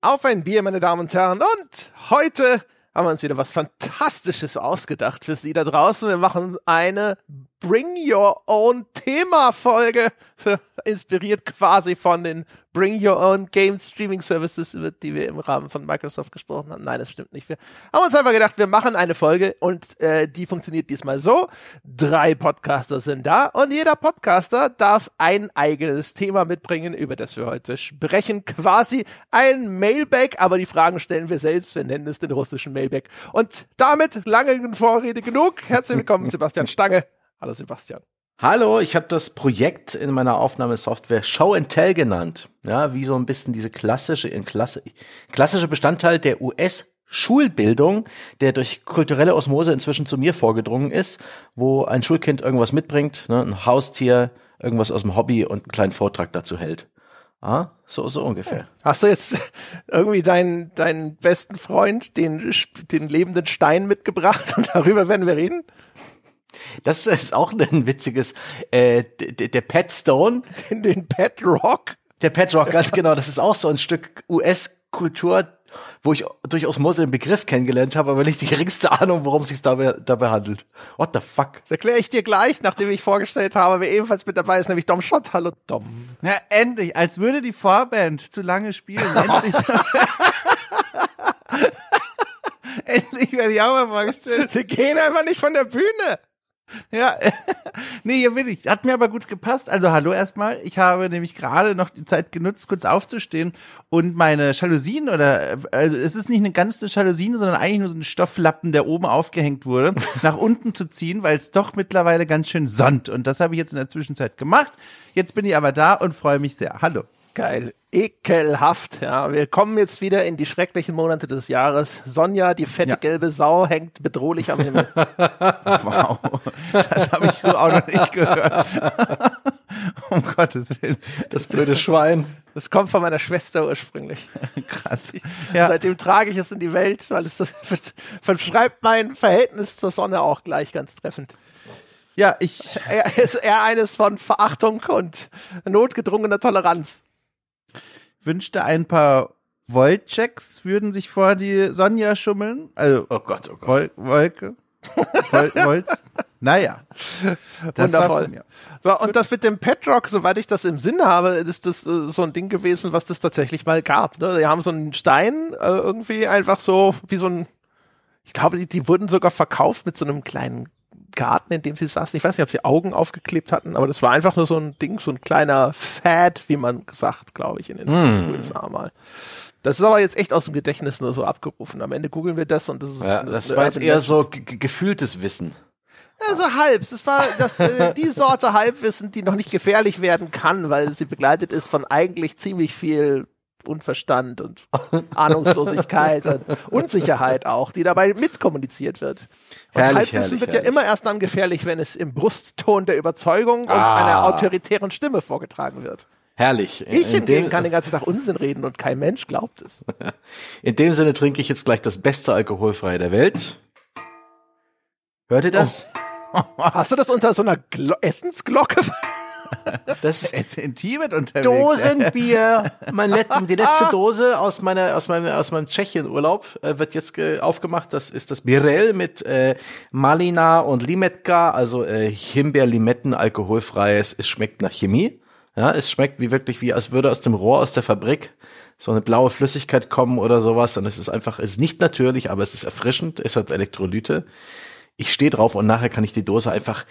Auf ein Bier, meine Damen und Herren. Und heute haben wir uns wieder was Fantastisches ausgedacht für Sie da draußen. Wir machen eine Bring Your Own Thema Folge, inspiriert quasi von den Bring Your Own Game Streaming Services, über die wir im Rahmen von Microsoft gesprochen haben. Nein, das stimmt nicht. Wir haben uns einfach gedacht, wir machen eine Folge und äh, die funktioniert diesmal so. Drei Podcaster sind da und jeder Podcaster darf ein eigenes Thema mitbringen, über das wir heute sprechen. Quasi ein Mailback, aber die Fragen stellen wir selbst. Wir nennen es den russischen Mailback. Und damit lange Vorrede genug. Herzlich willkommen, Sebastian Stange. Hallo Sebastian. Hallo, ich habe das Projekt in meiner Aufnahmesoftware Show and Tell genannt. Ja, wie so ein bisschen diese klassische, Klasse, klassische Bestandteil der US Schulbildung, der durch kulturelle Osmose inzwischen zu mir vorgedrungen ist, wo ein Schulkind irgendwas mitbringt, ne, ein Haustier, irgendwas aus dem Hobby und einen kleinen Vortrag dazu hält. Ah, so, so ungefähr. Hast du jetzt irgendwie deinen, deinen besten Freund, den, den lebenden Stein mitgebracht und darüber werden wir reden? Das ist auch ein witziges, äh, der, Pat Stone. Den, den Pat Rock. Der Pat Rock, ganz genau. Das ist auch so ein Stück US-Kultur, wo ich durch Osmose den Begriff kennengelernt habe, aber nicht die geringste Ahnung, worum es sich dabei, dabei handelt. What the fuck? Das erkläre ich dir gleich, nachdem ich vorgestellt habe, wer ebenfalls mit dabei ist, nämlich Dom Schott. Hallo Dom. Ja, endlich, als würde die Vorband zu lange spielen. Endlich. endlich werde ich auch mal vorgestellt. Sie gehen einfach nicht von der Bühne. Ja, nee, hier bin ich. Hat mir aber gut gepasst. Also hallo erstmal. Ich habe nämlich gerade noch die Zeit genutzt, kurz aufzustehen und meine Jalousien oder, also es ist nicht eine ganze Jalousine, sondern eigentlich nur so ein Stofflappen, der oben aufgehängt wurde, nach unten zu ziehen, weil es doch mittlerweile ganz schön sonnt. Und das habe ich jetzt in der Zwischenzeit gemacht. Jetzt bin ich aber da und freue mich sehr. Hallo. Geil. Ekelhaft. Ja, wir kommen jetzt wieder in die schrecklichen Monate des Jahres. Sonja, die fette ja. gelbe Sau, hängt bedrohlich am Himmel. wow. Das habe ich so auch noch nicht gehört. um Gottes Willen. Das blöde Schwein. Das kommt von meiner Schwester ursprünglich. Krass. Ja. Seitdem trage ich es in die Welt, weil es verschreibt mein Verhältnis zur Sonne auch gleich ganz treffend. Ja, ich, er ist eher eines von Verachtung und notgedrungener Toleranz wünschte ein paar Voltchecks würden sich vor die Sonja schummeln. Also, oh Gott, oh Gott. Wol Wolke. Vol Volt. Naja. Wundervoll. So, und das mit dem Petrock, soweit ich das im Sinn habe, ist das äh, so ein Ding gewesen, was das tatsächlich mal gab. Ne? Die haben so einen Stein äh, irgendwie einfach so wie so ein, ich glaube, die, die wurden sogar verkauft mit so einem kleinen Garten, in dem sie saßen. Ich weiß nicht, ob sie Augen aufgeklebt hatten, aber das war einfach nur so ein Ding, so ein kleiner Fad, wie man sagt, glaube ich, in den mm. USA mal. Das ist aber jetzt echt aus dem Gedächtnis nur so abgerufen. Am Ende googeln wir das und das ist. Ja, das war jetzt eher so gefühltes Wissen. Also halb. Das war das, äh, die Sorte Halbwissen, die noch nicht gefährlich werden kann, weil sie begleitet ist von eigentlich ziemlich viel Unverstand und Ahnungslosigkeit und Unsicherheit auch, die dabei mitkommuniziert wird. Und herrlich, Halbwissen herrlich, wird herrlich. ja immer erst dann gefährlich, wenn es im Brustton der Überzeugung ah. und einer autoritären Stimme vorgetragen wird. Herrlich. In, ich hingegen kann den ganzen Tag Unsinn reden und kein Mensch glaubt es. In dem Sinne trinke ich jetzt gleich das beste Alkoholfreie der Welt. Hört ihr das? Oh. Hast du das unter so einer Glo Essensglocke? Das ist in Tibet unterwegs. Dosenbier. Mein Let die letzte Dose aus meiner aus meinem aus meinem Tschechien-Urlaub äh, wird jetzt aufgemacht. Das ist das Birel mit äh, Malina und Limetka, also äh, Himbeer, Limetten, alkoholfreies. Es schmeckt nach Chemie. Ja, es schmeckt wie wirklich wie als würde aus dem Rohr aus der Fabrik so eine blaue Flüssigkeit kommen oder sowas. Und es ist einfach, es ist nicht natürlich, aber es ist erfrischend. Es hat Elektrolyte. Ich stehe drauf und nachher kann ich die Dose einfach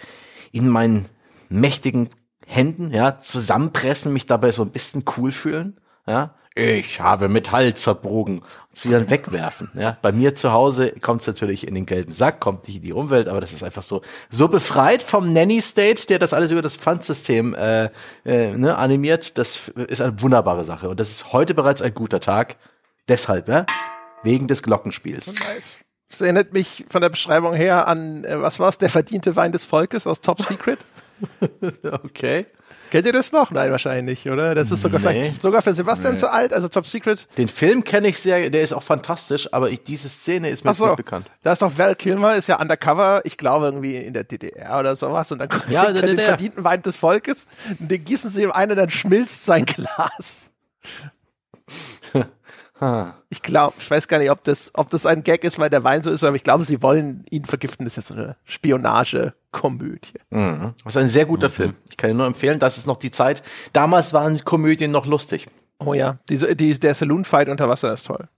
in meinen mächtigen Händen, ja, zusammenpressen, mich dabei so ein bisschen cool fühlen, ja. Ich habe Metall zerbogen und sie dann wegwerfen. Ja, bei mir zu Hause kommt es natürlich in den gelben Sack, kommt nicht in die Umwelt, aber das ist einfach so so befreit vom Nanny State, der das alles über das Pfandsystem äh, äh, ne, animiert. Das ist eine wunderbare Sache und das ist heute bereits ein guter Tag. Deshalb, ja, wegen des Glockenspiels. Das erinnert mich von der Beschreibung her an, äh, was war es, der verdiente Wein des Volkes aus Top Secret. okay. Kennt ihr das noch? Nein, wahrscheinlich, oder? Das ist sogar nee. vielleicht sogar für Sebastian nee. zu alt, also Top Secret. Den Film kenne ich sehr, der ist auch fantastisch, aber ich, diese Szene ist mir so, nicht bekannt. Da ist doch Val Kilmer, ist ja undercover, ich glaube irgendwie in der DDR oder sowas und dann kommt ja, er den verdienten Wein des Volkes, den gießen sie ihm ein und dann schmilzt sein Glas. Ich glaube, ich weiß gar nicht, ob das, ob das ein Gag ist, weil der Wein so ist, aber ich glaube, sie wollen ihn vergiften. Das ist ja so eine Spionage-Komödie. Mhm. Das ist ein sehr guter Film. Ich kann ihn nur empfehlen. Das ist noch die Zeit. Damals waren Komödien noch lustig. Oh ja, diese, die, der Saloon-Fight unter Wasser ist toll.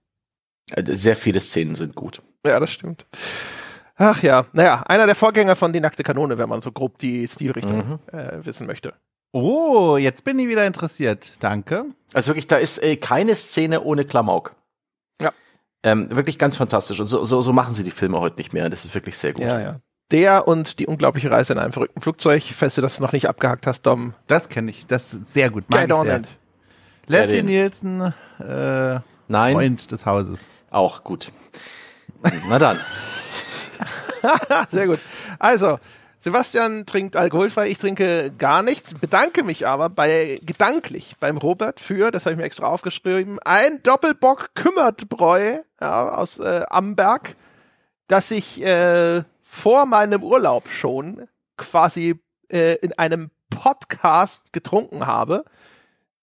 Äh, Sehr viele Szenen sind gut. Ja, das stimmt. Ach ja, naja, einer der Vorgänger von Die nackte Kanone, wenn man so grob die Stilrichtung äh, wissen möchte. Oh, jetzt bin ich wieder interessiert. Danke. Also wirklich, da ist äh, keine Szene ohne Klamauk. Ja. Ähm, wirklich ganz fantastisch. Und so, so, so machen sie die Filme heute nicht mehr. Das ist wirklich sehr gut. Ja, ja. Der und die unglaubliche Reise in einem verrückten Flugzeug, falls du das noch nicht abgehackt hast, Dom. Das kenne ich. Das ist sehr gut. Mag sehr. it. Leslie. Nielsen, äh, Nein, Freund des Hauses. auch gut. Na dann. Sehr gut. Also, Sebastian trinkt alkoholfrei, ich trinke gar nichts, bedanke mich aber bei gedanklich beim Robert für, das habe ich mir extra aufgeschrieben, ein Doppelbock Kümmertbräu ja, aus äh, Amberg, das ich äh, vor meinem Urlaub schon quasi äh, in einem Podcast getrunken habe,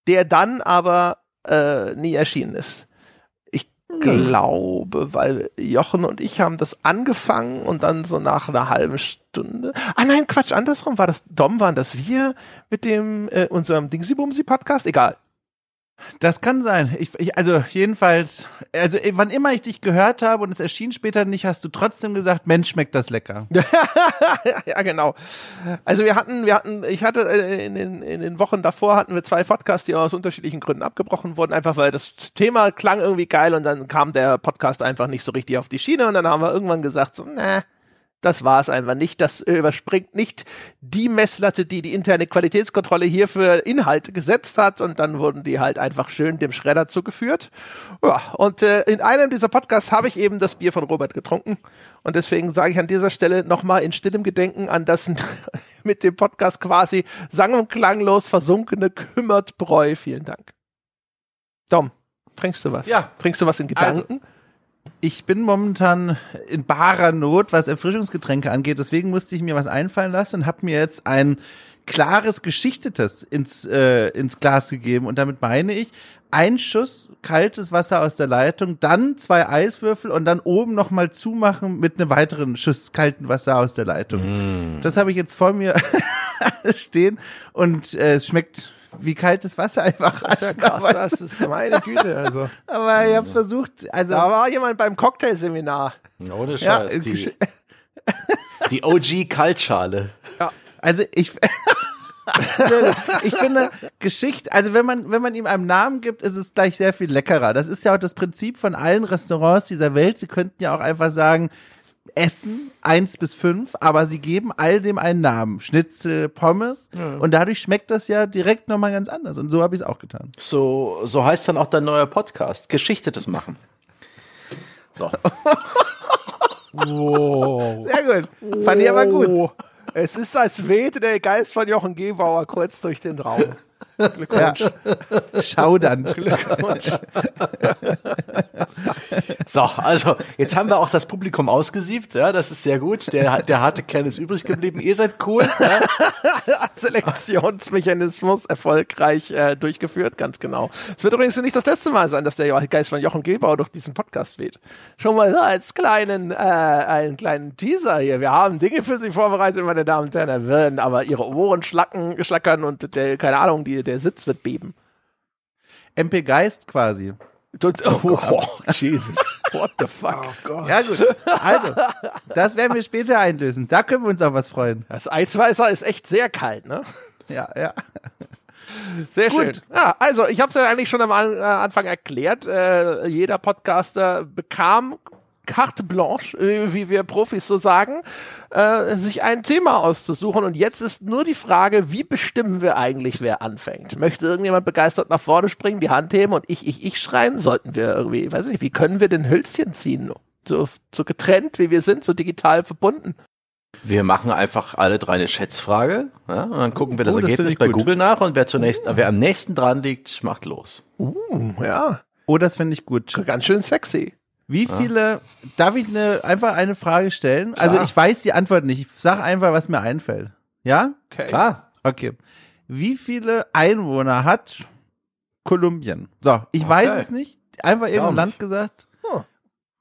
der dann aber äh, nie erschienen ist. Ich glaube, weil Jochen und ich haben das angefangen und dann so nach einer halben Stunde. Ah nein, Quatsch, andersrum war das Dom, waren das wir mit dem äh, unserem Dingsy-Bumsy Podcast? Egal. Das kann sein. Ich, ich, also jedenfalls, also eh, wann immer ich dich gehört habe und es erschien später nicht, hast du trotzdem gesagt, Mensch, schmeckt das lecker. ja, genau. Also wir hatten, wir hatten, ich hatte äh, in den, in den Wochen davor hatten wir zwei Podcasts, die aus unterschiedlichen Gründen abgebrochen wurden, einfach weil das Thema klang irgendwie geil und dann kam der Podcast einfach nicht so richtig auf die Schiene und dann haben wir irgendwann gesagt so, na, das war es einfach nicht. Das äh, überspringt nicht die Messlatte, die die interne Qualitätskontrolle hier für Inhalte gesetzt hat. Und dann wurden die halt einfach schön dem Schredder zugeführt. Ja, und äh, in einem dieser Podcasts habe ich eben das Bier von Robert getrunken. Und deswegen sage ich an dieser Stelle nochmal in stillem Gedenken an das mit dem Podcast quasi sang- und klanglos versunkene Kümmertbräu. Vielen Dank. Dom, trinkst du was? Ja. Trinkst du was in Gedanken? Ich bin momentan in barer Not, was Erfrischungsgetränke angeht. Deswegen musste ich mir was einfallen lassen und habe mir jetzt ein klares Geschichtetes ins, äh, ins Glas gegeben. Und damit meine ich, ein Schuss kaltes Wasser aus der Leitung, dann zwei Eiswürfel und dann oben nochmal zumachen mit einem weiteren Schuss kalten Wasser aus der Leitung. Das habe ich jetzt vor mir stehen und äh, es schmeckt wie kaltes Wasser einfach. Das ist ja krass, das ist meine Güte. Also. Aber ich habe versucht, also Da war jemand beim Cocktailseminar. Ohne ja, Scheiß. die, Gesch- die OG-Kaltschale. Also ich, ich finde Geschichte, also wenn man, wenn man ihm einen Namen gibt, ist es gleich sehr viel leckerer. Das ist ja auch das Prinzip von allen Restaurants dieser Welt. Sie könnten ja auch einfach sagen, Essen eins bis fünf, aber sie geben all dem einen Namen. Schnitzel, Pommes. Und dadurch schmeckt das ja direkt nochmal ganz anders. Und so habe ich es auch getan. So, so heißt dann auch dein neuer Podcast. Geschichtetes machen. So. Sehr gut. Fand ich aber gut. Oh, Es ist, als wehte der Geist von Jochen Gebauer kurz durch den Raum. Glückwunsch. Schaudern. Glückwunsch. So, also jetzt haben wir auch das Publikum ausgesiebt, ja, das ist sehr gut. Der, der harte Kern ist übrig geblieben. Ihr seid cool. Ja? Selektionsmechanismus erfolgreich äh, durchgeführt, ganz genau. Es wird übrigens nicht das letzte Mal sein, dass der Geist von Jochen Gebauer durch diesen Podcast weht. Schon mal so als kleinen, äh, einen kleinen Teaser hier. Wir haben Dinge für Sie vorbereitet, meine Damen und Herren. Da werden aber Ihre Ohren schlacken, schlackern und der, keine Ahnung, die, der Sitz wird beben. MP Geist quasi. Tut- Oh, Jesus. What the fuck? Ja gut. Also, das werden wir später einlösen. Da können wir uns auf was freuen. Das Eisweißer ist echt sehr kalt, ne? Ja, ja. Sehr Gut. schön. Ja, also ich habe es ja eigentlich schon am äh, Anfang erklärt. Äh, jeder Podcaster bekam carte blanche, äh, wie wir Profis so sagen, äh, sich ein Thema auszusuchen. Und jetzt ist nur die Frage, wie bestimmen wir eigentlich, wer anfängt? Möchte irgendjemand begeistert nach vorne springen, die Hand heben und ich, ich, ich schreien? Sollten wir irgendwie, weiß nicht, wie können wir den Hölzchen ziehen? So, so getrennt, wie wir sind, so digital verbunden. Wir machen einfach alle drei eine Schätzfrage ja, und dann gucken wir das Oh, das Ergebnis ich bei gut. Google nach und wer zunächst, wer am nächsten dran liegt, macht los. Uh, ja, Oh, das finde ich gut. ganz schön sexy. Wie viele, darf ich eine, einfach eine Frage stellen? Also Klar. ich weiß die Antwort nicht. Ich sag einfach, was mir einfällt. Ja? Okay. Klar. Okay. Wie viele Einwohner hat Kolumbien? So, ich weiß es nicht. einfach irgendein nicht. Land gesagt? Hm.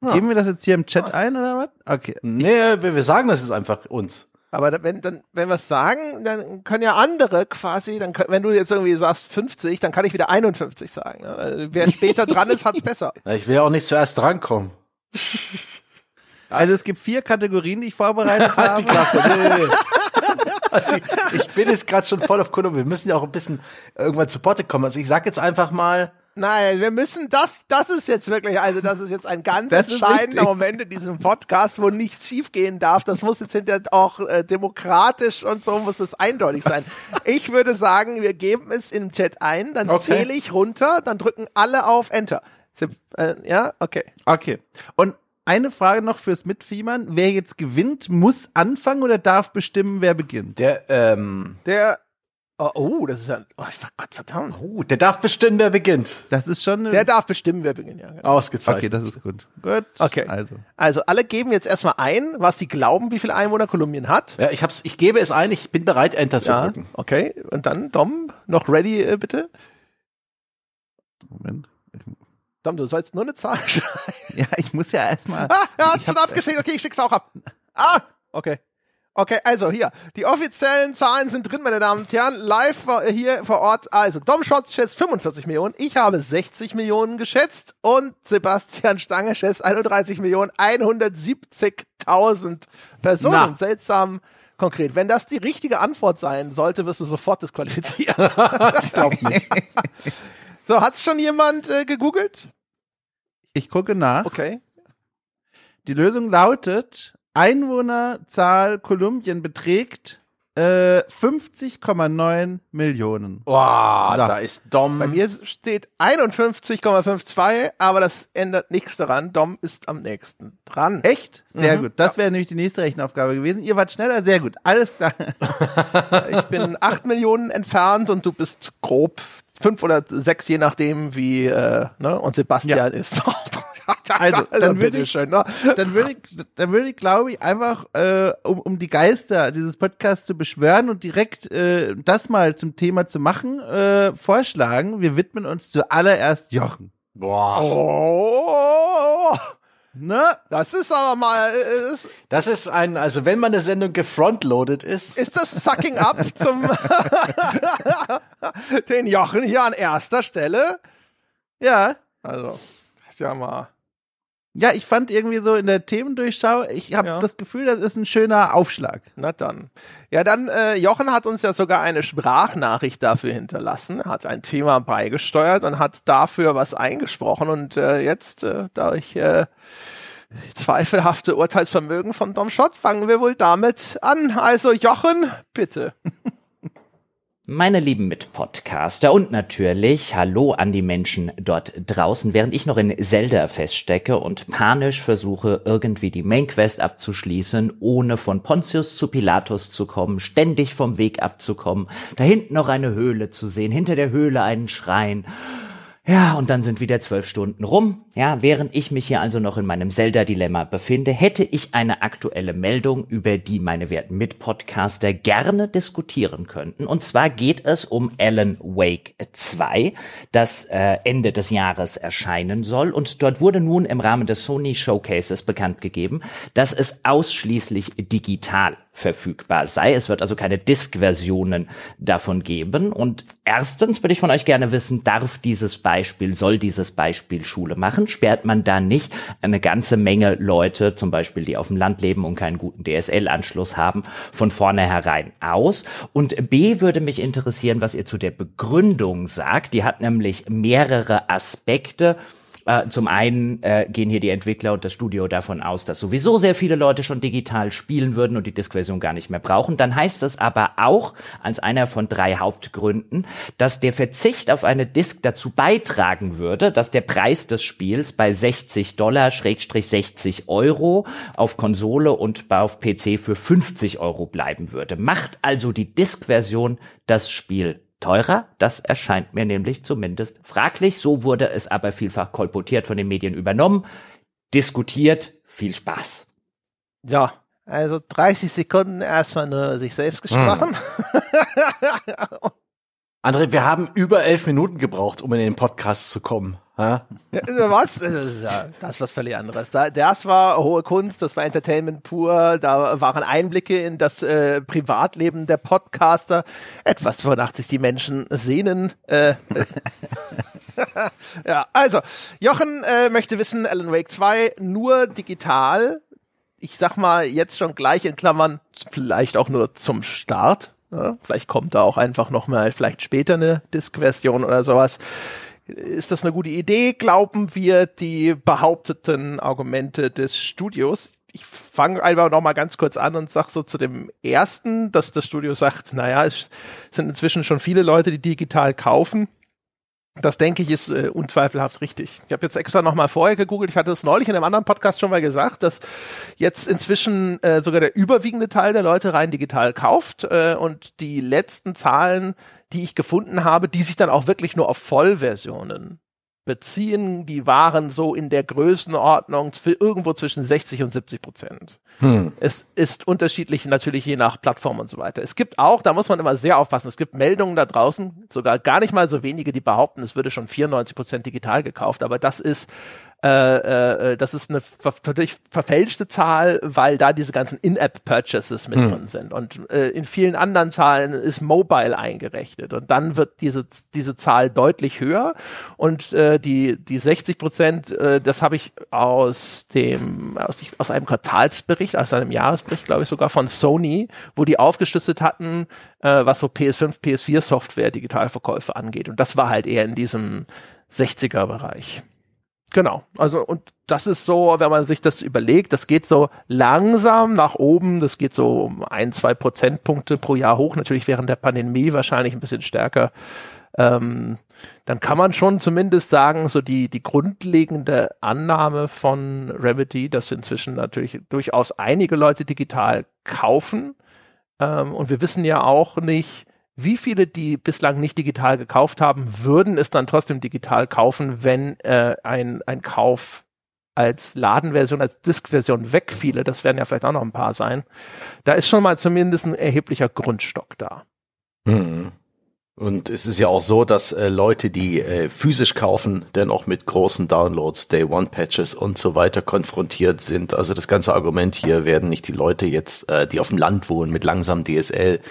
Ja. Geben wir das jetzt hier im Chat ein oder was? Okay. Nee, wir, wir sagen das jetzt einfach uns. Aber wenn, dann, wenn wir es sagen, dann können ja andere quasi, dann können, wenn du jetzt irgendwie sagst 50, dann kann ich wieder 51 sagen. Ne? Wer später dran ist, hat's besser. Ich will ja auch nicht zuerst drankommen. Also es gibt vier Kategorien, die ich vorbereitet Halt habe. Ich bin jetzt gerade schon voll auf Kunde. Wir müssen ja auch ein bisschen irgendwann zu Potte kommen. Also ich sag jetzt einfach mal, Nein, wir müssen das, das ist jetzt wirklich, also das ist jetzt ein ganz Das entscheidender. Moment in diesem Podcast, wo nichts schiefgehen darf. Das muss jetzt hinterher auch äh, demokratisch und so muss es eindeutig sein. Ich würde sagen, wir geben es im Chat ein, dann Okay. zähle ich runter, dann drücken alle auf Enter. Äh, ja, okay. Okay. Und eine Frage noch fürs Mitfiebern. Wer jetzt gewinnt, muss anfangen oder darf bestimmen, wer beginnt? der, ähm, Der, oh, oh das ist ja, oh, Gott verdammt. oh, der darf bestimmen, wer beginnt. Das ist schon Der darf bestimmen, wer beginnt. Ja, genau. Ausgezeichnet. Okay, das ist gut. Gut. Okay. Also. Also alle geben jetzt erstmal ein, was die glauben, wie viele Einwohner Kolumbien hat. Ja, ich hab's, ich gebe es ein, ich bin bereit, Enter zu Ja, drücken. okay. Und dann, Dom, noch ready, äh, bitte? Moment. Dom, du sollst nur eine Zahl schreiben. Ja, ich muss ja erstmal. Ah, er hat's schon abgeschickt. Okay, ich schick's auch ab. Ah, okay. Okay, also hier, die offiziellen Zahlen sind drin, meine Damen und Herren. Live vor- hier vor Ort. Also, Dom Schotz schätzt 45 Millionen, ich habe 60 Millionen geschätzt und Sebastian Stange schätzt 31 Millionen 170.000 Personen. Na. Seltsam konkret. Wenn das die richtige Antwort sein sollte, wirst du sofort disqualifiziert. Ich glaube nicht. so, hat's schon jemand äh, gegoogelt? Ich gucke nach. Okay. Die Lösung lautet: Einwohnerzahl Kolumbien beträgt äh, 50,9 Millionen. Boah, So. da ist Dom. Bei mir steht 51,52, aber das ändert nichts daran. Dom ist am nächsten dran. Echt? Sehr gut. Das wäre nämlich die nächste Rechenaufgabe gewesen. Ihr wart schneller, sehr gut. Alles klar. Ich bin 8 Millionen entfernt und du bist grob fünf oder sechs, je nachdem, wie, äh, ne? Und Sebastian ist. Also, dann würde ich- schön, ne? Dann würde ich, dann würde ich, glaube ich, einfach, äh, um, um die Geister dieses Podcasts zu beschwören und direkt äh, das mal zum Thema zu machen, äh, vorschlagen. Wir widmen uns zuallererst Jochen. Boah. Oh, Ne? das ist aber mal, äh, ist, Das ist ein, also wenn meine Sendung gefrontloaded ist, ist das Sucking Up zum den Jochen hier an erster Stelle? Ja. Also, das ist ja mal. Ja, ich fand irgendwie so in der Themendurchschau, ich habe Ja. das Gefühl, das ist ein schöner Aufschlag. Na dann. Ja, dann, äh, Jochen hat uns ja sogar eine Sprachnachricht dafür hinterlassen, hat ein Thema beigesteuert und hat dafür was eingesprochen. Und äh, jetzt, äh, da ich äh, zweifelhafte Urteilsvermögen von Dom Schott, fangen wir wohl damit an. Also Jochen, bitte. Meine lieben Mitpodcaster und natürlich Hallo an die Menschen dort draußen, während ich noch in Zelda feststecke und panisch versuche, irgendwie die Main Quest abzuschließen, ohne von Pontius zu Pilatus zu kommen, ständig vom Weg abzukommen, da hinten noch eine Höhle zu sehen, hinter der Höhle einen Schrein. Ja, und dann sind wieder zwölf Stunden rum. Ja, während ich mich hier also noch in meinem Zelda-Dilemma befinde, hätte ich eine aktuelle Meldung, über die meine werten Mitpodcaster gerne diskutieren könnten. Und zwar geht es um Alan Wake 2, das äh, Ende des Jahres erscheinen soll. Und dort wurde nun im Rahmen des Sony Showcases bekannt gegeben, dass es ausschließlich digital verfügbar sei. Es wird also keine Disk-Versionen davon geben. Und erstens würde ich von euch gerne wissen, darf dieses Beispiel, soll dieses Beispiel Schule machen? Sperrt man da nicht eine ganze Menge Leute, zum Beispiel die auf dem Land leben und keinen guten DSL-Anschluss haben, von vornherein aus? Und B würde mich interessieren, was ihr zu der Begründung sagt. Die hat nämlich mehrere Aspekte. Äh, zum einen äh, gehen hier die Entwickler und das Studio davon aus, dass sowieso sehr viele Leute schon digital spielen würden und die Disk-Version gar nicht mehr brauchen. Dann heißt es aber auch als einer von drei Hauptgründen, dass der Verzicht auf eine Disk dazu beitragen würde, dass der Preis des Spiels bei 60 Dollar, Schrägstrich 60 Euro auf Konsole und auf PC für 50 Euro bleiben würde. Macht also die Disk-Version das Spiel teurer. Das erscheint mir nämlich zumindest fraglich. So wurde es aber vielfach kolportiert von den Medien übernommen. Diskutiert. Viel Spaß. Ja, also 30 Sekunden erstmal nur sich selbst gesprochen. André, wir haben über elf Minuten gebraucht, um in den Podcast zu kommen. Ja, was? Das ist, ja, das ist was völlig anderes. Das war hohe Kunst, das war Entertainment pur, da waren Einblicke in das äh, Privatleben der Podcaster. Etwas, wonach sich die Menschen sehnen. Äh, ja, also, Jochen äh, möchte wissen, Alan Wake 2 nur digital. Ich sag mal jetzt schon gleich in Klammern, vielleicht auch nur zum Start. Ja, vielleicht kommt da auch einfach noch mal, vielleicht später eine Disk-Version oder sowas. Ist das eine gute Idee? Glauben wir die behaupteten Argumente des Studios? Ich fange einfach noch mal ganz kurz an und sag so zu dem ersten, dass das Studio sagt, naja, es sind inzwischen schon viele Leute, die digital kaufen. Das denke ich ist äh, unzweifelhaft richtig. Ich habe jetzt extra noch mal vorher gegoogelt. Ich hatte es neulich in einem anderen Podcast schon mal gesagt, dass jetzt inzwischen äh, sogar der überwiegende Teil der Leute rein digital kauft äh, und die letzten Zahlen, die ich gefunden habe, die sich dann auch wirklich nur auf Vollversionen beziehen, die waren so in der Größenordnung irgendwo zwischen 60 und 70 Prozent. Hm. Es ist unterschiedlich natürlich je nach Plattform und so weiter. Es gibt auch, da muss man immer sehr aufpassen, es gibt Meldungen da draußen, sogar gar nicht mal so wenige, die behaupten, es würde schon 94 Prozent digital gekauft, aber das ist äh, äh, das ist eine ver verfälschte Zahl, weil da diese ganzen In-App-Purchases mit hm. drin sind. Und äh, in vielen anderen Zahlen ist Mobile eingerechnet. Und dann wird diese, diese Zahl deutlich höher. Und äh, die, die 60 Prozent, äh, das habe ich aus dem, aus, aus einem Quartalsbericht, aus einem Jahresbericht, glaube ich, sogar von Sony, wo die aufgeschlüsselt hatten, äh, was so PS5, PS4 Software, Digitalverkäufe angeht. Und das war halt eher in diesem 60er Bereich. Genau. Also, und das ist so, wenn man sich das überlegt, das geht so langsam nach oben, das geht so um ein, zwei Prozentpunkte pro Jahr hoch, natürlich während der Pandemie wahrscheinlich ein bisschen stärker. Ähm, dann kann man schon zumindest sagen, so die, die grundlegende Annahme von Remedy, dass inzwischen natürlich durchaus einige Leute digital kaufen. Ähm, und wir wissen ja auch nicht, wie viele, die bislang nicht digital gekauft haben, würden es dann trotzdem digital kaufen, wenn äh, ein, ein Kauf als Ladenversion, als Diskversion wegfiele? Das werden ja vielleicht auch noch ein paar sein. Da ist schon mal zumindest ein erheblicher Grundstock da. Mhm. Und es ist ja auch so, dass äh, Leute, die äh, physisch kaufen, dann auch mit großen Downloads, Day-One-Patches und so weiter konfrontiert sind. Also das ganze Argument hier werden nicht die Leute jetzt, äh, die auf dem Land wohnen mit langsamem DSL,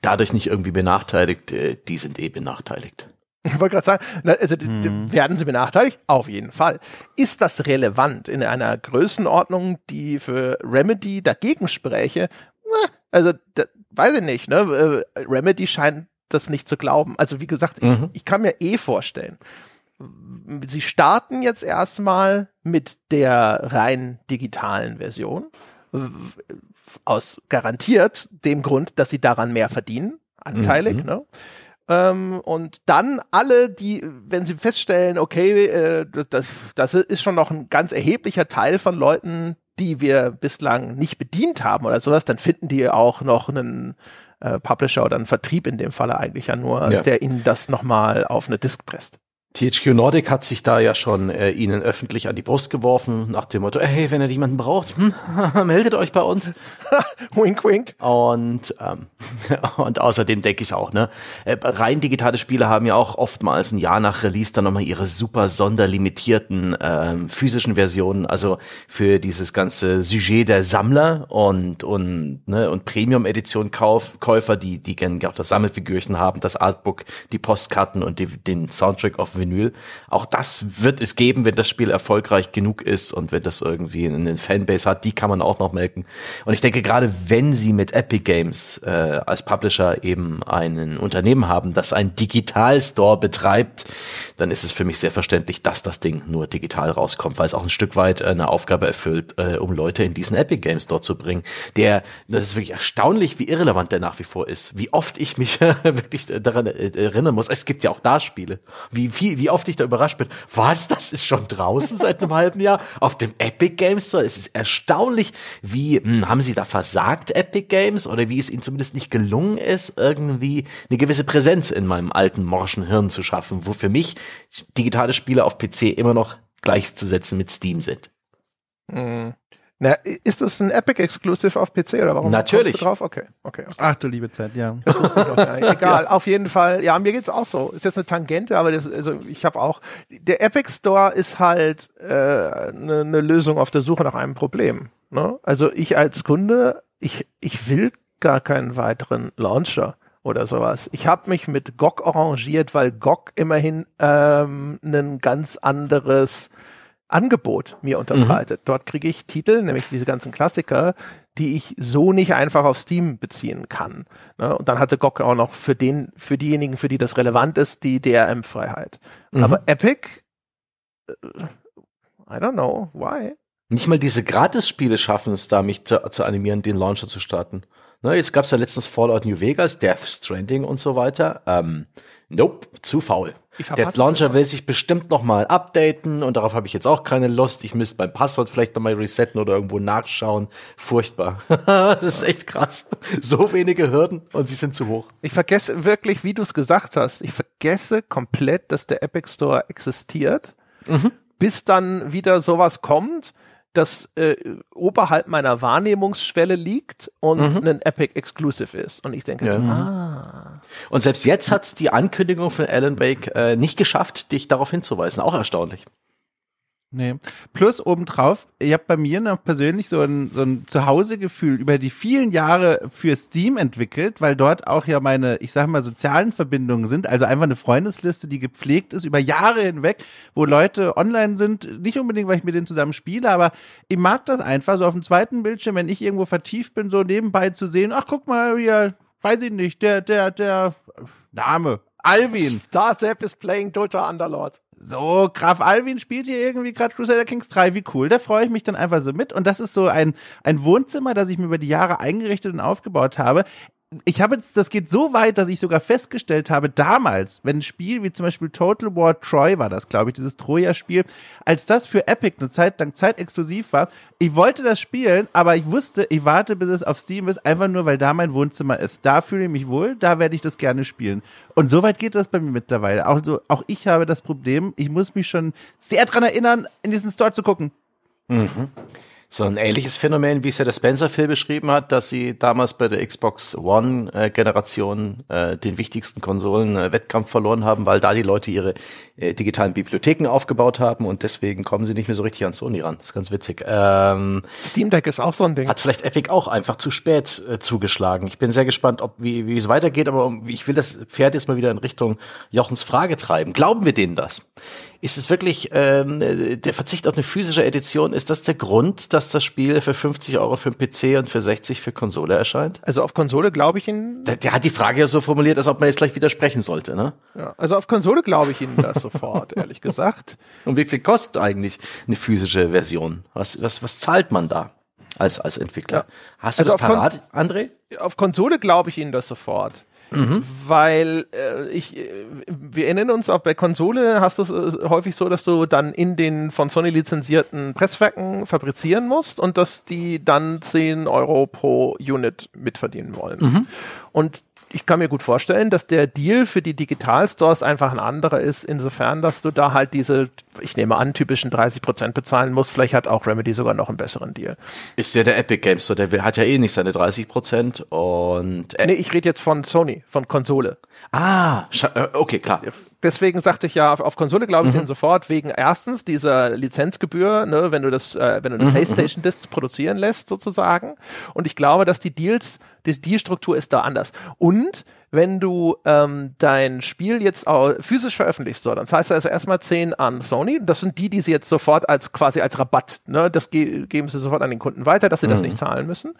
dadurch nicht irgendwie benachteiligt, äh, die sind eh benachteiligt. Ich wollte gerade sagen, also hm. werden sie benachteiligt? Auf jeden Fall. Ist das relevant in einer Größenordnung, die für Remedy dagegen spräche? Also, da, weiß ich nicht, ne? Äh, Remedy scheint das nicht zu glauben. Also wie gesagt, mhm. ich, ich kann mir eh vorstellen, sie starten jetzt erstmal mit der rein digitalen Version. Aus garantiert dem Grund, dass sie daran mehr verdienen, anteilig, mhm. ne? Ähm, und dann alle, die, wenn sie feststellen, okay, äh, das, das ist schon noch ein ganz erheblicher Teil von Leuten, die wir bislang nicht bedient haben oder sowas, dann finden die auch noch einen äh, Publisher oder ein Vertrieb in dem Falle eigentlich ja nur, ja. der ihnen das nochmal auf eine Disk presst. THQ Nordic hat sich da ja schon äh, ihnen öffentlich an die Brust geworfen, nach dem Motto, hey, wenn ihr jemanden braucht, hm, meldet euch bei uns. wink, wink. Und, ähm, und außerdem denke ich auch, ne, äh, rein digitale Spiele haben ja auch oftmals ein Jahr nach Release dann nochmal ihre super sonderlimitierten ähm, physischen Versionen, also für dieses ganze Sujet der Sammler und, und, ne, und Premium-Edition Käufer, die, die gerne auch das Sammelfigürchen haben, das Artbook, die Postkarten und die, den Soundtrack auf Vinyl. Auch das wird es geben, wenn das Spiel erfolgreich genug ist und wenn das irgendwie eine Fanbase hat, die kann man auch noch melken. Und ich denke, gerade wenn sie mit Epic Games äh, als Publisher eben ein Unternehmen haben, das ein Digital-Store betreibt, dann ist es für mich sehr verständlich, dass das Ding nur digital rauskommt, weil es auch ein Stück weit äh, eine Aufgabe erfüllt, äh, um Leute in diesen Epic Games Store zu bringen. Der, das ist wirklich erstaunlich, wie irrelevant der nach wie vor ist. Wie oft ich mich wirklich daran erinnern muss. Es gibt ja auch da Spiele. Wie viel wie, oft ich da überrascht bin. Was? Das ist schon draußen seit einem halben Jahr auf dem Epic Games Store? Es ist erstaunlich, wie, hm, haben sie da versagt, Epic Games? Oder wie es ihnen zumindest nicht gelungen ist, irgendwie eine gewisse Präsenz in meinem alten morschen Hirn zu schaffen, wo für mich digitale Spiele auf PC immer noch gleichzusetzen mit Steam sind. Mhm. Na, ist das ein Epic Exclusive auf PC oder warum? Natürlich. drauf? Okay, okay. okay. Ach du liebe Zeit, ja. Das wusste ich doch gar nicht. Egal, auf jeden Fall. Ja, mir geht's auch so. Ist jetzt eine Tangente, aber das, also ich habe auch. Der Epic Store ist halt eine äh, ne, ne Lösung auf der Suche nach einem Problem. Ne? Also ich als Kunde, ich ich will gar keinen weiteren Launcher oder sowas. Ich habe mich mit GOG arrangiert, weil GOG immerhin ähm, ein ganz anderes Angebot mir unterbreitet. Mhm. Dort kriege ich Titel, nämlich diese ganzen Klassiker, die ich so nicht einfach auf Steam beziehen kann. Ne? Und dann hatte GOG auch noch für den, für diejenigen, für die das relevant ist, die DRM-Freiheit. Mhm. Aber Epic, äh, I don't know, why? Nicht mal diese Gratis-Spiele schaffen es da, mich zu, zu animieren, den Launcher zu starten. Ne, jetzt gab's ja letztens Fallout New Vegas, Death Stranding und so weiter. Ähm, nope, zu faul. Der es Launcher will sich bestimmt noch mal updaten und darauf habe ich jetzt auch keine Lust. Ich müsste mein Passwort vielleicht noch mal resetten oder irgendwo nachschauen. Furchtbar. das ist echt krass. So wenige Hürden und sie sind zu hoch. Ich vergesse wirklich, wie du es gesagt hast, ich vergesse komplett, dass der Epic Store existiert, bis dann wieder sowas kommt, das äh, oberhalb meiner Wahrnehmungsschwelle liegt und ein Epic Exclusive ist. Und ich denke so, ah, Und selbst jetzt hat's die Ankündigung von Alan Wake äh, nicht geschafft, dich darauf hinzuweisen. Auch erstaunlich. Nee. Plus obendrauf, ich habe bei mir noch persönlich so ein, so ein Zuhausegefühl über die vielen Jahre für Steam entwickelt, weil dort auch ja meine, ich sag mal, sozialen Verbindungen sind. Also einfach eine Freundesliste, die gepflegt ist über Jahre hinweg, wo Leute online sind. Nicht unbedingt, weil ich mit denen zusammen spiele, aber ich mag das einfach, so auf dem zweiten Bildschirm, wenn ich irgendwo vertieft bin, so nebenbei zu sehen, ach guck mal hier, weiß ich nicht, der, der, der Name, Alvin. Star Zap is playing Dota Underlord. So, Graf Alvin spielt hier irgendwie gerade Crusader Kings 3, wie cool. Da freue ich mich dann einfach so mit. Und das ist so ein, ein Wohnzimmer, das ich mir über die Jahre eingerichtet und aufgebaut habe. Ich habe jetzt, das geht so weit, dass ich sogar festgestellt habe, damals, wenn ein Spiel wie zum Beispiel Total War Troy war das, glaube ich, dieses Troja-Spiel, als das für Epic eine Zeit lang zeitexklusiv war, ich wollte das spielen, aber ich wusste, ich warte, bis es auf Steam ist, einfach nur, weil da mein Wohnzimmer ist. Da fühle ich mich wohl, da werde ich das gerne spielen. Und so weit geht das bei mir mittlerweile. Auch, so, auch ich habe das Problem, ich muss mich schon sehr dran erinnern, in diesen Store zu gucken. So ein ähnliches Phänomen, wie es ja der Spencer-Phil beschrieben hat, dass sie damals bei der Xbox One-Generation äh, den wichtigsten Konsolen-Wettkampf verloren haben, weil da die Leute ihre äh, digitalen Bibliotheken aufgebaut haben und deswegen kommen sie nicht mehr so richtig an Sony ran. Das ist ganz witzig. Ähm, Steam Deck ist auch so ein Ding. hat vielleicht Epic auch einfach zu spät äh, zugeschlagen. Ich bin sehr gespannt, ob wie, wie es weitergeht, aber um, ich will das Pferd jetzt mal wieder in Richtung Jochens Frage treiben. Glauben wir denen das? Ist es wirklich ähm, äh, der Verzicht auf eine physische Edition? Ist das der Grund, dass das Spiel für 50 Euro für den PC und für 60 für Konsole erscheint? Also auf Konsole glaube ich Ihnen, Der, der hat die Frage ja so formuliert, als ob man jetzt gleich widersprechen sollte, ne? ja, also auf Konsole glaube ich Ihnen das sofort, ehrlich gesagt. Und wie viel kostet eigentlich eine physische Version? Was, was, was zahlt man da als, als Entwickler? Ja. Hast du Also das auf Kon- parat, André? auf Konsole glaube ich Ihnen das sofort. Weil äh, ich, äh, wir erinnern uns auch bei Konsole hast du es äh, häufig so, dass du dann in den von Sony lizenzierten Presswerken fabrizieren musst und dass die dann 10 Euro pro Unit mitverdienen wollen. Und ich kann mir gut vorstellen, dass der Deal für die Digitalstores einfach ein anderer ist, insofern, dass du da halt diese, ich nehme an, typischen 30 Prozent bezahlen musst. Vielleicht hat auch Remedy sogar noch einen besseren Deal. Ist ja der Epic Games Store, der hat ja eh nicht seine 30 Prozent und äh, Nee, ich rede jetzt von Sony, von Konsole. Ah, äh, okay, klar. deswegen sagte ich ja, auf, auf Konsole glaube ich den sofort, wegen erstens dieser Lizenzgebühr, ne, wenn du das, äh, wenn du eine PlayStation Disc produzieren lässt, sozusagen. Und ich glaube, dass die Deals, die Dealstruktur ist da anders. Und wenn du ähm, dein Spiel jetzt auch physisch veröffentlichst, so, dann zahlst du also erstmal 10 an Sony. Das sind die, die sie jetzt sofort als quasi als Rabatt, ne, das ge geben sie sofort an den Kunden weiter, dass sie das nicht zahlen müssen.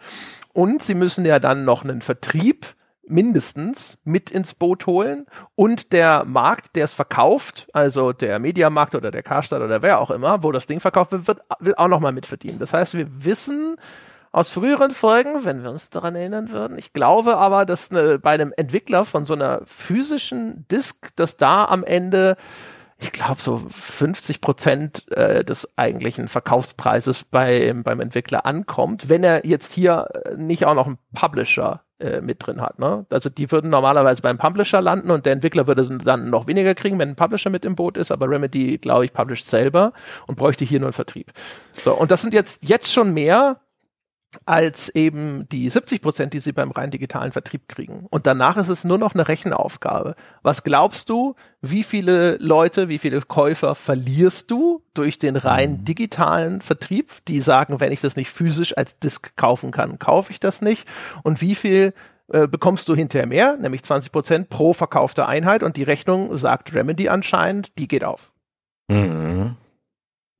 Und sie müssen ja dann noch einen Vertrieb mindestens mit ins Boot holen und der Markt, der es verkauft, also der Mediamarkt oder der Karstadt oder wer auch immer, wo das Ding verkauft wird, wird will auch nochmal mitverdienen. Das heißt, wir wissen aus früheren Folgen, wenn wir uns daran erinnern würden, ich glaube aber, dass eine, bei einem Entwickler von so einer physischen Disk, dass da am Ende ich glaube, so 50 Prozent äh, des eigentlichen Verkaufspreises bei, beim Entwickler ankommt, wenn er jetzt hier äh, nicht auch noch einen Publisher äh, mit drin hat. Ne? Also die würden normalerweise beim Publisher landen und der Entwickler würde dann noch weniger kriegen, wenn ein Publisher mit im Boot ist, aber Remedy, glaube ich, publisht selber und bräuchte hier nur einen Vertrieb. So, und das sind jetzt, jetzt schon mehr als eben die 70 Prozent, die sie beim rein digitalen Vertrieb kriegen. Und danach ist es nur noch eine Rechenaufgabe. Was glaubst du, wie viele Leute, wie viele Käufer verlierst du durch den rein mhm. digitalen Vertrieb, die sagen, wenn ich das nicht physisch als Disk kaufen kann, kaufe ich das nicht? Und wie viel äh, bekommst du hinterher mehr, nämlich 20 Prozent pro verkaufte Einheit und die Rechnung sagt Remedy anscheinend, die geht auf. Mhm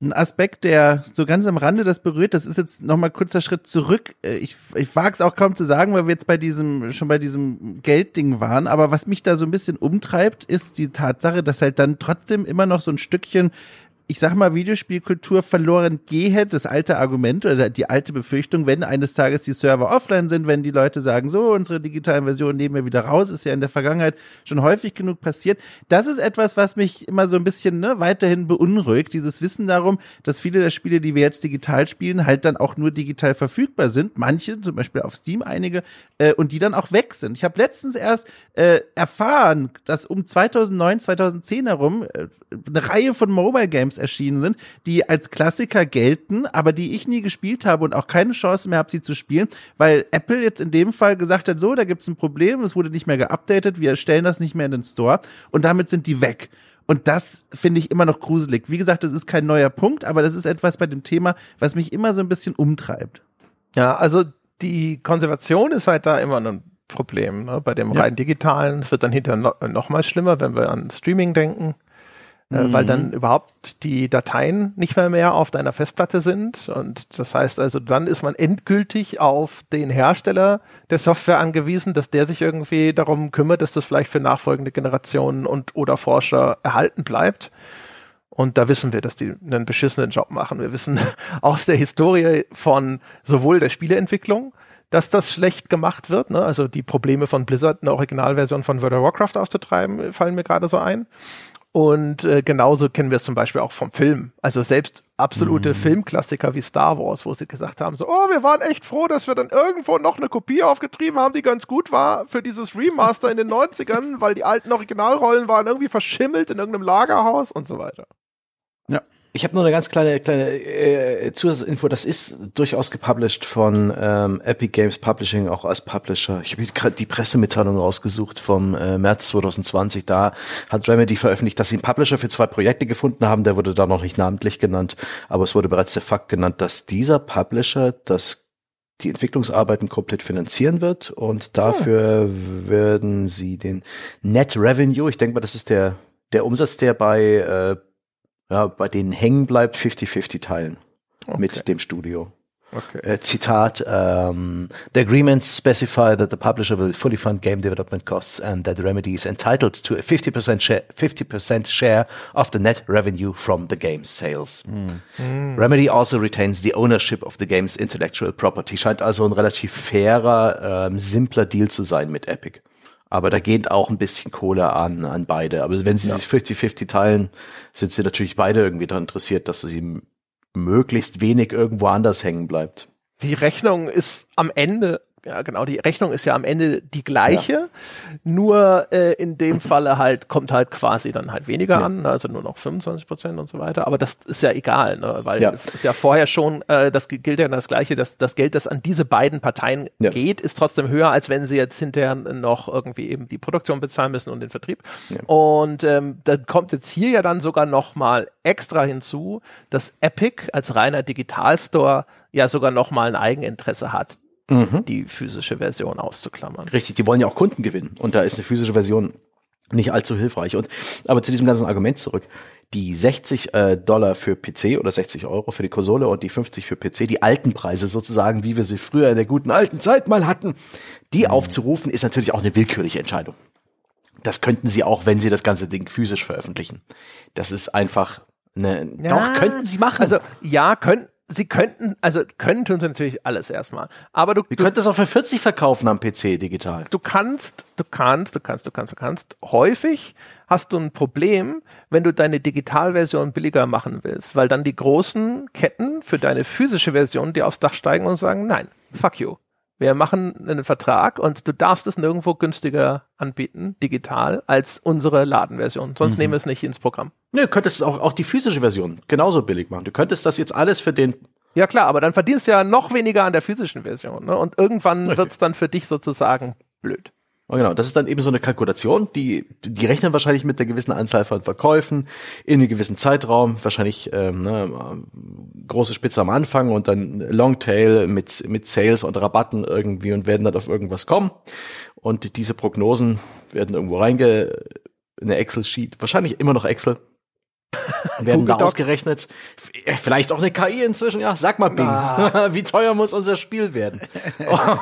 ein Aspekt, der so ganz am Rande das berührt, das ist jetzt nochmal kurzer Schritt zurück. Äh, ich, ich wage es auch kaum zu sagen, weil wir jetzt bei diesem, schon bei diesem Geldding waren, aber was mich da so ein bisschen umtreibt, ist die Tatsache, dass halt dann trotzdem immer noch so ein Stückchen ich sag mal, Videospielkultur verloren gehe, das alte Argument oder die alte Befürchtung, wenn eines Tages die Server offline sind, wenn die Leute sagen, so, unsere digitalen Versionen nehmen wir wieder raus, ist ja in der Vergangenheit schon häufig genug passiert. Das ist etwas, was mich immer so ein bisschen ne, weiterhin beunruhigt, dieses Wissen darum, dass viele der Spiele, die wir jetzt digital spielen, halt dann auch nur digital verfügbar sind. Manche, zum Beispiel auf Steam einige, äh, und die dann auch weg sind. Ich habe letztens erst äh, erfahren, dass um 2009, 2010 herum äh, eine Reihe von Mobile Games Games erschienen sind, die als Klassiker gelten, aber die ich nie gespielt habe und auch keine Chance mehr habe, sie zu spielen, weil Apple jetzt in dem Fall gesagt hat, so, da gibt's ein Problem, es wurde nicht mehr geupdatet, wir stellen das nicht mehr in den Store und damit sind die weg. Und das finde ich immer noch gruselig. Wie gesagt, das ist kein neuer Punkt, aber das ist etwas bei dem Thema, was mich immer so ein bisschen umtreibt. Ja, also die Konservation ist halt da immer ein Problem. Ne? Bei dem ja. rein digitalen, es wird dann hinterher noch, noch mal schlimmer, wenn wir an Streaming denken mhm. weil dann mhm. überhaupt die Dateien nicht mehr mehr auf deiner Festplatte sind. Und das heißt also, dann ist man endgültig auf den Hersteller der Software angewiesen, dass der sich irgendwie darum kümmert, dass das vielleicht für nachfolgende Generationen und oder Forscher erhalten bleibt. Und da wissen wir, dass die einen beschissenen Job machen. Wir wissen aus der Historie von sowohl der Spieleentwicklung, dass das schlecht gemacht wird. Ne? Also die Probleme von Blizzard, eine Originalversion von World of Warcraft auszutreiben, fallen mir gerade so ein. Und äh, genauso kennen wir es zum Beispiel auch vom Film. Also selbst absolute mhm. Filmklassiker wie Star Wars, wo sie gesagt haben, so, oh, wir waren echt froh, dass wir dann irgendwo noch eine Kopie aufgetrieben haben, die ganz gut war für dieses Remaster in den 90ern, weil die alten Originalrollen waren irgendwie verschimmelt in irgendeinem Lagerhaus und so weiter. Ja. Ich habe nur eine ganz kleine kleine äh, Zusatzinfo. Das ist durchaus gepublished von ähm, Epic Games Publishing, auch als Publisher. Ich habe gerade die Pressemitteilung rausgesucht vom äh, März 2020. Da hat Remedy veröffentlicht, dass sie einen Publisher für zwei Projekte gefunden haben. Der wurde da noch nicht namentlich genannt, aber es wurde bereits der Fakt genannt, dass dieser Publisher das die Entwicklungsarbeiten komplett finanzieren wird und dafür oh. werden sie den Net Revenue, ich denke mal, das ist der der Umsatz, der bei äh, ja, bei denen hängen bleibt, 50-50 teilen okay. mit dem Studio. Okay. Äh, Zitat, um, ähm, the agreements specify that the publisher will fully fund game development costs and that Remedy is entitled to a 50% share, 50% share of the net revenue from the game's sales. Mm. Remedy also retains the ownership of the game's intellectual property. Scheint also ein relativ fairer, ähm, simpler Deal zu sein mit Epic. Aber da geht auch ein bisschen Kohle an, an beide. Aber wenn sie ja. sich 50-50 teilen, sind sie natürlich beide irgendwie daran interessiert, dass sie möglichst wenig irgendwo anders hängen bleibt. Die Rechnung ist am Ende ja, genau. Die Rechnung ist ja am Ende die gleiche, ja. nur äh, in dem Falle halt kommt halt quasi dann halt weniger ja. an, also nur noch 25 Prozent und so weiter. Aber das ist ja egal, ne? weil ja. ist ja vorher schon, äh, das gilt ja das Gleiche, dass das Geld, das an diese beiden Parteien geht, ist trotzdem höher, als wenn sie jetzt hinterher noch irgendwie eben die Produktion bezahlen müssen und den Vertrieb. Und ähm, dann kommt jetzt hier ja dann sogar noch mal extra hinzu, dass Epic als reiner Digitalstore ja sogar noch mal ein Eigeninteresse hat mhm. die physische Version auszuklammern. Richtig, die wollen ja auch Kunden gewinnen und da ist eine physische Version nicht allzu hilfreich. Und aber zu diesem ganzen Argument zurück. Die 60 äh, Dollar für PC oder 60 Euro für die Konsole und die 50 für PC, die alten Preise sozusagen, wie wir sie früher in der guten alten Zeit mal hatten, die mhm. aufzurufen, ist natürlich auch eine willkürliche Entscheidung. Das könnten sie auch, wenn sie das ganze Ding physisch veröffentlichen. Das ist einfach eine, ja, doch, könnten sie machen. Also, ja, können, sie könnten, also können tun sie natürlich alles erstmal. Aber du, du, könnt das auch für 40 verkaufen am PC digital. du kannst, du kannst, du kannst, du kannst, du kannst. Häufig hast du ein Problem, wenn du deine Digitalversion billiger machen willst, weil dann die großen Ketten für deine physische Version dir aufs Dach steigen und sagen, nein, fuck you. Wir machen einen Vertrag und du darfst es nirgendwo günstiger anbieten, digital, als unsere Ladenversion. Sonst nehmen wir es nicht ins Programm. Nö, du könntest auch, auch die physische Version genauso billig machen. Du könntest das jetzt alles für den Ja klar, aber dann verdienst du ja noch weniger an der physischen Version. Ne? Und irgendwann Richtig. wird's dann für dich sozusagen blöd. Oh, genau, das ist dann eben so eine Kalkulation, die, die rechnen wahrscheinlich mit einer gewissen Anzahl von Verkäufen in einem gewissen Zeitraum, wahrscheinlich ähm, ne, große Spitze am Anfang und dann Longtail mit, mit Sales und Rabatten irgendwie und werden dann auf irgendwas kommen. Und diese Prognosen werden irgendwo reinge in eine Excel-Sheet, wahrscheinlich immer noch Excel, werden da ausgerechnet. Vielleicht auch eine KI inzwischen, ja. Sag mal, Bing, wie teuer muss unser Spiel werden?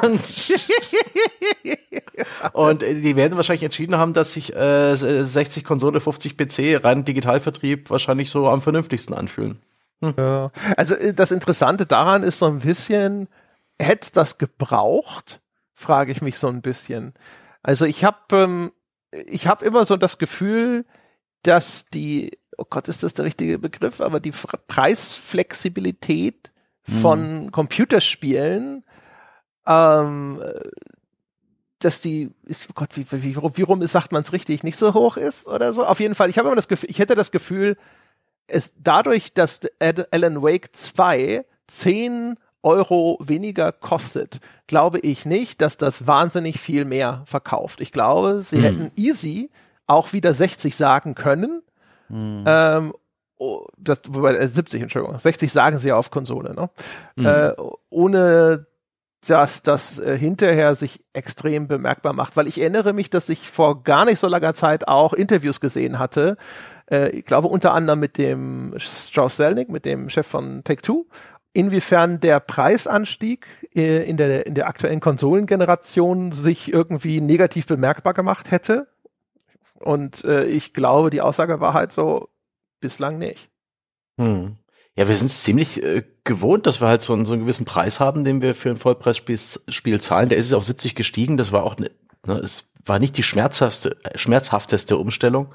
Und und äh, die werden wahrscheinlich entschieden haben, dass sich äh, 60 Konsole, 50 PC, rein Digitalvertrieb wahrscheinlich so am vernünftigsten anfühlen. Ja. Also äh, das Interessante daran ist so ein bisschen, hätte das gebraucht, frage ich mich so ein bisschen. Also ich habe ähm, ich habe immer so das Gefühl, dass die, oh Gott, ist das der richtige Begriff, aber die Fr- Preisflexibilität von Computerspielen, ähm, dass die, ist, oh Gott, wie, wie, wie rum ist, sagt man es richtig, nicht so hoch ist oder so. Auf jeden Fall, ich habe immer das Gefühl, ich hätte das Gefühl, es dadurch, dass Alan Wake 2 10 Euro weniger kostet, glaube ich nicht, dass das wahnsinnig viel mehr verkauft. Ich glaube, sie hätten easy auch wieder 60 sagen können. Ähm, oh, das, wobei, äh, 70, Entschuldigung. 60 sagen sie ja auf Konsole, ne? Äh, ohne dass das äh, hinterher sich extrem bemerkbar macht, weil ich erinnere mich, dass ich vor gar nicht so langer Zeit auch Interviews gesehen hatte, äh, ich glaube unter anderem mit dem Strauss Zelnick, mit dem Chef von Take-Two, inwiefern der Preisanstieg äh, in der, in der aktuellen Konsolengeneration sich irgendwie negativ bemerkbar gemacht hätte. Und äh, ich glaube, die Aussage war halt so, bislang nicht. Hm. Ja, wir sind es ziemlich äh, gewohnt, dass wir halt so einen, so einen gewissen Preis haben, den wir für ein Vollpreisspiel Spiel zahlen. Der ist es auf 70 gestiegen. Das war auch ne, ne, es war nicht die schmerzhafteste, äh, schmerzhafteste Umstellung.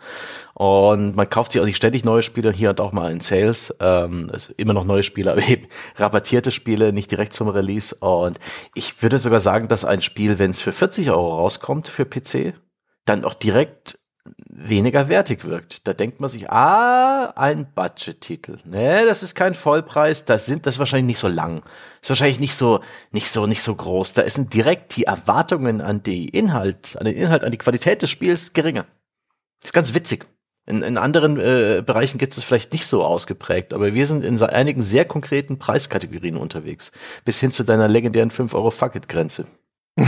Und man kauft sich auch nicht ständig neue Spiele, hier und auch mal in Sales. Ähm, also immer noch neue Spiele, aber eben rabattierte Spiele, nicht direkt zum Release. Und ich würde sogar sagen, dass ein Spiel, wenn es für 40 Euro rauskommt für PC, dann auch direkt weniger wertig wirkt. Da denkt man sich, ah, ein Budget-Titel. Ne, das ist kein Vollpreis, das sind, das ist wahrscheinlich nicht so lang. Ist wahrscheinlich nicht so, nicht so, nicht so groß. Da sind direkt die Erwartungen an die Inhalt, an den Inhalt, an die Qualität des Spiels geringer. Ist ganz witzig. In, in anderen äh, Bereichen gibt es vielleicht nicht so ausgeprägt, aber wir sind in einigen sehr konkreten Preiskategorien unterwegs. Bis hin zu deiner legendären 5 Euro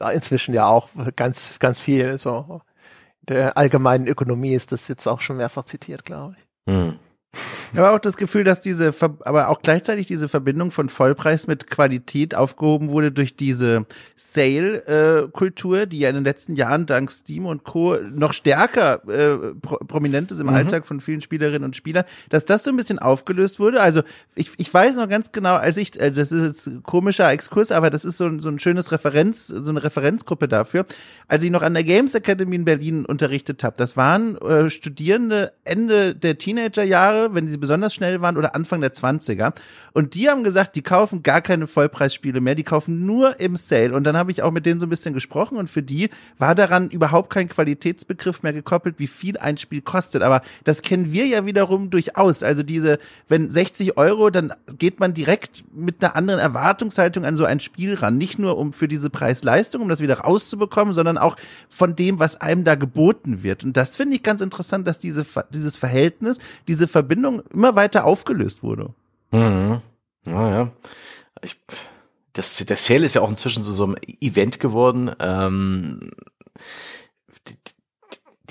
ja inzwischen ja auch ganz, ganz viel so. Der allgemeinen Ökonomie ist das jetzt auch schon mehrfach zitiert, glaube ich. Hm. Ich habe auch das Gefühl, dass diese, aber auch gleichzeitig diese Verbindung von Vollpreis mit Qualität aufgehoben wurde durch diese Sale-Kultur, die ja in den letzten Jahren dank Steam und Co. noch stärker äh, pro prominent ist im Alltag von vielen Spielerinnen und Spielern, dass das so ein bisschen aufgelöst wurde. Also ich, ich weiß noch ganz genau, als ich, äh, das ist jetzt komischer Exkurs, aber das ist so, ein- so ein schönes Referenz, so eine Referenzgruppe dafür. Als ich noch an der Games Academy in Berlin unterrichtet habe, das waren äh, Studierende Ende der Teenagerjahre, wenn sie besonders schnell waren, oder Anfang der 20er. Und die haben gesagt, die kaufen gar keine Vollpreisspiele mehr, die kaufen nur im Sale. Und dann habe ich auch mit denen so ein bisschen gesprochen und für die war daran überhaupt kein Qualitätsbegriff mehr gekoppelt, wie viel ein Spiel kostet. Aber das kennen wir ja wiederum durchaus. Also diese, wenn 60 Euro, dann geht man direkt mit einer anderen Erwartungshaltung an so ein Spiel ran. Nicht nur um für diese Preis-Leistung, um das wieder rauszubekommen, sondern auch von dem, was einem da geboten wird. Und das finde ich ganz interessant, dass diese, dieses Verhältnis, diese Verbindung immer weiter aufgelöst wurde. Mhm. Naja. Ich, das, der Sale ist ja auch inzwischen zu so einem Event geworden. Ähm,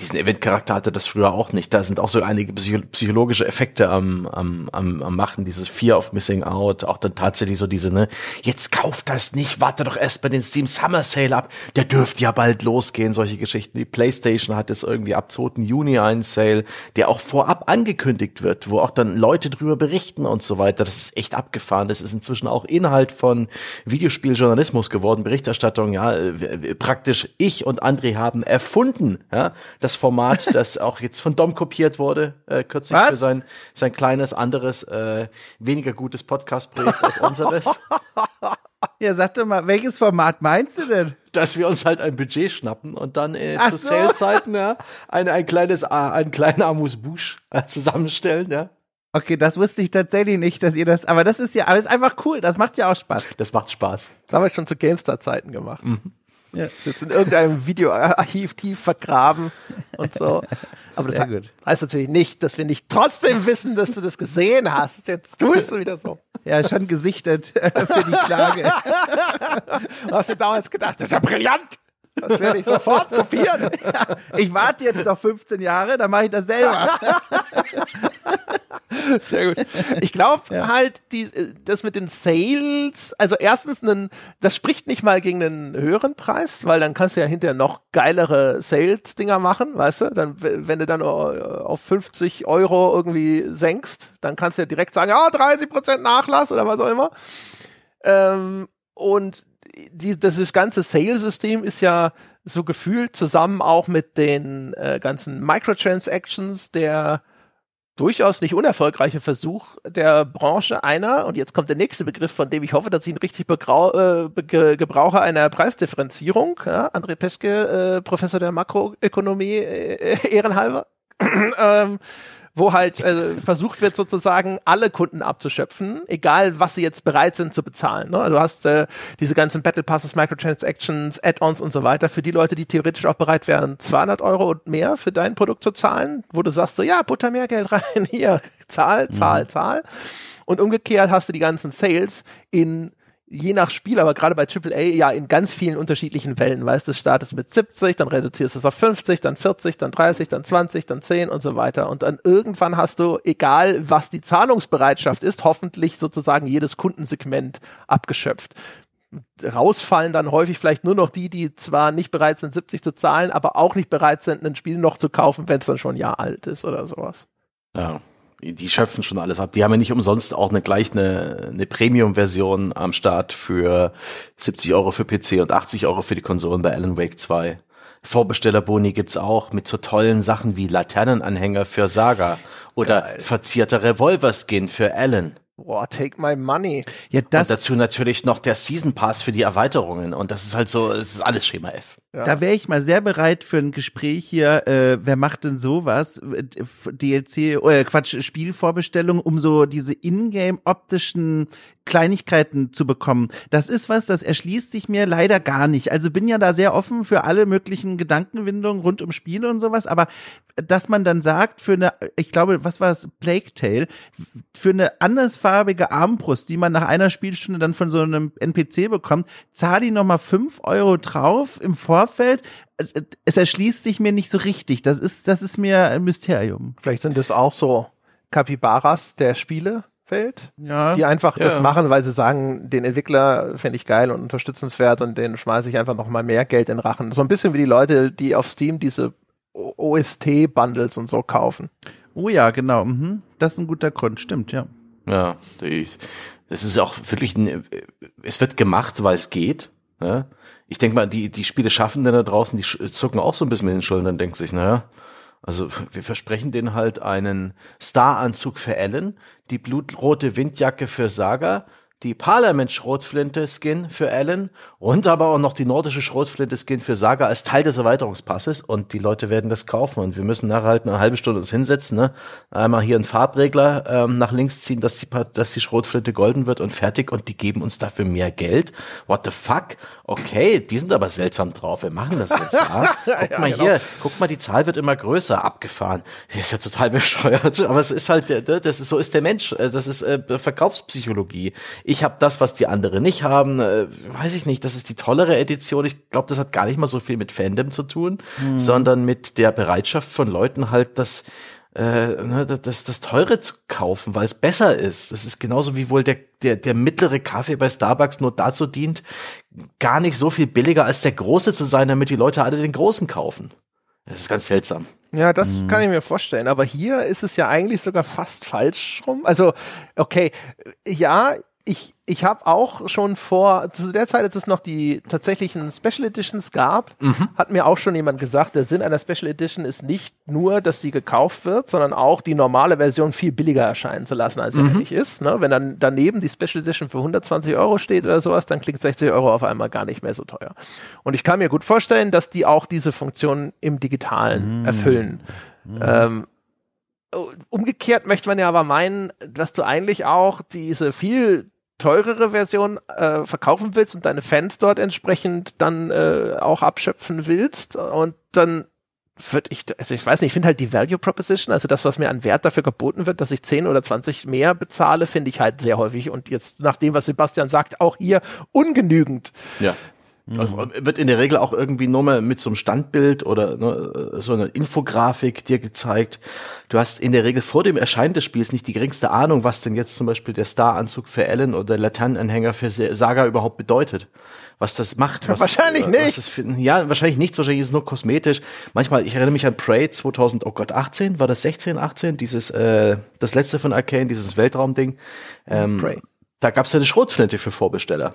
diesen Eventcharakter hatte das früher auch nicht. Da sind auch so einige psychologische Effekte am, am, am, am machen, dieses Fear of Missing Out, auch dann tatsächlich so diese, ne, jetzt kauft das nicht, warte doch erst bei den Steam Summer Sale ab, der dürfte ja bald losgehen, solche Geschichten. Die Playstation hat jetzt irgendwie ab 2. Juni einen Sale, der auch vorab angekündigt wird, wo auch dann Leute drüber berichten und so weiter. Das ist echt abgefahren. Das ist inzwischen auch Inhalt von Videospieljournalismus geworden, Berichterstattung, ja, äh, praktisch ich und André haben erfunden, ja, das Format, das auch jetzt von Dom kopiert wurde, äh, kürzlich Was? für sein, sein kleines, anderes, äh, weniger gutes Podcast-Projekt als unseres. Ja, sag doch mal, welches Format meinst du denn? Dass wir uns halt ein Budget schnappen und dann äh, zu so. Sale-Zeiten ja, ein, ein kleines, äh, einen kleinen Amus Busch äh, zusammenstellen, ja. Okay, das wusste ich tatsächlich nicht, dass ihr das, aber das ist ja, aber ist einfach cool, das macht ja auch Spaß. Das macht Spaß. Das haben wir schon zu GameStar-Zeiten gemacht. Mhm. Ja. Ist jetzt in irgendeinem Videoarchiv tief vergraben und so. Aber das he heißt natürlich nicht, dass wir nicht trotzdem wissen, dass du das gesehen hast. Jetzt tust du wieder so. Ja, schon gesichtet äh, für die Klage. du hast dir damals gedacht, das ist ja brillant. Das werde ich sofort kopieren. Ich warte jetzt noch 15 Jahre, dann mache ich das selber. Sehr gut. Ich glaube ja. halt, die, das mit den Sales, also erstens, einen, das spricht nicht mal gegen einen höheren Preis, weil dann kannst du ja hinterher noch geilere Sales-Dinger machen, weißt du? Dann, wenn du dann auf 50 Euro irgendwie senkst, dann kannst du ja direkt sagen, ja, 30 Prozent Nachlass oder was auch immer. Ähm, und die, das ganze Sales-System ist ja so gefühlt zusammen auch mit den äh, ganzen Microtransactions der durchaus nicht unerfolgreiche Versuch der Branche einer, und jetzt kommt der nächste Begriff, von dem ich hoffe, dass ich ihn richtig äh, ge gebrauche, einer Preisdifferenzierung. Ja, André Peschke, äh, Professor der Makroökonomie, äh, ehrenhalber. ähm, wo halt äh, versucht wird, sozusagen alle Kunden abzuschöpfen, egal was sie jetzt bereit sind zu bezahlen. Ne? Du hast äh, diese ganzen Battle Passes, Microtransactions, Add-ons und so weiter für die Leute, die theoretisch auch bereit wären, 200 Euro und mehr für dein Produkt zu zahlen, wo du sagst so, ja, butter mehr Geld rein, hier, zahl, zahl, mhm. zahl. Und umgekehrt hast du die ganzen Sales in je nach Spiel, aber gerade bei AAA ja in ganz vielen unterschiedlichen Wellen. Weißt du, startest mit 70, dann reduzierst du es auf 50, dann 40, dann 30, dann 20, dann 10 und so weiter. Und dann irgendwann hast du, egal was die Zahlungsbereitschaft ist, hoffentlich sozusagen jedes Kundensegment abgeschöpft. Rausfallen dann häufig vielleicht nur noch die, die zwar nicht bereit sind, 70 zu zahlen, aber auch nicht bereit sind, ein Spiel noch zu kaufen, wenn es dann schon ein Jahr alt ist oder sowas. Ja die schöpfen schon alles ab. Die haben ja nicht umsonst auch eine gleich eine, eine Premium-Version am Start für 70 Euro für PC und 80 Euro für die Konsolen bei Alan Wake 2. Vorbestellerboni gibt's auch mit so tollen Sachen wie Laternenanhänger für Saga oder Geil. verzierter Revolver-Skin für Alan. Boah, take my money. Ja, das und dazu natürlich noch der Season Pass für die Erweiterungen. Und das ist halt so, es ist alles Schema F. Ja. Da wäre ich mal sehr bereit für ein Gespräch hier. Äh, wer macht denn sowas? DLC, äh, Quatsch, Spielvorbestellung, um so diese ingame optischen Kleinigkeiten zu bekommen. Das ist was, das erschließt sich mir leider gar nicht. Also bin ja da sehr offen für alle möglichen Gedankenwindungen rund um Spiele und sowas, aber dass man dann sagt, für eine, ich glaube, was war es, Plague Tale, für eine andersfarbige Armbrust, die man nach einer Spielstunde dann von so einem NPC bekommt, zahle ich nochmal fünf Euro drauf im Vor Vorfeld, es erschließt sich mir nicht so richtig. Das ist, das ist mir ein Mysterium. Vielleicht sind das auch so Kapibaras der Spielewelt, ja. die einfach ja. das machen, weil sie sagen, den Entwickler finde ich geil und unterstützenswert und den schmeiße ich einfach noch mal mehr Geld in Rachen. So ein bisschen wie die Leute, die auf Steam diese OST-Bundles und so kaufen. Oh ja, genau. Mhm. Das ist ein guter Grund, stimmt, ja. Ja, das ist auch wirklich, ein, es wird gemacht, weil es geht. Ja? ich denke mal, die, die Spiele schaffen denn da draußen, die zucken auch so ein bisschen mit den Schultern, denken sich, naja, also wir versprechen denen halt einen Staranzug für Ellen, die blutrote Windjacke für Saga, die Parlament-Schrotflinte-Skin für Alan und aber auch noch die nordische Schrotflinte-Skin für Saga als Teil des Erweiterungspasses und die Leute werden das kaufen und wir müssen nachher halt eine halbe Stunde uns hinsetzen, ne? einmal hier einen Farbregler ähm, nach links ziehen, dass die, dass die Schrotflinte golden wird und fertig und die geben uns dafür mehr Geld. What the fuck? Okay, die sind aber seltsam drauf, wir machen das jetzt, ja? Guck ja, mal genau. hier, guck mal, die Zahl wird immer größer, abgefahren. Das ist ja total besteuert, aber es ist halt, das ist, so ist der Mensch, das ist äh, Verkaufspsychologie ich habe das, was die anderen nicht haben. Äh, weiß ich nicht, das ist die tollere Edition. Ich glaube, das hat gar nicht mal so viel mit Fandom zu tun, mhm. sondern mit der Bereitschaft von Leuten halt, das äh, ne, das, das teure zu kaufen, weil es besser ist. Das ist genauso wie wohl der, der, der mittlere Kaffee bei Starbucks nur dazu dient, gar nicht so viel billiger als der große zu sein, damit die Leute alle den großen kaufen. Das ist ganz seltsam. Ja, das mhm. kann ich mir vorstellen. Aber hier ist es ja eigentlich sogar fast falsch rum. Also, okay, ja, ich, ich habe auch schon vor, zu der Zeit, als es noch die tatsächlichen Special Editions gab, mhm. hat mir auch schon jemand gesagt, der Sinn einer Special Edition ist nicht nur, dass sie gekauft wird, sondern auch die normale Version viel billiger erscheinen zu lassen, als sie mhm. eigentlich ist. Ne? Wenn dann daneben die Special Edition für 120 Euro steht oder sowas, dann klingt 60 Euro auf einmal gar nicht mehr so teuer. Und ich kann mir gut vorstellen, dass die auch diese Funktion im Digitalen mhm. erfüllen. Mhm. Ähm, umgekehrt möchte man ja aber meinen, dass du eigentlich auch diese viel teurere Version äh, verkaufen willst und deine Fans dort entsprechend dann äh, auch abschöpfen willst und dann würde ich, also ich weiß nicht, ich finde halt die Value Proposition, also das, was mir an Wert dafür geboten wird, dass ich 10 oder 20 mehr bezahle, finde ich halt sehr häufig und jetzt nach dem, was Sebastian sagt, auch hier ungenügend. Ja. Also wird in der Regel auch irgendwie nur mal mit so einem Standbild oder ne, so einer Infografik dir gezeigt. Du hast in der Regel vor dem Erscheinen des Spiels nicht die geringste Ahnung, was denn jetzt zum Beispiel der Star-Anzug für Ellen oder der Laternenanhänger für Saga überhaupt bedeutet. Was das macht. Was, wahrscheinlich äh, nicht. Für, ja, wahrscheinlich nichts. Wahrscheinlich ist es nur kosmetisch. Manchmal, ich erinnere mich an Prey 2000, oh Gott, 18? War das 16, 18? Dieses, äh, das letzte von Arcane, dieses Weltraumding. Ähm, Prey. Da gab es ja eine Schrotflinte für Vorbesteller.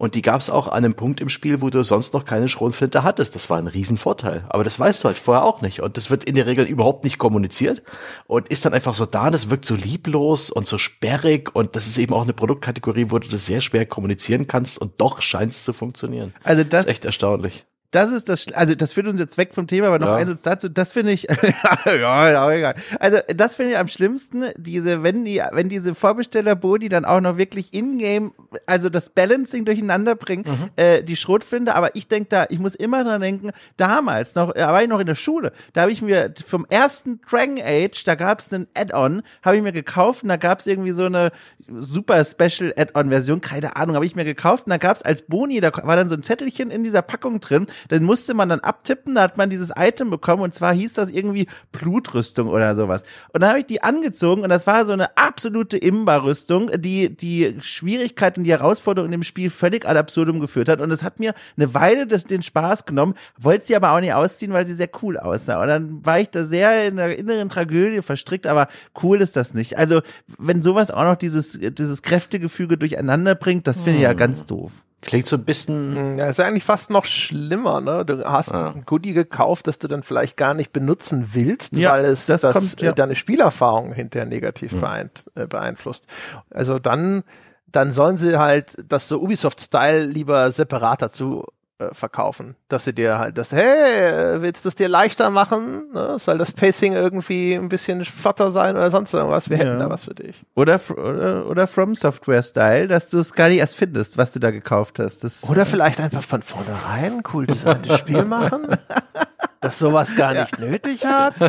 Und die gab es auch an einem Punkt im Spiel, wo du sonst noch keine Schrotflinte hattest. Das war ein Riesenvorteil. Aber das weißt du halt vorher auch nicht. Und das wird in der Regel überhaupt nicht kommuniziert und ist dann einfach so da. Das wirkt so lieblos und so sperrig. Und das ist eben auch eine Produktkategorie, wo du das sehr schwer kommunizieren kannst und doch scheint es zu funktionieren. Also das, das ist echt erstaunlich das ist das, also das führt uns jetzt weg vom Thema, aber noch ja. ein Satz dazu, das finde ich, ja, ja, egal. Also das finde ich am schlimmsten, diese, wenn die, wenn diese Vorbesteller-Boni dann auch noch wirklich in-game, also das Balancing durcheinander bringen, mhm. äh, die Schrotflinte, aber ich denke da, ich muss immer dran denken, damals noch, da war ich noch in der Schule, da habe ich mir vom ersten Dragon Age, da gab es einen Add-on, habe ich mir gekauft und da gab es irgendwie so eine super Special Add-on-Version, keine Ahnung, habe ich mir gekauft und da gab es als Boni, da war dann so ein Zettelchen in dieser Packung drin, dann musste man dann abtippen, da hat man dieses Item bekommen und zwar hieß das irgendwie Blutrüstung oder sowas. Und dann habe ich die angezogen und das war so eine absolute Imba-Rüstung, die die Schwierigkeit und die Herausforderung in dem Spiel völlig ad absurdum geführt hat und es hat mir eine Weile das, den Spaß genommen, wollte sie aber auch nicht ausziehen, weil sie sehr cool aussah. Und dann war ich da sehr in der inneren Tragödie verstrickt, aber cool ist das nicht. Also, wenn sowas auch noch dieses, dieses Kräftegefüge durcheinander bringt, das finde ich ja hm. ganz doof. Klingt so ein bisschen. Hm, ja, ist ja eigentlich fast noch schlimmer, ne? Du hast ja. ein Goodie gekauft, das du dann vielleicht gar nicht benutzen willst, ja, weil es das, das kommt, ja. deine Spielerfahrung hinterher negativ mhm. beeinflusst. Also dann, dann sollen sie halt das so Ubisoft-Style lieber separat dazu äh, verkaufen, dass sie dir halt das, hey, willst du es dir leichter machen? Ne? Soll das Pacing irgendwie ein bisschen flotter sein oder sonst irgendwas? Wir hätten ja. da was für dich. Oder, oder, oder From Software Style, dass du es gar nicht erst findest, was du da gekauft hast. Das, oder vielleicht einfach von vornherein ein cool designtes Spiel machen. dass sowas gar nicht ja. nötig hat.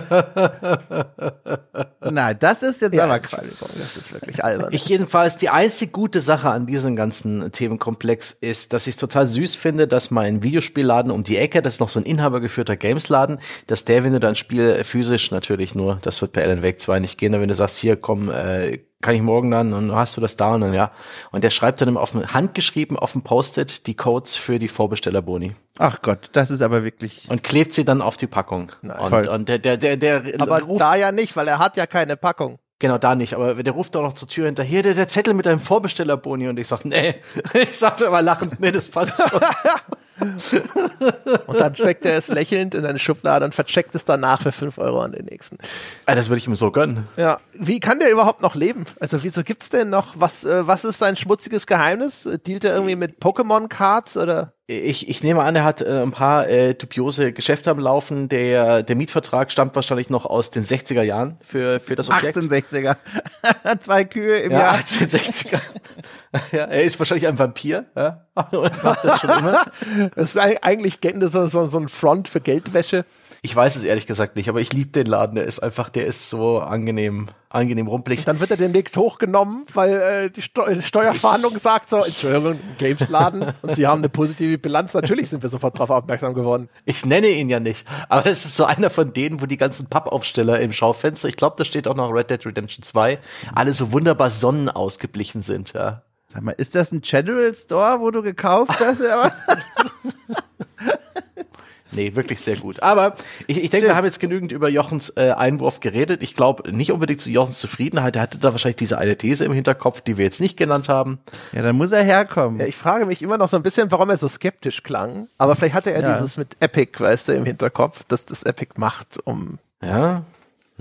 Nein, das ist jetzt ja, aber Quatsch. Das ist wirklich albern. Ich jedenfalls, die einzig gute Sache an diesem ganzen Themenkomplex ist, dass ich es total süß finde, dass mein Videospielladen um die Ecke, das ist noch so ein inhabergeführter Gamesladen, dass der, wenn du dein Spiel physisch natürlich nur, das wird bei Alan Wake 2 nicht gehen, aber wenn du sagst, hier komm, äh, kann ich morgen dann und hast du das da und dann ja. Und der schreibt dann immer auf handgeschrieben auf dem Post-it die Codes für die Vorbestellerboni. Ach Gott, das ist aber wirklich. Und klebt sie dann auf die Packung. Nice. Und, und der, der, der, der Aber ruft, da ja nicht, weil er hat ja keine Packung. Genau, da nicht. Aber der ruft auch noch zur Tür hinterher, der, der Zettel mit deinem Vorbestellerboni. Und ich sag, nee. Ich sagte immer lachend, nee, das passt schon. und dann steckt er es lächelnd in eine Schublade und vercheckt es danach für fünf Euro an den nächsten. Ah, das würde ich ihm so gönnen. Ja. Wie kann der überhaupt noch leben? Also wieso gibt's denn noch, was, äh, was ist sein schmutziges Geheimnis? Dealt er irgendwie mit Pokémon-Cards oder? Ich, ich nehme an, er hat äh, ein paar äh, dubiose Geschäfte am Laufen. Der, der Mietvertrag stammt wahrscheinlich noch aus den 60er Jahren für, für das Objekt. 1860er. Zwei Kühe im ja, Jahr. 1860er. ja, er ist wahrscheinlich ein Vampir. Ja? Macht das schon immer. Das ist eigentlich so, so, so ein Front für Geldwäsche. Ich weiß es ehrlich gesagt nicht, aber ich liebe den Laden. Der ist einfach, der ist so angenehm, angenehm rumpelig. Dann wird er demnächst hochgenommen, weil äh, die Steu Steuerfahndung sagt so, Entschuldigung, Gamesladen und sie haben eine positive Bilanz. Natürlich sind wir sofort darauf aufmerksam geworden. Ich nenne ihn ja nicht, aber es ist so einer von denen, wo die ganzen Pappaufsteller im Schaufenster, ich glaube, da steht auch noch Red Dead Redemption 2, alle so wunderbar sonnenausgeblichen sind, ja. Sag mal, ist das ein General Store, wo du gekauft hast? Nee, wirklich sehr gut. Aber ich, ich denke, wir haben jetzt genügend über Jochens äh, Einwurf geredet. Ich glaube nicht unbedingt zu Jochens Zufriedenheit. Er hatte da wahrscheinlich diese eine These im Hinterkopf, die wir jetzt nicht genannt haben. ja, dann muss er herkommen. Ja, ich frage mich immer noch so ein bisschen, warum er so skeptisch klang. Aber vielleicht hatte er Ja. dieses mit Epic, weißt du, im Hinterkopf, dass das Epic macht, um. Ja.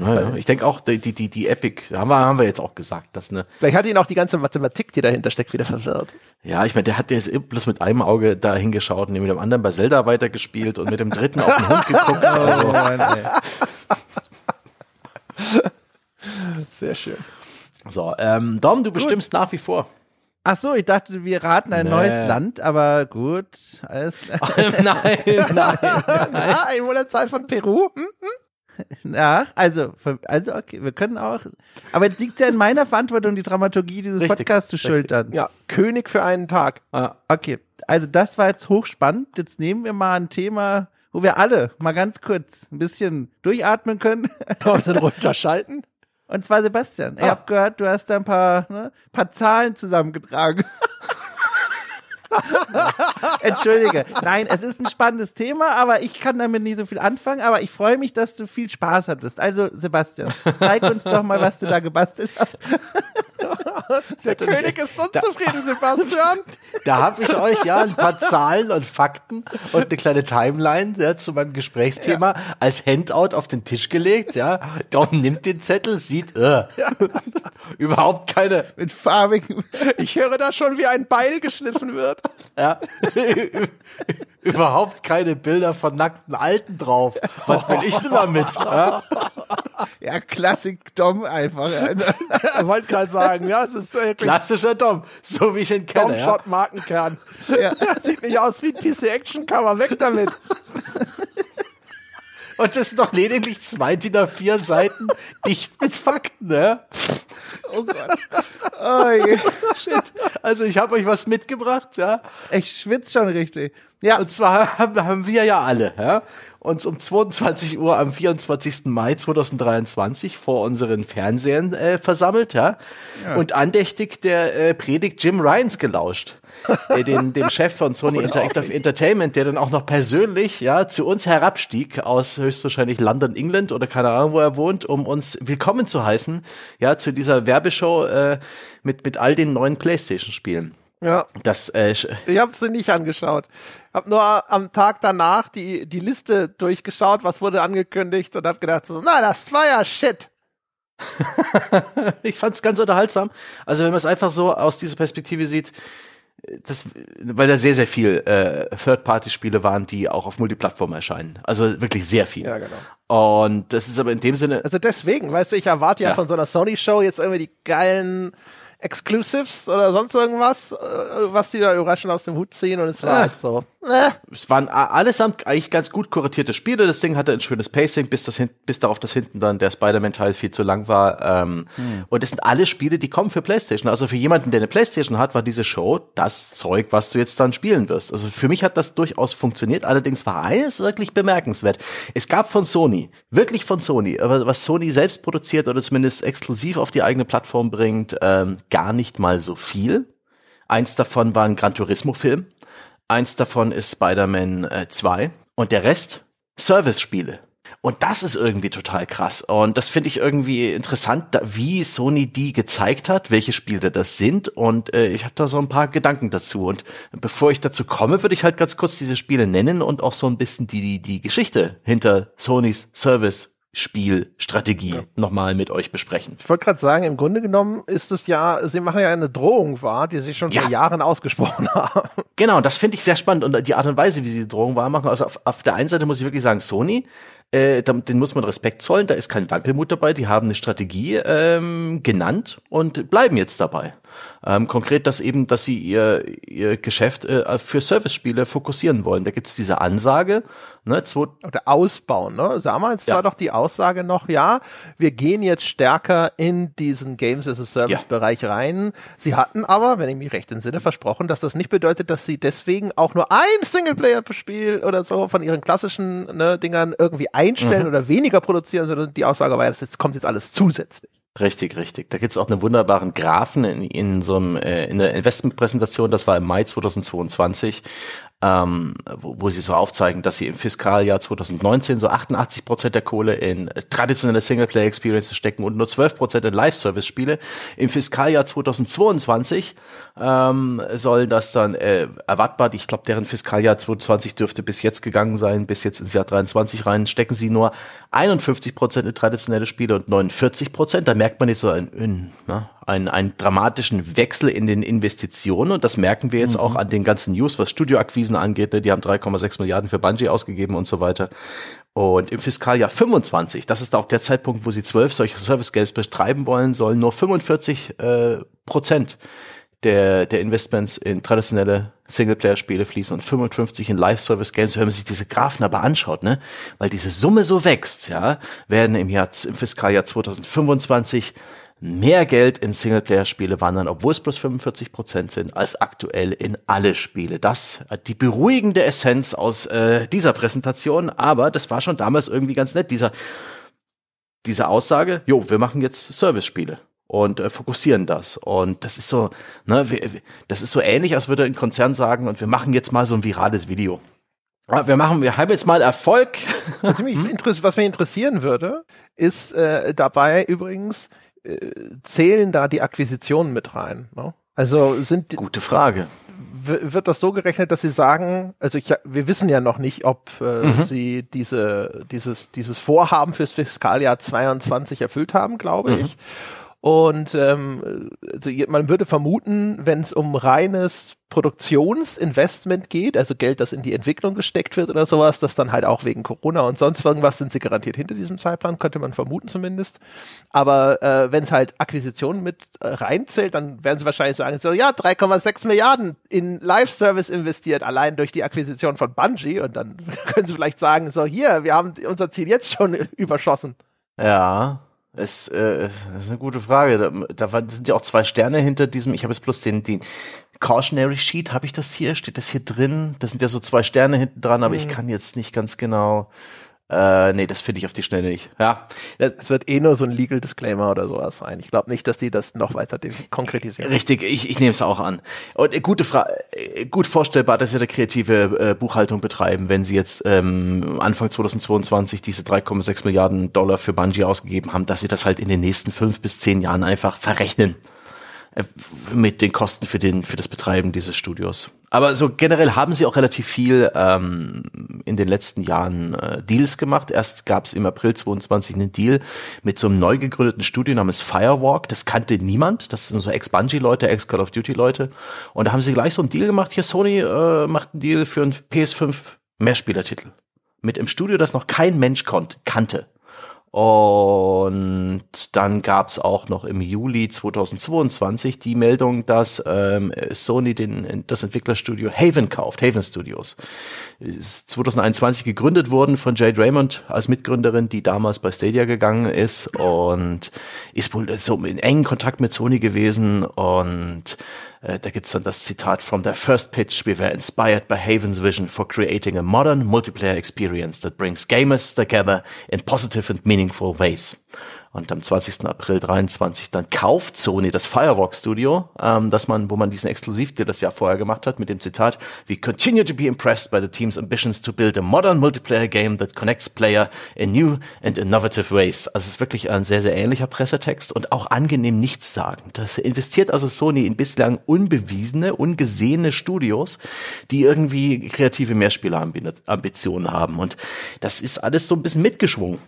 Naja, ich denke auch, die, die, die, Epic, haben wir, haben wir jetzt auch gesagt, dass ne, Vielleicht hat ihn auch die ganze Mathematik, die dahinter steckt, wieder verwirrt. ja, ich meine, der hat jetzt bloß mit einem Auge da hingeschaut und mit dem anderen bei Zelda weitergespielt und mit dem dritten auf den Hund geguckt. Also, Oh ey. Sehr schön. so, ähm, Dom, du bestimmst nach wie vor. Ach so, ich dachte, wir raten ein Nee. neues Land, aber gut, alles klar. nein, nein. Ah, ein Monat Zeit von Peru? Hm? Ja, also, also okay, wir können auch. Aber jetzt liegt ja in meiner Verantwortung, die Dramaturgie dieses Richtig, Podcasts zu richtig. schultern. Ja, König für einen Tag. Ah, Okay, also das war jetzt hochspannend. Jetzt nehmen wir mal ein Thema, wo wir alle mal ganz kurz ein bisschen durchatmen können. Und dann runterschalten. Und zwar Sebastian. Ich Ah. hab gehört, du hast da ein paar, ne, paar Zahlen zusammengetragen. Entschuldige. Nein, es ist ein spannendes Thema, aber ich kann damit nie so viel anfangen. Aber ich freue mich, dass du viel Spaß hattest. Also, Sebastian, zeig uns doch mal, was du da gebastelt hast. Der König ist unzufrieden, Sebastian. Da habe ich euch ja ein paar Zahlen und Fakten und eine kleine Timeline ja, zu meinem Gesprächsthema als Handout auf den Tisch gelegt. Ja, Dom nimmt den Zettel, sieht äh, überhaupt keine, Mit farbigen. Ich höre da schon, wie ein Beil geschliffen wird. Ja, überhaupt keine Bilder von nackten Alten drauf. Was will ich denn damit? Ja? Ja, Klassik Dom einfach. Also, Er wollte gerade sagen, ja, es ist Klassischer Dom, so wie ich ihn kenne. Ja? Domshot Markenkern. Ja. Sieht nicht aus wie ein PC Action Cover, weg damit. Und das sind doch lediglich zwei DIN A4 Seiten dicht mit Fakten, ne? oh Gott. Oh. Shit. Also ich habe euch was mitgebracht, ja. Ich schwitze schon richtig. Ja, Und zwar haben, wir ja alle, ja, uns um 22 Uhr am 24. Mai 2023 vor unseren Fernsehern äh, versammelt, ja, und andächtig der äh, Predigt Jim Ryans gelauscht, äh, den, dem Chef von Sony Interactive Entertainment, der dann auch noch persönlich, ja, zu uns herabstieg aus höchstwahrscheinlich London, England oder keine Ahnung, wo er wohnt, um uns willkommen zu heißen, ja, zu dieser Werbeshow äh, mit mit all den neuen PlayStation-Spielen. Ja, Das äh, ich habe sie nicht angeschaut. Hab nur am Tag danach die, die Liste durchgeschaut, was wurde angekündigt und hab gedacht so, na, das war ja shit. Ich fand es ganz unterhaltsam. Also wenn man es einfach so aus dieser Perspektive sieht, das, weil da sehr, sehr viel äh, Third-Party-Spiele waren, die auch auf Multiplattform erscheinen. Also wirklich sehr viel. Ja, genau. Und das ist aber in dem Sinne, Also deswegen, weißt du, ich erwarte ja, Ja. von so einer Sony-Show jetzt irgendwie die geilen Exclusives oder sonst irgendwas, äh, was die da überraschend aus dem Hut ziehen und es war Ja. halt so. Äh, es waren allesamt eigentlich ganz gut kuratierte Spiele. Das Ding hatte ein schönes Pacing, bis, das hin, bis darauf, dass hinten dann der Spider-Man-Teil viel zu lang war. Ähm, Und es sind alle Spiele, die kommen für PlayStation. Also für jemanden, der eine PlayStation hat, war diese Show das Zeug, was du jetzt dann spielen wirst. Also für mich hat das durchaus funktioniert. Allerdings war eines wirklich bemerkenswert. Es gab von Sony, wirklich von Sony, was Sony selbst produziert oder zumindest exklusiv auf die eigene Plattform bringt, ähm, gar nicht mal so viel. Eins davon war ein Gran Turismo-Film. Eins davon ist Spider-Man äh, 2 und der Rest Service-Spiele. Und das ist irgendwie total krass. Und das finde ich irgendwie interessant, da, wie Sony die gezeigt hat, welche Spiele das sind. Und äh, ich habe da so ein paar Gedanken dazu. Und bevor ich dazu komme, würde ich halt ganz kurz diese Spiele nennen und auch so ein bisschen die, die, die Geschichte hinter Sonys Service. Spielstrategie nochmal mit euch besprechen. Ich wollte gerade sagen, im Grunde genommen ist es ja, sie machen ja eine Drohung wahr, die sie schon Ja. vor Jahren ausgesprochen haben. Genau, das finde ich sehr spannend und die Art und Weise, wie sie die Drohung wahr machen. Also auf, auf der einen Seite muss ich wirklich sagen, Sony, äh, den muss man Respekt zollen, da ist kein Wankelmut dabei, die haben eine Strategie ähm, genannt und bleiben jetzt dabei. Ähm, konkret, dass eben, dass sie ihr, ihr Geschäft äh, für Service-Spiele fokussieren wollen. Da gibt's diese Ansage, ne, zwei, Oder ausbauen, ne? Damals Ja. war doch die Aussage noch, ja, wir gehen jetzt stärker in diesen Games as a Service Bereich rein. Sie hatten aber, wenn ich mich recht entsinne, versprochen, dass das nicht bedeutet, dass sie deswegen auch nur ein Singleplayer-Spiel oder so von ihren klassischen ne, Dingern irgendwie einstellen oder weniger produzieren, sondern die Aussage war, das kommt jetzt alles zusätzlich. Richtig, richtig. Da gibt's auch einen wunderbaren Graphen in, in so einem, äh, in der Investmentpräsentation, das war im Mai 2022, ähm, wo, wo sie so aufzeigen, dass sie im Fiskaljahr 2019 so 88 Prozent der Kohle in traditionelle Singleplayer-Experiences stecken und nur 12 Prozent in Live-Service-Spiele. Im Fiskaljahr 2022 ähm, soll das dann äh, erwartbar, ich glaube, deren Fiskaljahr 2020 dürfte bis jetzt gegangen sein, bis jetzt ins Jahr 23 rein, stecken sie nur 51 Prozent in traditionelle Spiele und 49 Prozent. Da merkt man jetzt so ein, ein, ne, einen, einen dramatischen Wechsel in den Investitionen und das merken wir jetzt auch an den ganzen News, was Studioakquisen angeht. Ne? Die haben 3,6 Milliarden für Bungie ausgegeben und so weiter. Und im Fiskaljahr 25, das ist auch der Zeitpunkt, wo sie zwölf solche Service Games betreiben wollen, sollen nur 45 äh, Prozent der, der Investments in traditionelle Singleplayer-Spiele fließen und 55 in Live-Service-Games. Wenn man sich diese Graphen aber anschaut, ne, weil diese Summe so wächst, ja, werden im Jahr, im Fiskaljahr 2025 mehr Geld in Singleplayer-Spiele wandern, obwohl es bloß 45 Prozent sind, als aktuell in alle Spiele. Das äh, die beruhigende Essenz aus äh, dieser Präsentation, aber das war schon damals irgendwie ganz nett, dieser diese Aussage, jo, wir machen jetzt Service-Spiele und äh, fokussieren das. Und das ist so, ne, wir, das ist so ähnlich, als würde ein Konzern sagen, und wir machen jetzt mal so ein virales Video. Ja, Wir machen, wir haben jetzt mal Erfolg. Was mich, was mich interessieren würde, ist äh, dabei übrigens, zählen da die Akquisitionen mit rein? Ne? Also sind Gute Frage. wird das so gerechnet, dass sie sagen, also ich, wir wissen ja noch nicht, ob äh, Mhm. sie diese, dieses, dieses Vorhaben fürs Fiskaljahr 22 erfüllt haben, glaube Mhm. ich. Und ähm, also man würde vermuten, wenn es um reines Produktionsinvestment geht, also Geld, das in die Entwicklung gesteckt wird oder sowas, das dann halt auch wegen Corona und sonst irgendwas sind sie garantiert hinter diesem Zeitplan, könnte man vermuten zumindest. Aber äh, wenn es halt Akquisitionen mit äh, reinzählt, dann werden sie wahrscheinlich sagen, so ja, 3,6 Milliarden in Live-Service investiert, allein durch die Akquisition von Bungie und dann können sie vielleicht sagen, so hier, wir haben unser Ziel jetzt schon überschossen. Ja, es äh, das ist eine gute Frage. Da, da sind ja auch zwei Sterne hinter diesem. Ich habe jetzt bloß den, den Cautionary Sheet. Habe ich das hier? Steht das hier drin? Das sind ja so zwei Sterne hinten dran, aber ich kann jetzt nicht ganz genau. Äh, nee, das finde ich auf die Schnelle nicht. Ja, Es wird eh nur so ein Legal Disclaimer oder sowas sein. Ich glaube nicht, dass die das noch weiter konkretisieren. Richtig, ich, ich nehme es auch an. Und äh, gute Frage, gut vorstellbar, dass sie eine kreative äh, Buchhaltung betreiben, wenn sie jetzt ähm, Anfang 2022 diese 3,6 Milliarden Dollar für Bungie ausgegeben haben, dass sie das halt in den nächsten fünf bis zehn Jahren einfach verrechnen äh, mit den Kosten für den für das Betreiben dieses Studios. Aber so generell haben sie auch relativ viel ähm, in den letzten Jahren äh, Deals gemacht. Erst gab es im April 22 einen Deal mit so einem neu gegründeten Studio namens Firewalk. Das kannte niemand. Das sind so Ex-Bungie-Leute, Ex-Call of Duty-Leute. Und da haben sie gleich so einen Deal gemacht. Hier, Sony äh, macht einen Deal für einen PS5 Mehrspielertitel. Mit im Studio, das noch kein Mensch konnt, kannte. Und dann gab's auch noch im Juli 2022 die Meldung, dass ähm, Sony den, das Entwicklerstudio Haven kauft, Haven Studios. Ist 2021 gegründet worden von Jade Raymond als Mitgründerin, die damals bei Stadia gegangen ist und ist wohl so in engen Kontakt mit Sony gewesen und Äh, da gibt's dann das Zitat from their first pitch, we were inspired by Haven's vision for creating a modern multiplayer experience that brings gamers together in positive and meaningful ways. Und am 20. April 23 dann kauft Sony das Firewalk Studio, ähm, dass man, wo man diesen Exklusivdeal das Jahr vorher gemacht hat, mit dem Zitat, we continue to be impressed by the team's ambitions to build a modern multiplayer game that connects player in new and innovative ways. Also es ist wirklich ein sehr, sehr ähnlicher Pressetext und auch angenehm nichts sagen. Das investiert also Sony in bislang unbewiesene, ungesehene Studios, die irgendwie kreative Mehrspielerambitionen haben. Und das ist alles so ein bisschen mitgeschwungen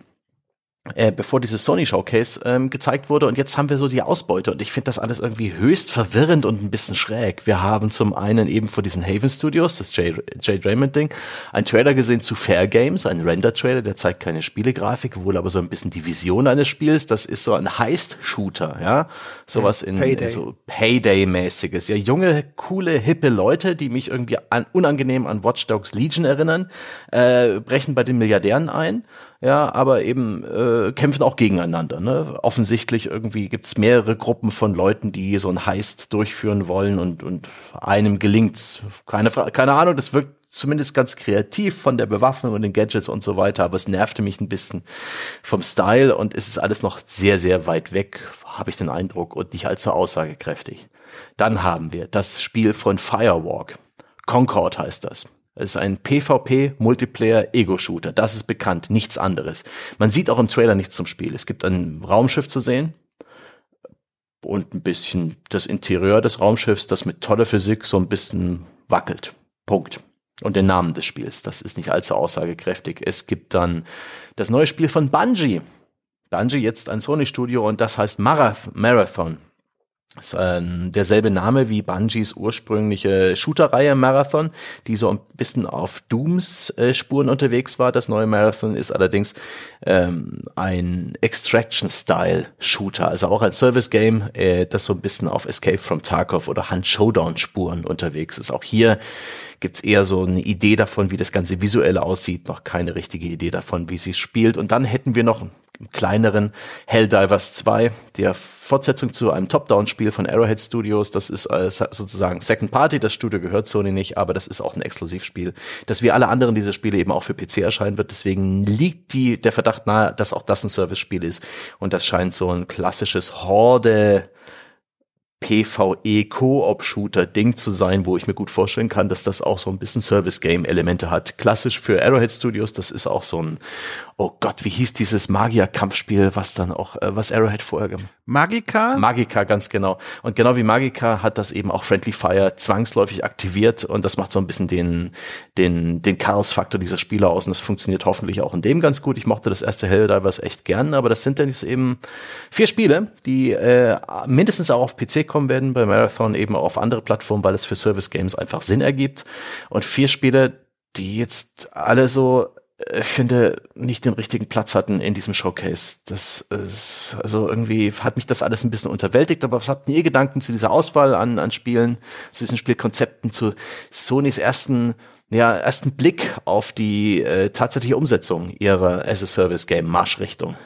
äh, bevor dieses Sony Showcase ähm, gezeigt wurde. Und jetzt haben wir so die Ausbeute. Und ich finde das alles irgendwie höchst verwirrend und ein bisschen schräg. Wir haben zum einen eben vor diesen Haven Studios, das Jade, Jade Raymond Ding, einen Trailer gesehen zu Fair Games, ein Render-Trailer, der zeigt keine Spielegrafik, wohl aber so ein bisschen die Vision eines Spiels. Das ist so ein Heist-Shooter, ja. Sowas in Payday. so Payday-mäßiges. Ja, junge, coole, hippe Leute, die mich irgendwie an, unangenehm an Watch Dogs Legion erinnern, äh, brechen bei den Milliardären ein ja, aber eben äh, kämpfen auch gegeneinander. Ne? Offensichtlich irgendwie gibt's mehrere Gruppen von Leuten, die so ein Heist durchführen wollen und, und einem gelingt's. Keine, keine Ahnung, das wirkt zumindest ganz kreativ von der Bewaffnung und den Gadgets und so weiter, aber es nervte mich ein bisschen vom Style und es ist alles noch sehr, sehr weit weg, habe ich den Eindruck, und nicht allzu aussagekräftig. Dann haben wir das Spiel von Firewalk. Concord heißt das. Es ist ein PvP-Multiplayer-Ego-Shooter. Das ist bekannt, nichts anderes. Man sieht auch im Trailer nichts zum Spiel. Es gibt ein Raumschiff zu sehen und ein bisschen das Interieur des Raumschiffs, das mit toller Physik so ein bisschen wackelt. Punkt. Und den Namen des Spiels. Das ist nicht allzu aussagekräftig. Es gibt dann das neue Spiel von Bungie. Bungie jetzt ein Sony-Studio und das heißt Marath Marathon. Ist ähm, derselbe Name wie Bungies ursprüngliche Shooter-Reihe Marathon, die so ein bisschen auf Dooms äh, Spuren unterwegs war. Das neue Marathon ist allerdings ähm, ein Extraction-Style-Shooter, also auch ein Service-Game, äh, das so ein bisschen auf Escape from Tarkov oder Hunt Showdown-Spuren unterwegs ist. Auch hier gibt's eher so eine Idee davon, wie das Ganze visuell aussieht, noch keine richtige Idee davon, wie sie spielt. Und dann hätten wir noch einen kleineren Helldivers 2, der Fortsetzung zu einem Top-Down-Spiel von Arrowhead Studios. Das ist äh, sozusagen Second Party. Das Studio gehört Sony nicht, aber das ist auch ein Exklusivspiel, das wie alle anderen dieser Spiele eben auch für PC erscheinen wird. Deswegen liegt die, der Verdacht nahe, dass auch das ein Service-Spiel ist. Und das scheint so ein klassisches Horde PvE-Koop-Shooter-Ding zu sein, wo ich mir gut vorstellen kann, dass das auch so ein bisschen Service-Game-Elemente hat. Klassisch für Arrowhead Studios, das ist auch so ein, oh Gott, wie hieß dieses Magier-Kampfspiel, was dann auch, äh, was Arrowhead vorher gemacht Magica? Magica, ganz genau. Und genau wie Magica hat das eben auch Friendly Fire zwangsläufig aktiviert und das macht so ein bisschen den, den, den Chaos-Faktor dieser Spiele aus und das funktioniert hoffentlich auch in dem ganz gut. Ich mochte das erste Helldivers echt gern, aber das sind dann jetzt eben vier Spiele, die äh, mindestens auch auf PC kommen werden, bei Marathon eben auch auf andere Plattformen, weil es für Service Games einfach Sinn ergibt. Und vier Spiele, die jetzt alle so ich finde, nicht den richtigen Platz hatten in diesem Showcase. Das ist, also irgendwie hat mich das alles ein bisschen unterwältigt, aber was habt ihr Gedanken zu dieser Auswahl an, an Spielen, zu diesen Spielkonzepten, zu Sonys ersten, ja, ersten Blick auf die äh, tatsächliche Umsetzung ihrer As-a-Service-Game Marschrichtung?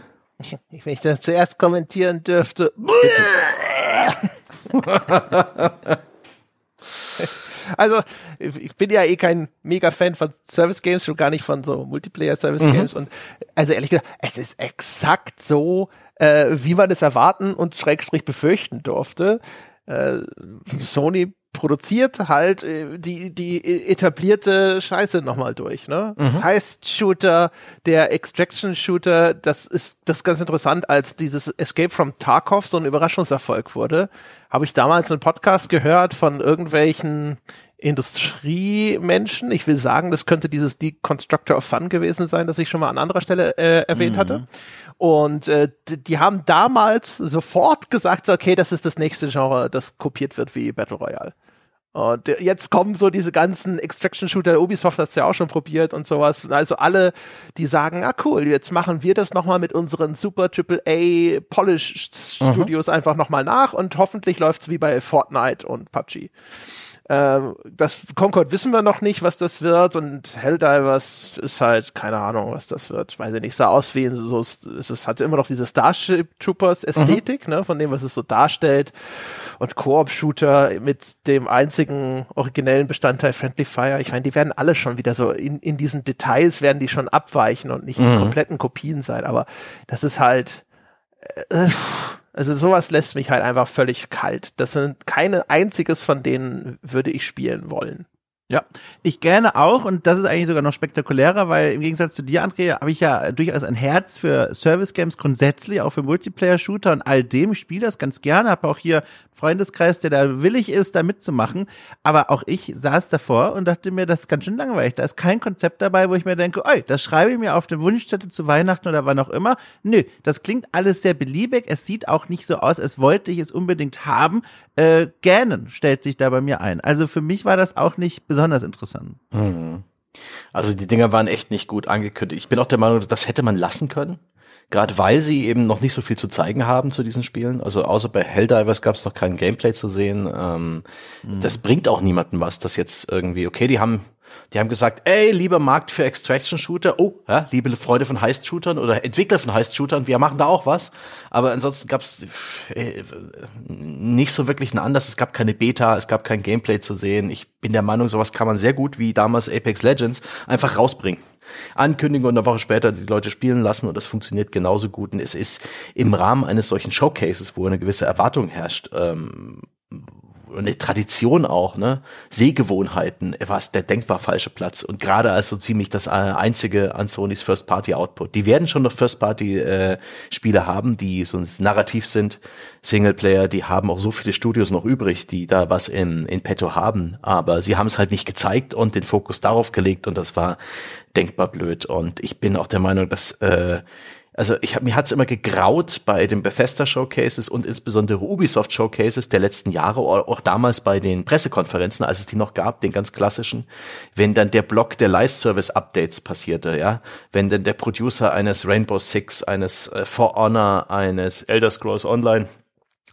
Wenn ich das zuerst kommentieren dürfte. Also, ich bin ja eh kein Mega-Fan von Service-Games, schon gar nicht von so Multiplayer-Service-Games. Und also ehrlich gesagt, es ist exakt so, äh, wie man es erwarten und Schrägstrich befürchten durfte. Äh, Sony produziert halt äh, die die etablierte Scheiße nochmal durch, ne? Mhm. Heist-Shooter, der Extraction-Shooter, das ist das ist ganz interessant, als dieses Escape from Tarkov so ein Überraschungserfolg wurde, habe ich damals einen Podcast gehört von irgendwelchen Industriemenschen. Ich will sagen, das könnte dieses Deconstructor of Fun gewesen sein, das ich schon mal an anderer Stelle äh, erwähnt Mhm. hatte. Und äh, die, die haben damals sofort gesagt, okay, das ist das nächste Genre, das kopiert wird wie Battle Royale. Und äh, jetzt kommen so diese ganzen Extraction-Shooter, Ubisoft hat es ja auch schon probiert und sowas. Also alle, die sagen, ah cool, jetzt machen wir das nochmal mit unseren super AAA Polish-Studios einfach nochmal nach und hoffentlich läuft's wie bei Fortnite und PUBG. Ähm, das Concord wissen wir noch nicht, was das wird und Helldivers ist halt keine Ahnung, was das wird. Weiß ich nicht, sah aus wie so, es, es hatte immer noch diese Starship Troopers Ästhetik, ne, von dem, was es so darstellt. Und Koop-Shooter mit dem einzigen originellen Bestandteil Friendly Fire. Ich meine, die werden alle schon wieder so in, in diesen Details werden die schon abweichen und nicht die kompletten Kopien sein, aber das ist halt, äh, also sowas lässt mich halt einfach völlig kalt. Das sind keine einziges von denen würde ich spielen wollen. Ja, ich gerne auch und das ist eigentlich sogar noch spektakulärer, weil im Gegensatz zu dir, André, habe ich ja durchaus ein Herz für Service Games grundsätzlich, auch für Multiplayer-Shooter und all dem. Spiele das ganz gerne, habe auch hier einen Freundeskreis, der da willig ist, da mitzumachen. Aber auch ich saß davor und dachte mir, das ist ganz schön langweilig. Da ist kein Konzept dabei, wo ich mir denke, oi, das schreibe ich mir auf den Wunschzettel zu Weihnachten oder wann auch immer. Nö, das klingt alles sehr beliebig. Es sieht auch nicht so aus, als wollte ich es unbedingt haben. Äh, Gähnen stellt sich da bei mir ein. Also für mich war das auch nicht besonders interessant. Mhm. Also die Dinger waren echt nicht gut angekündigt. Ich bin auch der Meinung, das hätte man lassen können. Gerade weil sie eben noch nicht so viel zu zeigen haben zu diesen Spielen. Also außer bei Helldivers gab es noch kein Gameplay zu sehen. Ähm, mhm. Das bringt auch niemandem was, das jetzt irgendwie, okay, die haben die haben gesagt, ey, lieber Markt für Extraction-Shooter, oh, ja, liebe Freunde von Heist-Shootern oder Entwickler von Heist-Shootern, wir machen da auch was. Aber ansonsten gab es äh, nicht so wirklich ein Anlass. Es gab keine Beta, es gab kein Gameplay zu sehen. Ich bin der Meinung, sowas kann man sehr gut, wie damals Apex Legends, einfach rausbringen. Ankündigen und eine Woche später die Leute spielen lassen und das funktioniert genauso gut. Und es ist im Rahmen eines solchen Showcases, wo eine gewisse Erwartung herrscht, ähm, eine Tradition auch, ne? Sehgewohnheiten, war es der denkbar falsche Platz. Und gerade als so ziemlich das äh, einzige an Sonys First-Party-Output. Die werden schon noch First-Party-Spiele äh, haben, die so ein Narrativ sind, Singleplayer, die haben auch so viele Studios noch übrig, die da was in, in petto haben. Aber sie haben es halt nicht gezeigt und den Fokus darauf gelegt und das war denkbar blöd. Und ich bin auch der Meinung, dass äh, also ich hab, mir hat's immer gegraut bei den Bethesda Showcases und insbesondere Ubisoft Showcases der letzten Jahre, auch damals bei den Pressekonferenzen, als es die noch gab, den ganz klassischen, wenn dann der Block der Live-Service Updates passierte, ja, wenn dann der Producer eines Rainbow Six, eines äh, For Honor, eines Elder Scrolls Online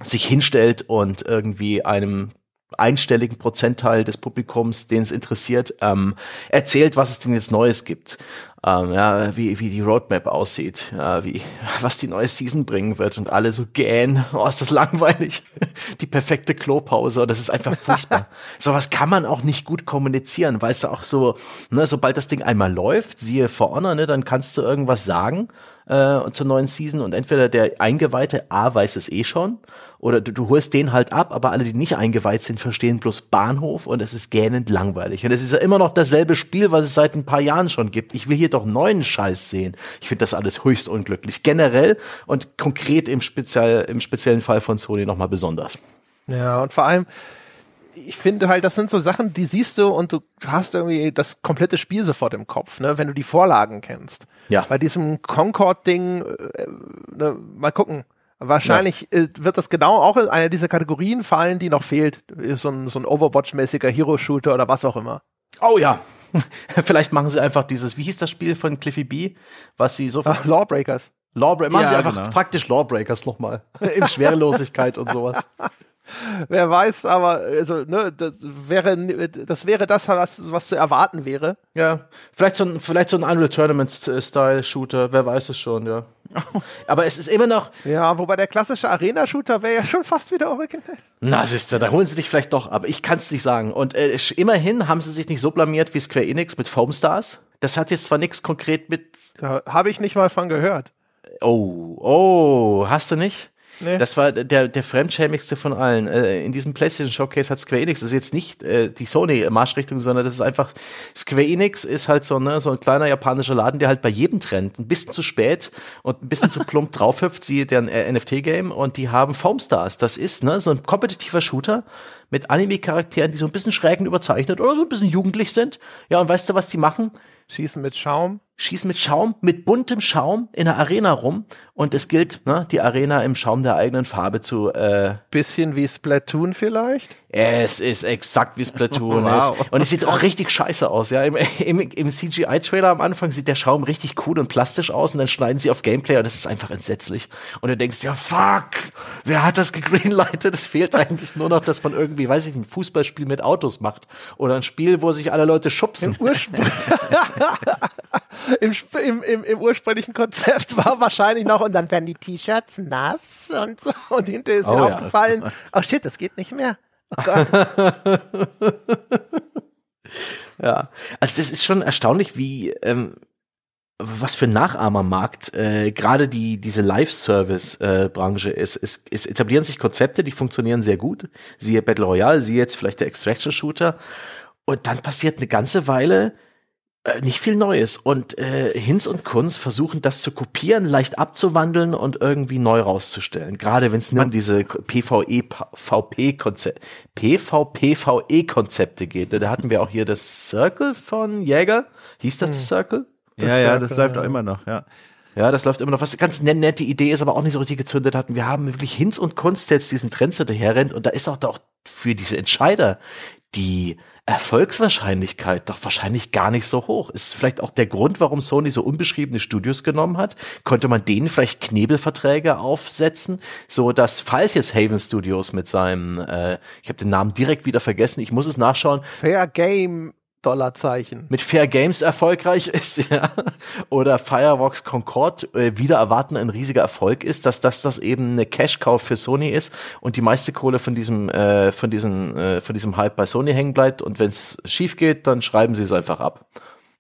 sich hinstellt und irgendwie einem einstelligen Prozentteil des Publikums, den es interessiert, ähm, erzählt, was es denn jetzt Neues gibt. Ähm, ja, wie, wie die Roadmap aussieht, ja, wie, was die neue Season bringen wird und alle so gähn, oh, ist das langweilig. die perfekte Klopause, das ist einfach furchtbar. Sowas kann man auch nicht gut kommunizieren, weißt du, auch so, ne, sobald das Ding einmal läuft, siehe For Honor, ne, dann kannst du irgendwas sagen äh, zur neuen Season und entweder der Eingeweihte A weiß es eh schon oder du, du holst den halt ab, aber alle, die nicht eingeweiht sind, verstehen bloß Bahnhof und es ist gähnend langweilig. Und es ist ja immer noch dasselbe Spiel, was es seit ein paar Jahren schon gibt. Ich will hier doch neuen Scheiß sehen. Ich finde das alles höchst unglücklich. Generell und konkret im, Spezial, im speziellen Fall von Sony nochmal besonders. Ja, und vor allem, ich finde halt, das sind so Sachen, die siehst du und du hast irgendwie das komplette Spiel sofort im Kopf, ne, wenn du die Vorlagen kennst. Ja. Bei diesem Concord-Ding, äh, ne, mal gucken. Wahrscheinlich ja. Äh, wird das genau auch in einer dieser Kategorien fallen, die noch fehlt. So ein, so ein Overwatch-mäßiger Hero-Shooter oder was auch immer. Oh ja. Vielleicht machen sie einfach dieses, wie hieß das Spiel von Cliffy B, was sie so. Ach, Lawbreakers. Lawbreakers. Machen ja, sie einfach genau. praktisch Lawbreakers nochmal. In Schwerelosigkeit und sowas. Wer weiß, aber also, ne, das wäre das wäre das, was, was zu erwarten wäre. Ja, vielleicht so ein, vielleicht so ein Unreal Tournament-Style-Shooter, wer weiß es schon, ja. aber es ist immer noch. Ja, wobei der klassische Arena-Shooter wäre ja schon fast wieder originell. Na, siehst du, da holen sie dich vielleicht doch, aber ich kann es nicht sagen. Und äh, immerhin haben sie sich nicht so blamiert wie Square Enix mit Foam Stars. Das hat jetzt zwar nichts konkret mit. Ja, Habe ich nicht mal von gehört. Oh, oh, hast du nicht? Nee. Das war der, der fremdschämigste von allen. Äh, in diesem PlayStation Showcase hat Square Enix, das ist jetzt nicht äh, die Sony-Marschrichtung, sondern das ist einfach, Square Enix ist halt so, ne, so ein kleiner japanischer Laden, der halt bei jedem Trend ein bisschen zu spät und ein bisschen zu plump draufhüpft, siehe deren äh, NFT-Game und die haben Foam Stars. Das ist, ne, so ein kompetitiver Shooter mit Anime-Charakteren, die so ein bisschen schräg und überzeichnet oder so ein bisschen jugendlich sind. Ja, und weißt du, was die machen? Schießen mit Schaum schießen mit Schaum, mit buntem Schaum in der Arena rum und es gilt, ne, die Arena im Schaum der eigenen Farbe zu äh, bisschen wie Splatoon vielleicht. Es ist exakt wie Splatoon wow. ist. und es sieht auch richtig scheiße aus, ja. Im, im, im CGI-Trailer am Anfang sieht der Schaum richtig cool und plastisch aus und dann schneiden sie auf Gameplay und das ist einfach entsetzlich. Und du denkst, ja fuck, wer hat das gegreenlightet? Es fehlt eigentlich nur noch, dass man irgendwie, weiß ich nicht, ein Fußballspiel mit Autos macht oder ein Spiel, wo sich alle Leute schubsen. Im im, im, im ursprünglichen Konzept war wahrscheinlich noch, und dann werden die T-Shirts nass und so. Und hinterher ist oh, ja. aufgefallen, oh shit, das geht nicht mehr. Oh Gott. ja, also das ist schon erstaunlich, wie ähm, was für ein Nachahmermarkt äh, gerade die diese Live-Service-Branche äh, ist. Es, es etablieren sich Konzepte, die funktionieren sehr gut. Siehe Battle Royale, siehe jetzt vielleicht der Extraction-Shooter. Und dann passiert eine ganze Weile nicht viel Neues. Und äh, Hinz und Kunz versuchen das zu kopieren, leicht abzuwandeln und irgendwie neu rauszustellen. Gerade wenn es nur um diese PvE, VP-Konzepte, PvPVE-Konzepte geht. Da hatten wir auch hier das Circle von Jäger. Hieß das das Circle? ja, ja, das läuft auch immer noch, ja. Ja, das läuft immer noch. Was eine ganz ne- nette Idee ist, aber auch nicht so richtig gezündet hatten. Wir haben wirklich Hinz und Kunst jetzt diesen Trends hinterherrennt und da ist auch doch für diese Entscheider die Erfolgswahrscheinlichkeit doch wahrscheinlich gar nicht so hoch. Ist vielleicht auch der Grund, warum Sony so unbeschriebene Studios genommen hat. Konnte man denen vielleicht Knebelverträge aufsetzen, so dass falls jetzt Haven Studios mit seinem, äh, ich habe den Namen direkt wieder vergessen, ich muss es nachschauen, Fair Game Dollarzeichen. mit Fair Games erfolgreich ist, ja, oder Firewalks Concord äh, wieder erwarten ein riesiger Erfolg ist, dass das das eben eine Cash-Cow für Sony ist und die meiste Kohle von diesem äh, von diesem äh, von diesem Hype bei Sony hängen bleibt und wenn es schief geht, dann schreiben sie es einfach ab.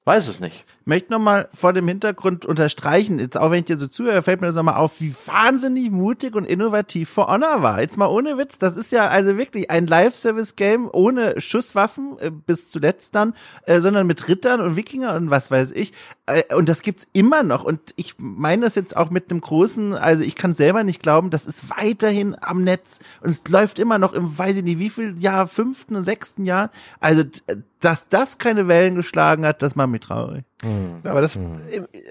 Weiß es nicht. Möchte nochmal vor dem Hintergrund unterstreichen, jetzt auch wenn ich dir so zuhöre, fällt mir das nochmal auf, wie wahnsinnig mutig und innovativ For Honor war. Jetzt mal ohne Witz, das ist ja also wirklich ein Live-Service-Game ohne Schusswaffen, äh, bis zuletzt dann, äh, sondern mit Rittern und Wikingern und was weiß ich. Äh, und das gibt's immer noch. Und ich meine das jetzt auch mit einem großen, also ich kann selber nicht glauben, das ist weiterhin am Netz und es läuft immer noch im, weiß ich nicht, wie viel Jahr, fünften, sechsten Jahr. Also, d- dass das keine Wellen geschlagen hat, das macht mich traurig. Aber das,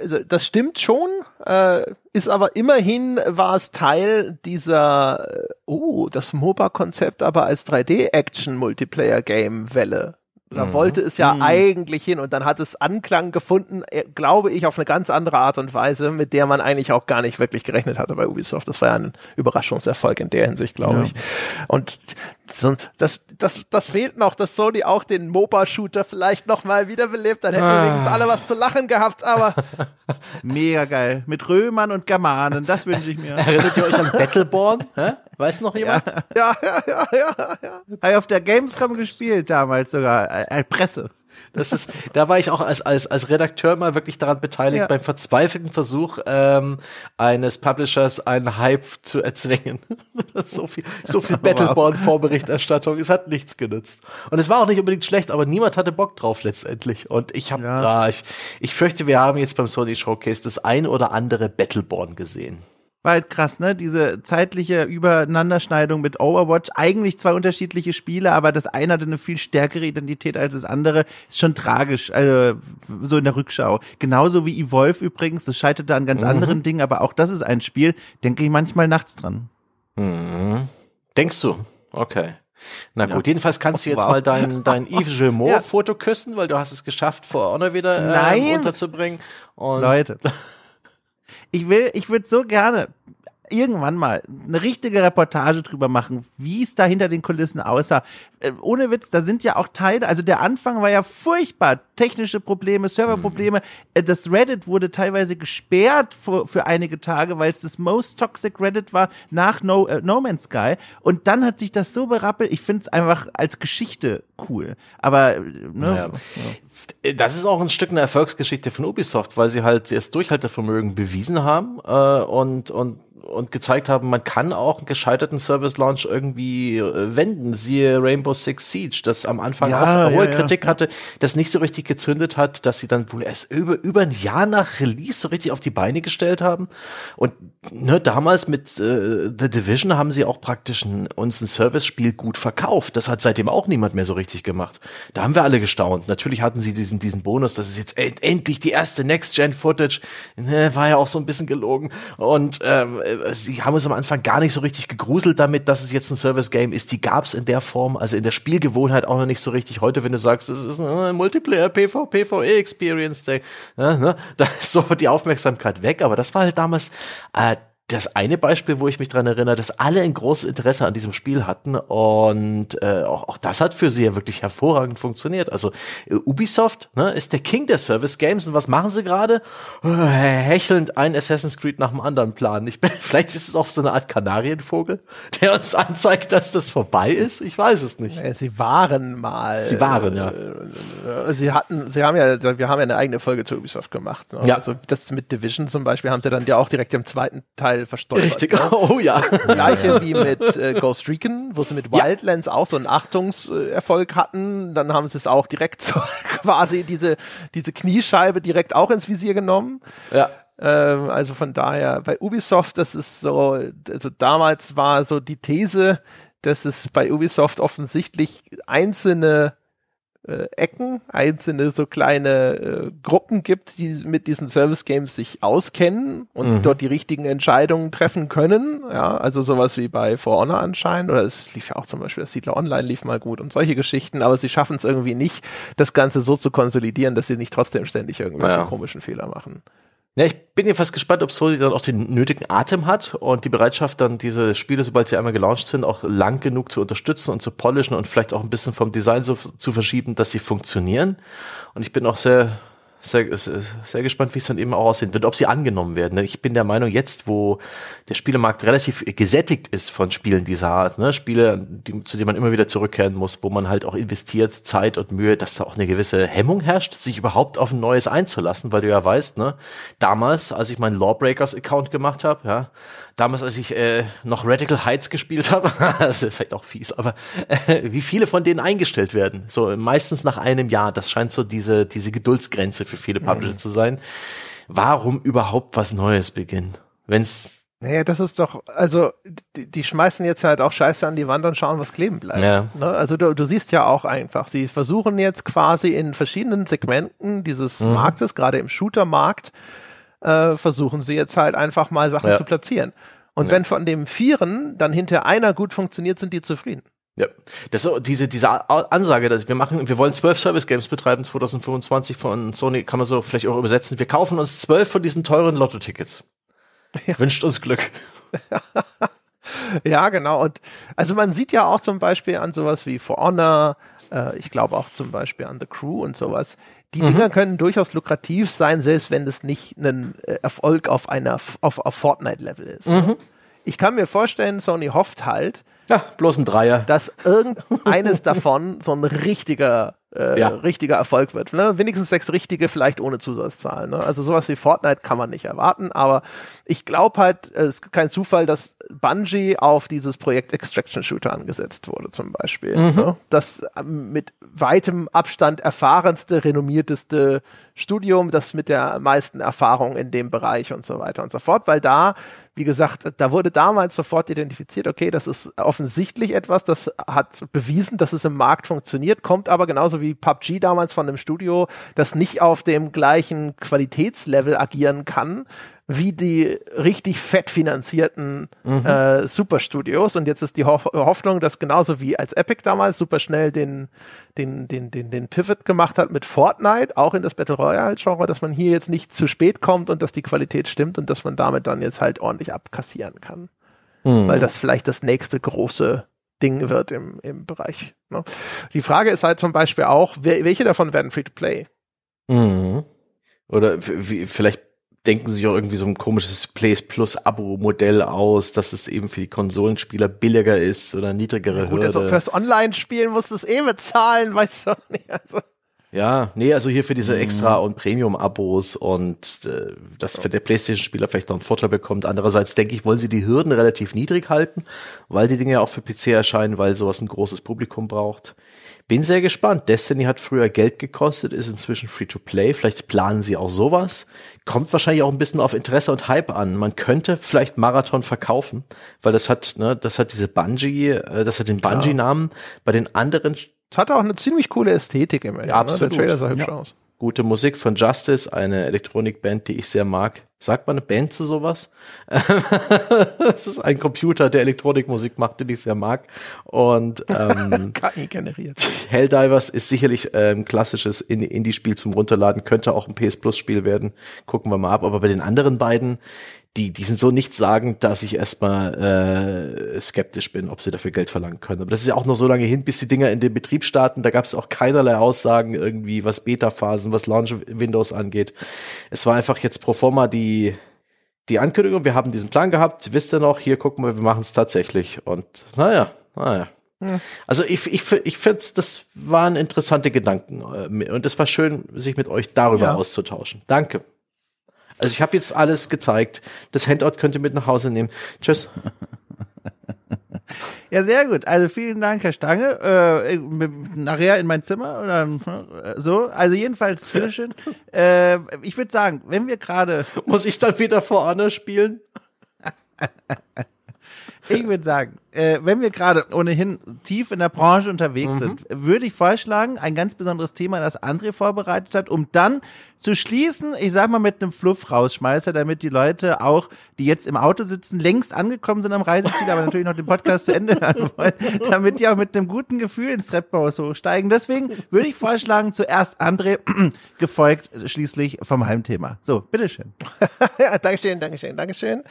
also das stimmt schon, äh, ist aber immerhin war es Teil dieser, äh, oh, das MOBA-Konzept aber als 3D-Action-Multiplayer-Game-Welle. Da wollte es ja eigentlich hin und dann hat es Anklang gefunden, äh, glaube ich, auf eine ganz andere Art und Weise, mit der man eigentlich auch gar nicht wirklich gerechnet hatte bei Ubisoft. Das war ja ein Überraschungserfolg in der Hinsicht, glaube Ja. ich. Und so, das, das, das fehlt noch, dass Sony auch den MOBA-Shooter vielleicht noch mal wiederbelebt. Dann hätten wir wenigstens alle was zu lachen gehabt, aber Mega geil. Mit Römern und Germanen, das wünsche ich mir. Erinnert ihr euch an Battleborn? Hä? Weiß noch jemand? ja, ja, ja, ja, ja. Habe ich auf der Gamescom gespielt damals sogar, äh, als Presse. Das ist, da war ich auch als, als, als Redakteur mal wirklich daran beteiligt, Ja. beim verzweifelten Versuch ähm, eines Publishers einen Hype zu erzwingen. So viel, so viel Battleborn-Vorberichterstattung. Es hat nichts genützt. Und es war auch nicht unbedingt schlecht, aber niemand hatte Bock drauf letztendlich. Und ich habe Ja. da, ich, ich fürchte, wir haben jetzt beim Sony Showcase das ein oder andere Battleborn gesehen. War halt krass, ne? Diese zeitliche Übereinanderschneidung mit Overwatch. Eigentlich zwei unterschiedliche Spiele, aber das eine hatte eine viel stärkere Identität als das andere. Ist schon tragisch, also so in der Rückschau. Genauso wie Evolve übrigens. Das scheiterte an ganz anderen Dingen, aber auch das ist ein Spiel, denke ich manchmal nachts dran. Denkst du? Okay. Na gut, jedenfalls kannst du jetzt Wow. mal dein, dein Yves Ja. Gilmour-Foto küssen, weil du hast es geschafft, vor Honor wieder äh, Nein. unterzubringen. Und Leute. Ich will, ich würde so gerne irgendwann mal eine richtige Reportage drüber machen, wie es da hinter den Kulissen aussah. Äh, ohne Witz, da sind ja auch Teile, also der Anfang war ja furchtbar. Technische Probleme, Serverprobleme. Äh, Das Reddit wurde teilweise gesperrt für, für einige Tage, weil es das most toxic Reddit war nach No, äh, no Man's Sky. Und dann hat sich das so berappelt. Ich finde es einfach als Geschichte cool. Aber, äh, ne, Ja. Das ist auch ein Stück eine Erfolgsgeschichte von Ubisoft, weil sie halt das Durchhaltevermögen bewiesen haben äh, und, und, und gezeigt haben, man kann auch einen gescheiterten Service Launch irgendwie äh, wenden. Siehe Rainbow Six Siege, das am Anfang Ja, auch eine hohe ja, ja. Kritik hatte, das nicht so richtig gezündet hat, dass sie dann wohl erst über, über ein Jahr nach Release so richtig auf die Beine gestellt haben. Und ne, damals mit äh, The Division haben sie auch praktisch ein, uns ein Service-Spiel gut verkauft. Das hat seitdem auch niemand mehr so richtig gemacht. Da haben wir alle gestaunt. Natürlich hatten sie diesen, diesen Bonus, das ist jetzt end, endlich die erste Next-Gen-Footage. Ne, war ja auch so ein bisschen gelogen. Und ähm, äh, sie haben uns am Anfang gar nicht so richtig gegruselt damit, dass es jetzt ein Service-Game ist. Die gab es in der Form, also in der Spielgewohnheit auch noch nicht so richtig. Heute, wenn du sagst, das ist ein äh, Multiplayer PV, PvE Experience, Day, ne, ne, da ist so die Aufmerksamkeit weg. Aber das war halt damals äh, das eine Beispiel, wo ich mich dran erinnere, dass alle ein großes Interesse an diesem Spiel hatten und äh, auch, auch das hat für sie ja wirklich hervorragend funktioniert. Also äh, Ubisoft ne, ist der King der Service Games und was machen sie gerade? Äh, hechelnd ein Assassin's Creed nach dem anderen planen. Ich, bin- vielleicht ist es auch so eine Art Kanarienvogel, der uns anzeigt, dass das vorbei ist. Ich weiß es nicht. Äh, Sie waren mal. Sie waren, ja. Äh, Sie hatten, sie haben ja, wir haben ja eine eigene Folge zu Ubisoft gemacht. Ne? Ja. Also das mit Division zum Beispiel haben sie dann ja auch direkt im zweiten Teil schnell verstolpert. Richtig. Ne? Oh ja. Gleiche wie mit äh, Ghost Recon, wo sie mit Wildlands auch so einen Achtungserfolg hatten. Dann haben sie es auch direkt so quasi diese, diese Kniescheibe direkt auch ins Visier genommen. Ja. Ähm, also von daher, bei Ubisoft, das ist so, also damals war so die These, dass es bei Ubisoft offensichtlich einzelne äh, Ecken, einzelne so kleine äh, Gruppen gibt, die mit diesen Service Games sich auskennen und dort die richtigen Entscheidungen treffen können. Ja, also sowas wie bei For Honor anscheinend, oder es lief ja auch zum Beispiel, das Siedler Online lief mal gut und solche Geschichten, aber sie schaffen es irgendwie nicht, das Ganze so zu konsolidieren, dass sie nicht trotzdem ständig irgendwelche Ja. komischen Fehler machen. Ja, ich bin jedenfalls gespannt, ob Sony dann auch den nötigen Atem hat und die Bereitschaft, dann diese Spiele, sobald sie einmal gelauncht sind, auch lang genug zu unterstützen und zu polischen und vielleicht auch ein bisschen vom Design so zu verschieben, dass sie funktionieren. Und ich bin auch sehr, sehr, sehr, gespannt, wie es dann eben auch aussehen wird, ob sie angenommen werden. ne? Ich bin der Meinung, jetzt, wo der Spielemarkt relativ gesättigt ist von Spielen dieser Art, ne? Spiele, die, zu denen man immer wieder zurückkehren muss, wo man halt auch investiert, Zeit und Mühe, dass da auch eine gewisse Hemmung herrscht, sich überhaupt auf ein neues einzulassen, weil du ja weißt, ne, damals, als ich meinen Lawbreakers-Account gemacht habe, ja, damals, als ich äh, noch Radical Heights gespielt habe, das ist vielleicht auch fies, aber äh, wie viele von denen eingestellt werden, so meistens nach einem Jahr, das scheint so diese, diese Geduldsgrenze für viele Publisher zu sein. Warum überhaupt was Neues beginnen? Wenn's Naja, das ist doch, also die, die schmeißen jetzt halt auch Scheiße an die Wand und schauen, was kleben bleibt. Ja. Ne? Also du, du siehst ja auch einfach, sie versuchen jetzt quasi in verschiedenen Segmenten dieses Mhm. Marktes, gerade im Shooter-Markt, äh, versuchen sie jetzt halt einfach mal Sachen Ja. zu platzieren. Und wenn von dem Vieren dann hinter einer gut funktioniert, sind die zufrieden. Ja, das ist diese diese Ansage, dass wir machen, wir wollen zwölf Service Games betreiben 2025 von Sony, kann man so vielleicht auch übersetzen. Wir kaufen uns zwölf von diesen teuren Lotto-Tickets. Wünscht uns Glück. Ja, genau. Und also man sieht ja auch zum Beispiel an sowas wie For Honor, äh, ich glaube auch zum Beispiel an The Crew und sowas. Die Dinger können durchaus lukrativ sein, selbst wenn es nicht ein äh, Erfolg auf einer auf, auf Fortnite-Level ist. Ich kann mir vorstellen, Sony hofft halt, Ja, bloß ein Dreier. dass irgendeines davon so ein richtiger, äh, Ja. richtiger Erfolg wird. Ne? Wenigstens sechs richtige, vielleicht ohne Zusatzzahlen. Ne? Also sowas wie Fortnite kann man nicht erwarten, aber ich glaube halt, äh, es ist kein Zufall, dass Bungie auf dieses Projekt Extraction Shooter angesetzt wurde, zum Beispiel. Ne? Das ähm, mit weitem Abstand erfahrenste, renommierteste Studium, das mit der meisten Erfahrung in dem Bereich und so weiter und so fort, weil da, wie gesagt, da wurde damals sofort identifiziert, okay, das ist offensichtlich etwas, das hat bewiesen, dass es im Markt funktioniert, kommt aber genauso wie PUBG damals von einem Studio, das nicht auf dem gleichen Qualitätslevel agieren kann, wie die richtig fett finanzierten äh, Superstudios. Und jetzt ist die Hoff Hoffnung, dass genauso wie als Epic damals super schnell den, den, den, den, den Pivot gemacht hat mit Fortnite, auch in das Battle Royale-Genre, dass man hier jetzt nicht zu spät kommt und dass die Qualität stimmt und dass man damit dann jetzt halt ordentlich abkassieren kann. Weil das vielleicht das nächste große Ding wird im, im Bereich. Ne? Die Frage ist halt zum Beispiel auch, wer, welche davon werden Free-to-Play? Mhm. Oder vielleicht denken sie sich auch irgendwie so ein komisches Plays Plus Abo-Modell aus, dass es eben für die Konsolenspieler billiger ist oder niedrigere Gut, Hürde. also fürs Online-Spielen musst du es eh bezahlen, weißt du nicht. Also, Ja, nee, also hier für diese Extra- und Premium-Abos und äh, dass für der PlayStation-Spieler vielleicht noch einen Vorteil bekommt. Andererseits denke ich, wollen sie die Hürden relativ niedrig halten, weil die Dinge ja auch für PC erscheinen, weil sowas ein großes Publikum braucht. Bin sehr gespannt. Destiny hat früher Geld gekostet, ist inzwischen Free-to-Play. Vielleicht planen sie auch sowas. Kommt wahrscheinlich auch ein bisschen auf Interesse und Hype an. Man könnte vielleicht Marathon verkaufen, weil das hat, ne, das hat diese Bungie, äh, das hat den Bungie-Namen. Bei den anderen hat auch eine ziemlich coole Ästhetik im Endeffekt. absolut. Ne? Der Trailer sah hübsch Ja. aus. Gute Musik von Justice, eine Elektronikband, die ich sehr mag. Sagt man eine Band zu sowas? das ist ein Computer, der Elektronikmusik macht, den ich sehr mag. Und ähm, KI generiert. Helldivers ist sicherlich ein ähm, klassisches In- Indie-Spiel zum Runterladen, könnte auch ein PS Plus-Spiel werden. Gucken wir mal ab. Aber bei den anderen beiden, die, die sind so nichtssagend, dass ich erstmal äh, skeptisch bin, ob sie dafür Geld verlangen können. Aber das ist ja auch noch so lange hin, bis die Dinger in den Betrieb starten. Da gab es auch keinerlei Aussagen irgendwie, was Beta-Phasen, was Launch-Windows angeht. Es war einfach jetzt pro forma die, die Ankündigung, wir haben diesen Plan gehabt, wisst ihr noch, hier gucken wir, wir machen es tatsächlich. Und naja, naja. Also ich, ich, ich finde, das waren interessante Gedanken äh, und es war schön, sich mit euch darüber Ja. auszutauschen. Danke. Also ich habe jetzt alles gezeigt. Das Handout könnt ihr mit nach Hause nehmen. Tschüss. Ja, sehr gut. Also vielen Dank, Herr Stange. Äh, nachher in mein Zimmer oder äh, so. Also jedenfalls, bitteschön. äh, ich würde sagen, wenn wir gerade. Muss ich dann wieder vor Anna spielen? Ich würde sagen, äh, wenn wir gerade ohnehin tief in der Branche unterwegs Mhm. sind, würde ich vorschlagen, ein ganz besonderes Thema, das André vorbereitet hat, um dann zu schließen, ich sag mal mit einem Fluff-Rausschmeißer, damit die Leute auch, die jetzt im Auto sitzen, längst angekommen sind am Reiseziel, aber natürlich noch den Podcast zu Ende hören wollen, damit die auch mit einem guten Gefühl ins Treppenhaus hochsteigen. Deswegen würde ich vorschlagen, zuerst André, gefolgt schließlich vom Heimthema. So, bitteschön. ja, Dankeschön, Dankeschön, Dankeschön.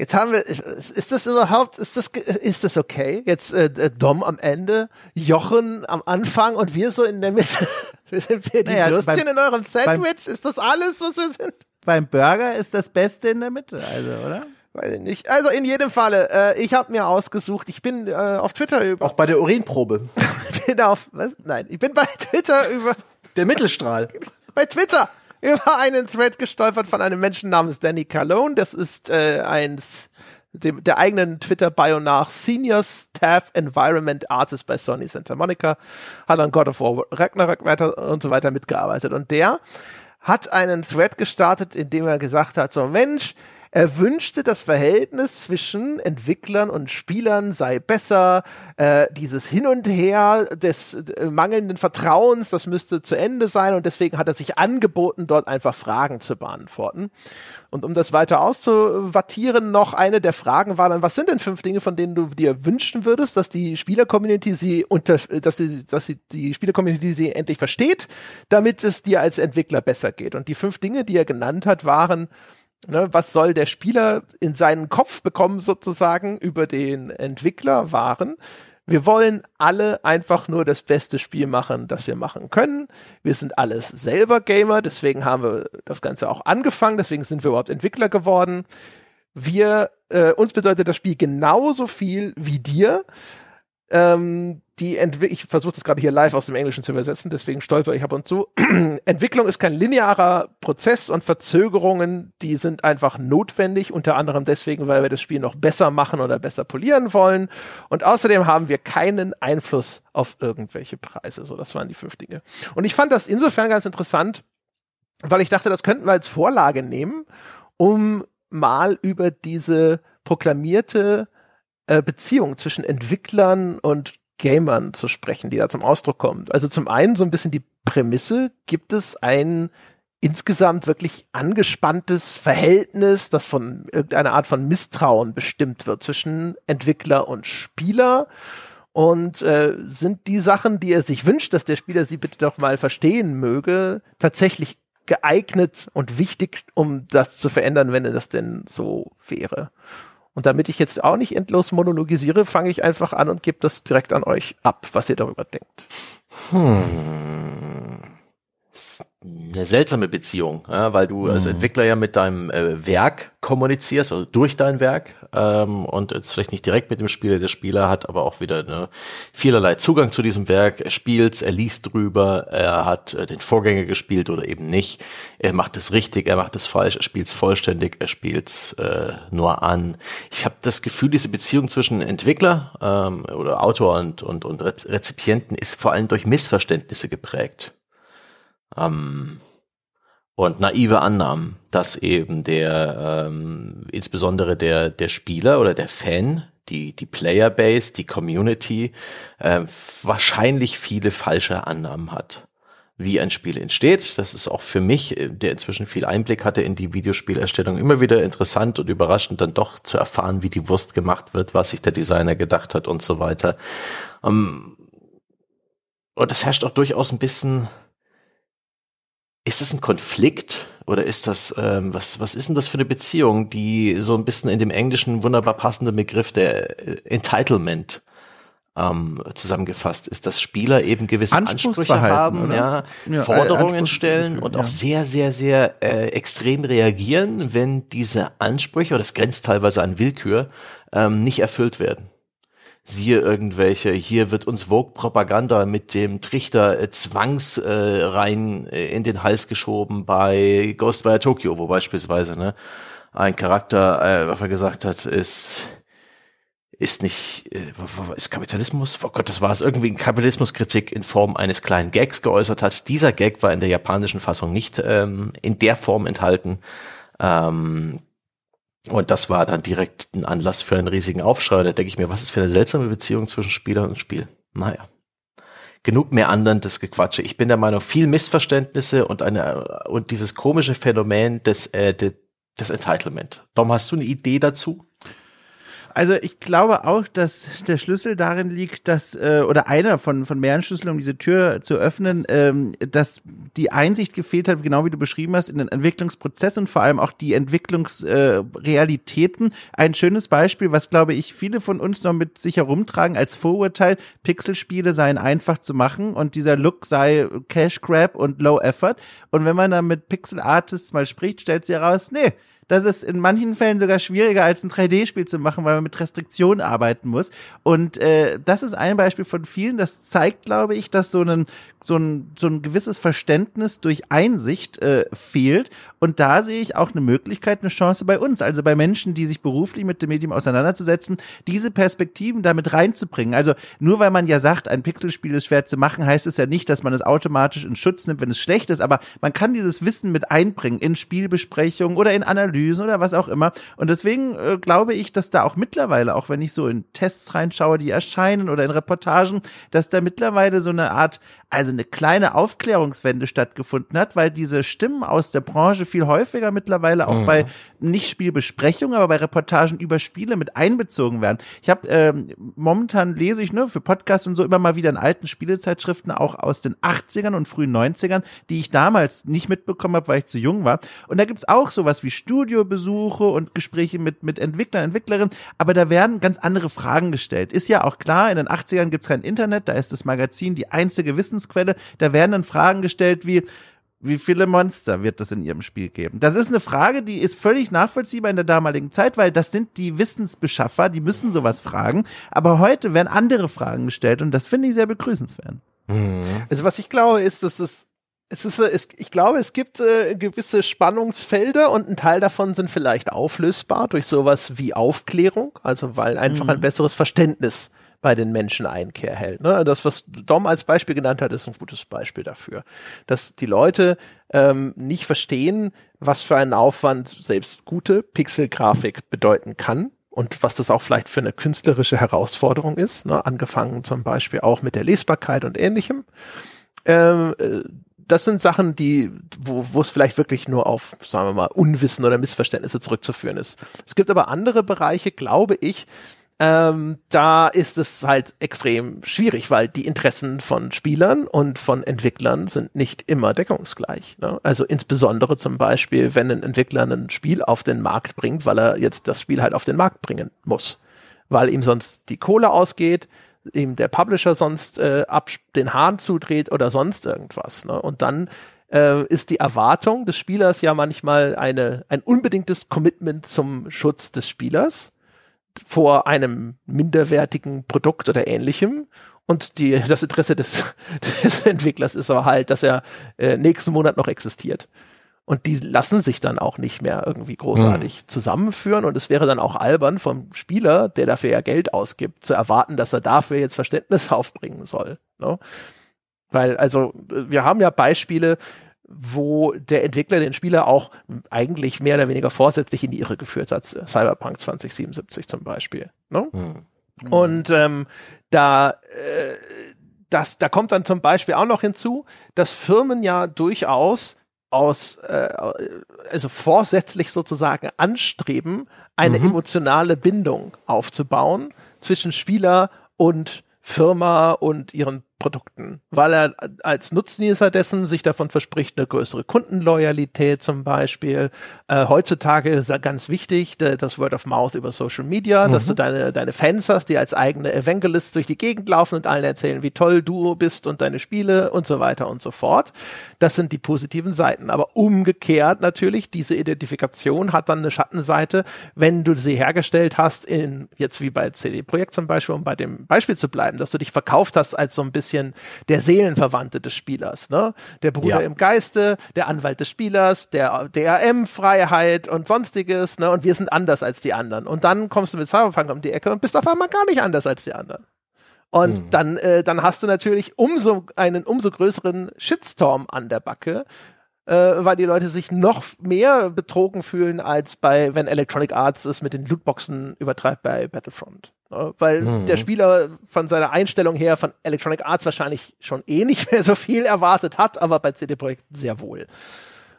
Jetzt haben wir, ist das überhaupt, ist das, ist das okay? Jetzt äh, äh, Dom am Ende, Jochen am Anfang und wir so in der Mitte. Wir sind wir die Naja, Würstchen beim- in eurem Sandwich? ist das alles, was wir sind? Beim Burger ist das Beste in der Mitte, also, oder? Weiß ich nicht. Also in jedem Falle, äh, ich habe mir ausgesucht, ich bin äh, auf Twitter über, Auch bei der Urinprobe. bin auf, was? Nein, ich bin bei Twitter über, Der Mittelstrahl. bei Twitter über einen Thread gestolpert von einem Menschen namens Danny Calone. Das ist äh, eins dem, der eigenen Twitter-Bio nach Senior Staff Environment Artist bei Sony Santa Monica, hat an God of War Ragnarok weiter und so weiter mitgearbeitet. Und der hat einen Thread gestartet, in dem er gesagt hat, so Mensch, er wünschte, das Verhältnis zwischen Entwicklern und Spielern sei besser. Äh, dieses Hin und Her des äh, mangelnden Vertrauens, das müsste zu Ende sein. Und deswegen hat er sich angeboten, dort einfach Fragen zu beantworten. Und um das weiter auszuwattieren, noch eine der Fragen war dann, was sind denn fünf Dinge, von denen du dir wünschen würdest, dass die Spieler-Community sie unter, dass sie, dass sie die Spieler-Community sie endlich versteht, damit es dir als Entwickler besser geht. Und die fünf Dinge, die er genannt hat, waren, Ne, was soll der Spieler in seinen Kopf bekommen, sozusagen, über den Entwickler waren. Wir wollen alle einfach nur das beste Spiel machen, das wir machen können. Wir sind alles selber Gamer, deswegen haben wir das Ganze auch angefangen, deswegen sind wir überhaupt Entwickler geworden. Wir, äh, uns bedeutet das Spiel genauso viel wie dir. Ähm, die Entwi ich versuche das gerade hier live aus dem Englischen zu übersetzen, deswegen stolper ich ab und zu. Entwicklung ist kein linearer Prozess und Verzögerungen, die sind einfach notwendig, unter anderem deswegen, weil wir das Spiel noch besser machen oder besser polieren wollen. Und außerdem haben wir keinen Einfluss auf irgendwelche Preise. So, das waren die fünf Dinge. Und ich fand das insofern ganz interessant, weil ich dachte, das könnten wir als Vorlage nehmen, um mal über diese proklamierte äh, Beziehung zwischen Entwicklern und Gamern zu sprechen, die da zum Ausdruck kommt. Also zum einen so ein bisschen die Prämisse, gibt es ein insgesamt wirklich angespanntes Verhältnis, das von irgendeiner Art von Misstrauen bestimmt wird zwischen Entwickler und Spieler. Und äh, sind die Sachen, die er sich wünscht, dass der Spieler sie bitte doch mal verstehen möge, tatsächlich geeignet und wichtig, um das zu verändern, wenn das denn so wäre. Und damit ich jetzt auch nicht endlos monologisiere, fange ich einfach an und gebe das direkt an euch ab, was ihr darüber denkt. Eine seltsame Beziehung, ja, weil du als Entwickler ja mit deinem äh, Werk kommunizierst, also durch dein Werk ähm, und jetzt vielleicht nicht direkt mit dem Spieler. Der Spieler hat aber auch wieder ne, vielerlei Zugang zu diesem Werk. Er spielt, er liest drüber, er hat äh, den Vorgänger gespielt oder eben nicht. Er macht es richtig, er macht es falsch, er spielt es vollständig, er spielt es äh, nur an. Ich habe das Gefühl, diese Beziehung zwischen Entwickler ähm, oder Autor und, und, und Re- Rezipienten ist vor allem durch Missverständnisse geprägt. Ähm, und naive Annahmen, dass eben der, ähm, insbesondere der, der Spieler oder der Fan, die, die Playerbase, die Community, äh, wahrscheinlich viele falsche Annahmen hat wie ein Spiel entsteht. Das ist auch für mich, äh, der inzwischen viel Einblick hatte in die Videospielerstellung, immer wieder interessant und überraschend, dann doch zu erfahren, wie die Wurst gemacht wird, was sich der Designer gedacht hat und so weiter. Ähm, und es herrscht auch durchaus ein bisschen, ist das ein Konflikt oder ist das, ähm, was, was ist denn das für eine Beziehung, die so ein bisschen in dem englischen wunderbar passenden Begriff der äh, Entitlement ähm, zusammengefasst ist, dass Spieler eben gewisse Ansprüche haben, ja, Ja, äh, Forderungen stellen und ja. auch sehr, sehr, sehr äh, extrem reagieren, wenn diese Ansprüche, oder das grenzt teilweise an Willkür, ähm, nicht erfüllt werden. Siehe irgendwelche, hier wird uns Vogue-Propaganda mit dem Trichter äh, zwangs äh, rein äh, in den Hals geschoben bei Ghostwire Tokyo, wo beispielsweise ne, ein Charakter, äh, was er gesagt hat, ist ist nicht, äh, ist Kapitalismus, oh Gott, das war es, irgendwie ein Kapitalismuskritik in Form eines kleinen Gags geäußert hat. Dieser Gag war in der japanischen Fassung nicht ähm, in der Form enthalten. Ähm, und das war dann direkt ein Anlass für einen riesigen Aufschrei. Da denke ich mir, was ist für eine seltsame Beziehung zwischen Spieler und Spiel? Naja. Genug mehr anderen das Gequatsche. Ich bin der Meinung, viel Missverständnisse und eine und dieses komische Phänomen des, äh, des Entitlement. Dom, hast du eine Idee dazu? Also ich glaube auch, dass der Schlüssel darin liegt, dass, äh, oder einer von, von mehreren Schlüsseln, um diese Tür zu öffnen, ähm, dass die Einsicht gefehlt hat, genau wie du beschrieben hast, in den Entwicklungsprozess und vor allem auch die Entwicklungsrealitäten. Äh, Ein schönes Beispiel, was glaube ich viele von uns noch mit sich herumtragen als Vorurteil, Pixelspiele seien einfach zu machen und dieser Look sei Cash Grab und Low Effort. Und wenn man dann mit Pixel Artists mal spricht, stellt sie heraus, nee, das ist in manchen Fällen sogar schwieriger als ein 3D-Spiel zu machen, weil man mit Restriktionen arbeiten muss. Und äh, das ist ein Beispiel von vielen. Das zeigt, glaube ich, dass so ein so ein, so ein gewisses Verständnis durch Einsicht äh, fehlt. Und da sehe ich auch eine Möglichkeit, eine Chance bei uns, also bei Menschen, die sich beruflich mit dem Medium auseinanderzusetzen, diese Perspektiven damit reinzubringen. Also nur weil man ja sagt, ein Pixelspiel ist schwer zu machen, heißt es ja nicht, dass man es automatisch in Schutz nimmt, wenn es schlecht ist, aber man kann dieses Wissen mit einbringen in Spielbesprechungen oder in Analysen oder was auch immer. Und deswegen äh, glaube ich, dass da auch mittlerweile, auch wenn ich so in Tests reinschaue, die erscheinen oder in Reportagen, dass da mittlerweile so eine Art, also eine kleine Aufklärungswende stattgefunden hat, weil diese Stimmen aus der Branche viel häufiger mittlerweile auch mhm. bei nicht Spielbesprechungen, aber bei Reportagen über Spiele mit einbezogen werden. Ich habe ähm, momentan lese ich ne für Podcasts und so immer mal wieder in alten Spielezeitschriften auch aus den 80ern und frühen 90ern, die ich damals nicht mitbekommen habe, weil ich zu jung war. Und da gibt's auch sowas wie Studiobesuche und Gespräche mit mit Entwicklern, Entwicklerinnen, aber da werden ganz andere Fragen gestellt. Ist ja auch klar, in den 80ern gibt's kein Internet, da ist das Magazin die einzige Wissensquelle da werden dann Fragen gestellt wie, wie viele Monster wird es in ihrem Spiel geben? Das ist eine Frage, die ist völlig nachvollziehbar in der damaligen Zeit, weil das sind die Wissensbeschaffer, die müssen sowas fragen. Aber heute werden andere Fragen gestellt und das finde ich sehr begrüßenswert. Mhm. Also was ich glaube, ist, dass es es ist, es, ich glaube, es gibt äh, gewisse Spannungsfelder und ein Teil davon sind vielleicht auflösbar durch sowas wie Aufklärung, also weil einfach mhm. ein besseres Verständnis bei den Menschen Einkehr hält. Ne? Das, was Dom als Beispiel genannt hat, ist ein gutes Beispiel dafür. Dass die Leute ähm, nicht verstehen, was für einen Aufwand selbst gute Pixelgrafik bedeuten kann und was das auch vielleicht für eine künstlerische Herausforderung ist, ne? angefangen zum Beispiel auch mit der Lesbarkeit und ähnlichem. Ähm, äh, das sind Sachen, die, wo, es vielleicht wirklich nur auf, sagen wir mal, Unwissen oder Missverständnisse zurückzuführen ist. Es gibt aber andere Bereiche, glaube ich, ähm, da ist es halt extrem schwierig, weil die Interessen von Spielern und von Entwicklern sind nicht immer deckungsgleich. Ne? Also insbesondere zum Beispiel, wenn ein Entwickler ein Spiel auf den Markt bringt, weil er jetzt das Spiel halt auf den Markt bringen muss, weil ihm sonst die Kohle ausgeht, ihm der Publisher sonst äh, ab den Hahn zudreht oder sonst irgendwas. Ne? Und dann äh, ist die Erwartung des Spielers ja manchmal eine, ein unbedingtes Commitment zum Schutz des Spielers vor einem minderwertigen Produkt oder ähnlichem. Und die, das Interesse des, des Entwicklers ist aber halt, dass er äh, nächsten Monat noch existiert. Und die lassen sich dann auch nicht mehr irgendwie großartig mhm. zusammenführen. Und es wäre dann auch albern vom Spieler, der dafür ja Geld ausgibt, zu erwarten, dass er dafür jetzt Verständnis aufbringen soll. Ne? Weil, also, wir haben ja Beispiele, wo der Entwickler den Spieler auch eigentlich mehr oder weniger vorsätzlich in die Irre geführt hat. Cyberpunk 2077 zum Beispiel. Ne? Mhm. Und ähm, da, äh, das, da kommt dann zum Beispiel auch noch hinzu, dass Firmen ja durchaus aus, äh, also vorsätzlich sozusagen anstreben, eine mhm. emotionale Bindung aufzubauen zwischen Spieler und Firma und ihren Produkten, weil er als Nutznießer dessen sich davon verspricht, eine größere Kundenloyalität zum Beispiel. Äh, heutzutage ist ganz wichtig, das Word of Mouth über Social Media, mhm. dass du deine, deine Fans hast, die als eigene Evangelists durch die Gegend laufen und allen erzählen, wie toll du bist und deine Spiele und so weiter und so fort. Das sind die positiven Seiten. Aber umgekehrt natürlich, diese Identifikation hat dann eine Schattenseite, wenn du sie hergestellt hast, in jetzt wie bei CD Projekt zum Beispiel, um bei dem Beispiel zu bleiben, dass du dich verkauft hast als so ein bisschen bisschen der Seelenverwandte des Spielers, ne? Der Bruder ja. im Geiste, der Anwalt des Spielers, der DRM-Freiheit und sonstiges, ne? Und wir sind anders als die anderen. Und dann kommst du mit Cyberpunk um die Ecke und bist auf einmal gar nicht anders als die anderen. Und hm. dann, äh, dann hast du natürlich umso einen umso größeren Shitstorm an der Backe, äh, weil die Leute sich noch mehr betrogen fühlen als bei, wenn Electronic Arts es mit den Lootboxen übertreibt bei Battlefront. Ne? Weil mhm. der Spieler von seiner Einstellung her von Electronic Arts wahrscheinlich schon eh nicht mehr so viel erwartet hat, aber bei CD Projekt sehr wohl.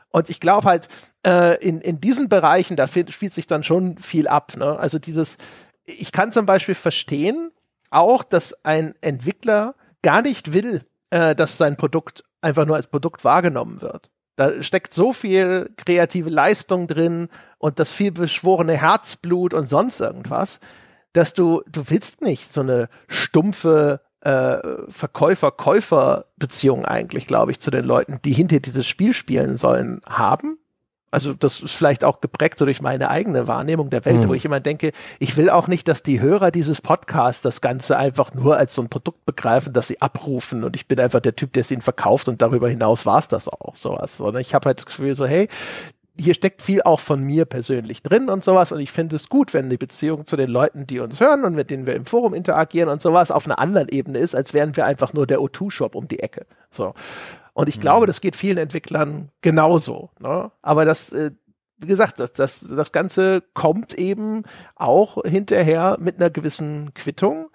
Und ich glaube halt, äh, in, in diesen Bereichen, da spielt sich dann schon viel ab. Ne? Also dieses, ich kann zum Beispiel verstehen, auch, dass ein Entwickler gar nicht will, äh, dass sein Produkt einfach nur als Produkt wahrgenommen wird. Da steckt so viel kreative Leistung drin und das viel beschworene Herzblut und sonst irgendwas, dass du, du willst nicht so eine stumpfe äh, Verkäufer-Käufer-Beziehung eigentlich, glaube ich, zu den Leuten, die hinter dieses Spiel spielen sollen, haben. Also das ist vielleicht auch geprägt so durch meine eigene Wahrnehmung der Welt, mhm. wo ich immer denke, ich will auch nicht, dass die Hörer dieses Podcasts das Ganze einfach nur als so ein Produkt begreifen, das sie abrufen und ich bin einfach der Typ, der es ihnen verkauft und darüber hinaus war es das auch sowas. Sondern ich habe halt das Gefühl so, hey, hier steckt viel auch von mir persönlich drin und sowas. Und ich finde es gut, wenn die Beziehung zu den Leuten, die uns hören und mit denen wir im Forum interagieren und sowas auf einer anderen Ebene ist, als wären wir einfach nur der O2-Shop um die Ecke. So. Und ich mhm. glaube, das geht vielen Entwicklern genauso. Ne? Aber das, äh, wie gesagt, das, das, das Ganze kommt eben auch hinterher mit einer gewissen Quittung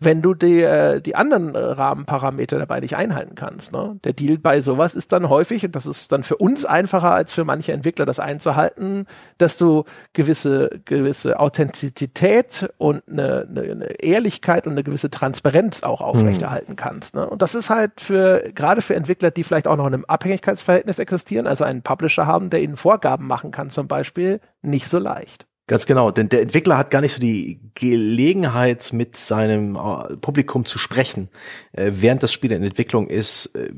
wenn du die, äh, die anderen äh, Rahmenparameter dabei nicht einhalten kannst. Ne? Der Deal bei sowas ist dann häufig, und das ist dann für uns einfacher als für manche Entwickler das einzuhalten, dass du gewisse, gewisse Authentizität und eine, eine, eine Ehrlichkeit und eine gewisse Transparenz auch aufrechterhalten mhm. kannst. Ne? Und das ist halt für, gerade für Entwickler, die vielleicht auch noch in einem Abhängigkeitsverhältnis existieren, also einen Publisher haben, der ihnen Vorgaben machen kann zum Beispiel, nicht so leicht. Ganz genau, denn der Entwickler hat gar nicht so die Gelegenheit, mit seinem äh, Publikum zu sprechen. Äh, während das Spiel in Entwicklung ist, äh,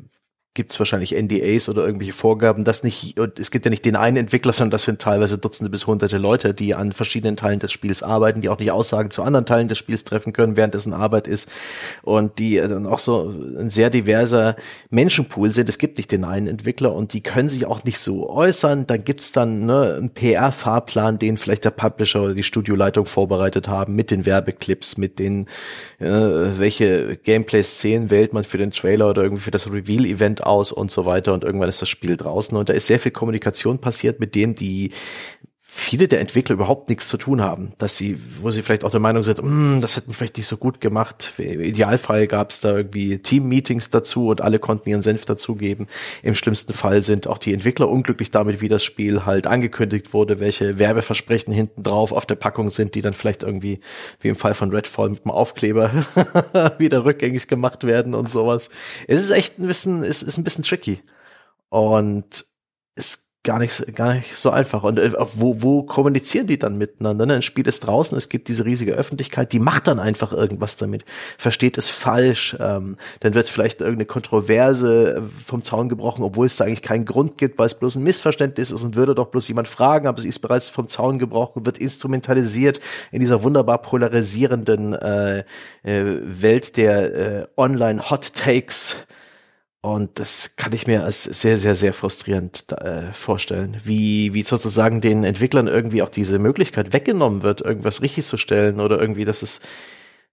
gibt es wahrscheinlich NDAs oder irgendwelche Vorgaben, dass nicht, und es gibt ja nicht den einen Entwickler, sondern das sind teilweise Dutzende bis hunderte Leute, die an verschiedenen Teilen des Spiels arbeiten, die auch nicht Aussagen zu anderen Teilen des Spiels treffen können, während dessen Arbeit ist und die dann auch so ein sehr diverser Menschenpool sind. Es gibt nicht den einen Entwickler und die können sich auch nicht so äußern. Dann gibt's dann ne, einen PR-Fahrplan, den vielleicht der Publisher oder die Studioleitung vorbereitet haben, mit den Werbeclips, mit den, äh, welche Gameplay-Szenen wählt man für den Trailer oder irgendwie für das Reveal-Event aus und so weiter und irgendwann ist das Spiel draußen. Und da ist sehr viel Kommunikation passiert mit dem, die viele der Entwickler überhaupt nichts zu tun haben, dass sie, wo sie vielleicht auch der Meinung sind, hm, das hätten vielleicht nicht so gut gemacht. Im Idealfall gab es da irgendwie Team-Meetings dazu und alle konnten ihren Senf dazugeben. Im schlimmsten Fall sind auch die Entwickler unglücklich damit, wie das Spiel halt angekündigt wurde, welche Werbeversprechen hinten drauf auf der Packung sind, die dann vielleicht irgendwie, wie im Fall von Redfall mit dem Aufkleber wieder rückgängig gemacht werden und sowas. Es ist echt ein bisschen, es ist ein bisschen tricky. Und es gar nicht, gar nicht so einfach. Und äh, wo, wo kommunizieren die dann miteinander? Ne? Ein Spiel ist draußen, es gibt diese riesige Öffentlichkeit, die macht dann einfach irgendwas damit, versteht es falsch, ähm, dann wird vielleicht irgendeine Kontroverse äh, vom Zaun gebrochen, obwohl es da eigentlich keinen Grund gibt, weil es bloß ein Missverständnis ist und würde doch bloß jemand fragen, aber sie ist bereits vom Zaun gebrochen, wird instrumentalisiert in dieser wunderbar polarisierenden äh, äh, Welt der äh, Online-Hot Takes und das kann ich mir als sehr, sehr, sehr frustrierend äh, vorstellen, wie, wie sozusagen den Entwicklern irgendwie auch diese Möglichkeit weggenommen wird, irgendwas richtig zu stellen oder irgendwie, dass es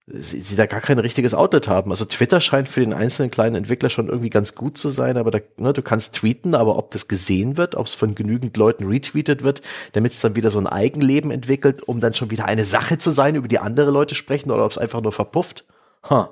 sie, sie da gar kein richtiges Outlet haben. Also Twitter scheint für den einzelnen kleinen Entwickler schon irgendwie ganz gut zu sein, aber da, ne, du kannst tweeten, aber ob das gesehen wird, ob es von genügend Leuten retweetet wird, damit es dann wieder so ein Eigenleben entwickelt, um dann schon wieder eine Sache zu sein, über die andere Leute sprechen oder ob es einfach nur verpufft. Huh.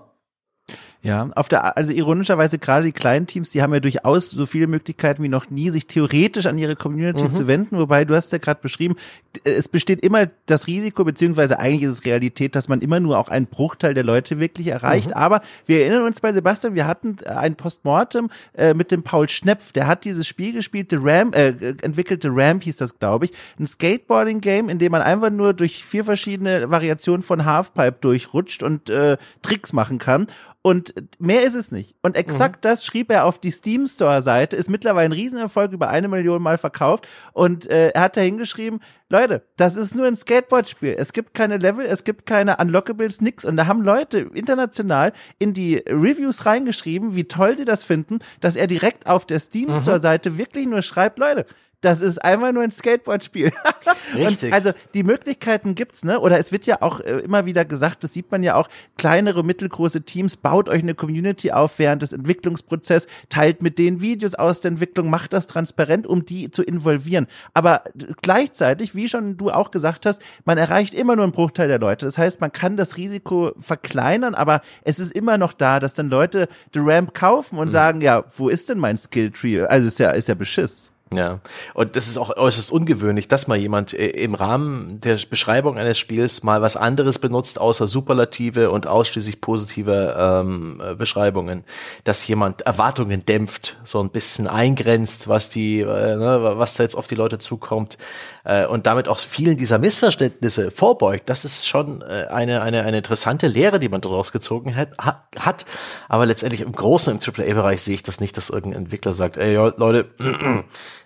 Ja, auf der, also ironischerweise gerade die kleinen Teams, die haben ja durchaus so viele Möglichkeiten wie noch nie, sich theoretisch an ihre Community mhm. zu wenden. Wobei du hast ja gerade beschrieben, es besteht immer das Risiko, beziehungsweise eigentlich ist es Realität, dass man immer nur auch einen Bruchteil der Leute wirklich erreicht. Mhm. Aber wir erinnern uns bei Sebastian, wir hatten ein Postmortem äh, mit dem Paul Schnepf, der hat dieses Spiel gespielt, The Ramp, äh, entwickelte Ramp hieß das, glaube ich, ein Skateboarding-Game, in dem man einfach nur durch vier verschiedene Variationen von Halfpipe durchrutscht und äh, Tricks machen kann. Und mehr ist es nicht. Und exakt mhm. das schrieb er auf die Steam Store Seite, ist mittlerweile ein Riesenerfolg, über eine Million Mal verkauft. Und äh, er hat da hingeschrieben, Leute, das ist nur ein Skateboard-Spiel. Es gibt keine Level, es gibt keine Unlockables, nix. Und da haben Leute international in die Reviews reingeschrieben, wie toll sie das finden, dass er direkt auf der Steam mhm. Store Seite wirklich nur schreibt, Leute, das ist einfach nur ein Skateboard-Spiel. Richtig. Und also die Möglichkeiten gibt's, ne? Oder es wird ja auch äh, immer wieder gesagt, das sieht man ja auch, kleinere, mittelgroße Teams, baut euch eine Community auf während des Entwicklungsprozesses, teilt mit denen Videos aus der Entwicklung, macht das transparent, um die zu involvieren. Aber gleichzeitig, wie schon du auch gesagt hast, man erreicht immer nur einen Bruchteil der Leute. Das heißt, man kann das Risiko verkleinern, aber es ist immer noch da, dass dann Leute The Ramp kaufen und mhm. sagen, ja, wo ist denn mein Skilltree? Also ist ja, ist ja Beschiss. Ja, und das ist auch äußerst ungewöhnlich, dass mal jemand äh, im Rahmen der Beschreibung eines Spiels mal was anderes benutzt, außer Superlative und ausschließlich positive ähm, äh, Beschreibungen. Dass jemand Erwartungen dämpft, so ein bisschen eingrenzt, was die, äh, ne, was da jetzt auf die Leute zukommt äh, und damit auch vielen dieser Missverständnisse vorbeugt. Das ist schon äh, eine, eine, eine interessante Lehre, die man daraus gezogen hat, hat. Aber letztendlich im Großen, im AAA-Bereich sehe ich das nicht, dass irgendein Entwickler sagt, ey Leute,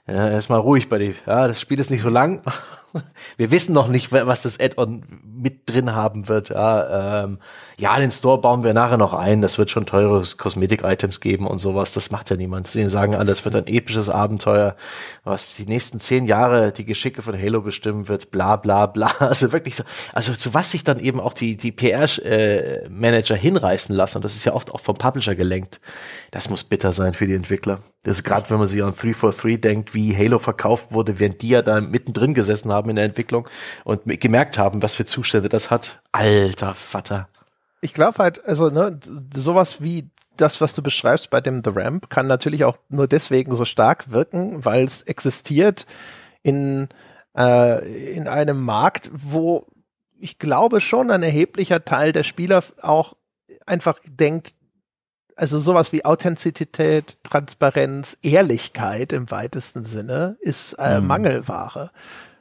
ja, erstmal ruhig bei dir. Ja, das Spiel ist nicht so lang. Wir wissen noch nicht, was das Add-on mit drin haben wird. Ja, ähm, ja, den Store bauen wir nachher noch ein. Das wird schon teure Kosmetik-Items geben und sowas. Das macht ja niemand. Sie sagen alle, das wird ein episches Abenteuer, was die nächsten zehn Jahre die Geschicke von Halo bestimmen wird. Bla bla bla. Also wirklich so. Also zu was sich dann eben auch die die PR-Manager äh, hinreißen lassen. Das ist ja oft auch vom Publisher gelenkt. Das muss bitter sein für die Entwickler. Das ist gerade, wenn man sich an 343 denkt, wie Halo verkauft wurde, während die ja da mittendrin gesessen haben in der Entwicklung und gemerkt haben, was für Zustände das hat. Alter Vater. Ich glaube halt, also ne, sowas wie das, was du beschreibst bei dem The Ramp, kann natürlich auch nur deswegen so stark wirken, weil es existiert in, äh, in einem Markt, wo ich glaube schon ein erheblicher Teil der Spieler auch einfach denkt, also sowas wie Authentizität, Transparenz, Ehrlichkeit im weitesten Sinne ist äh, mhm. Mangelware.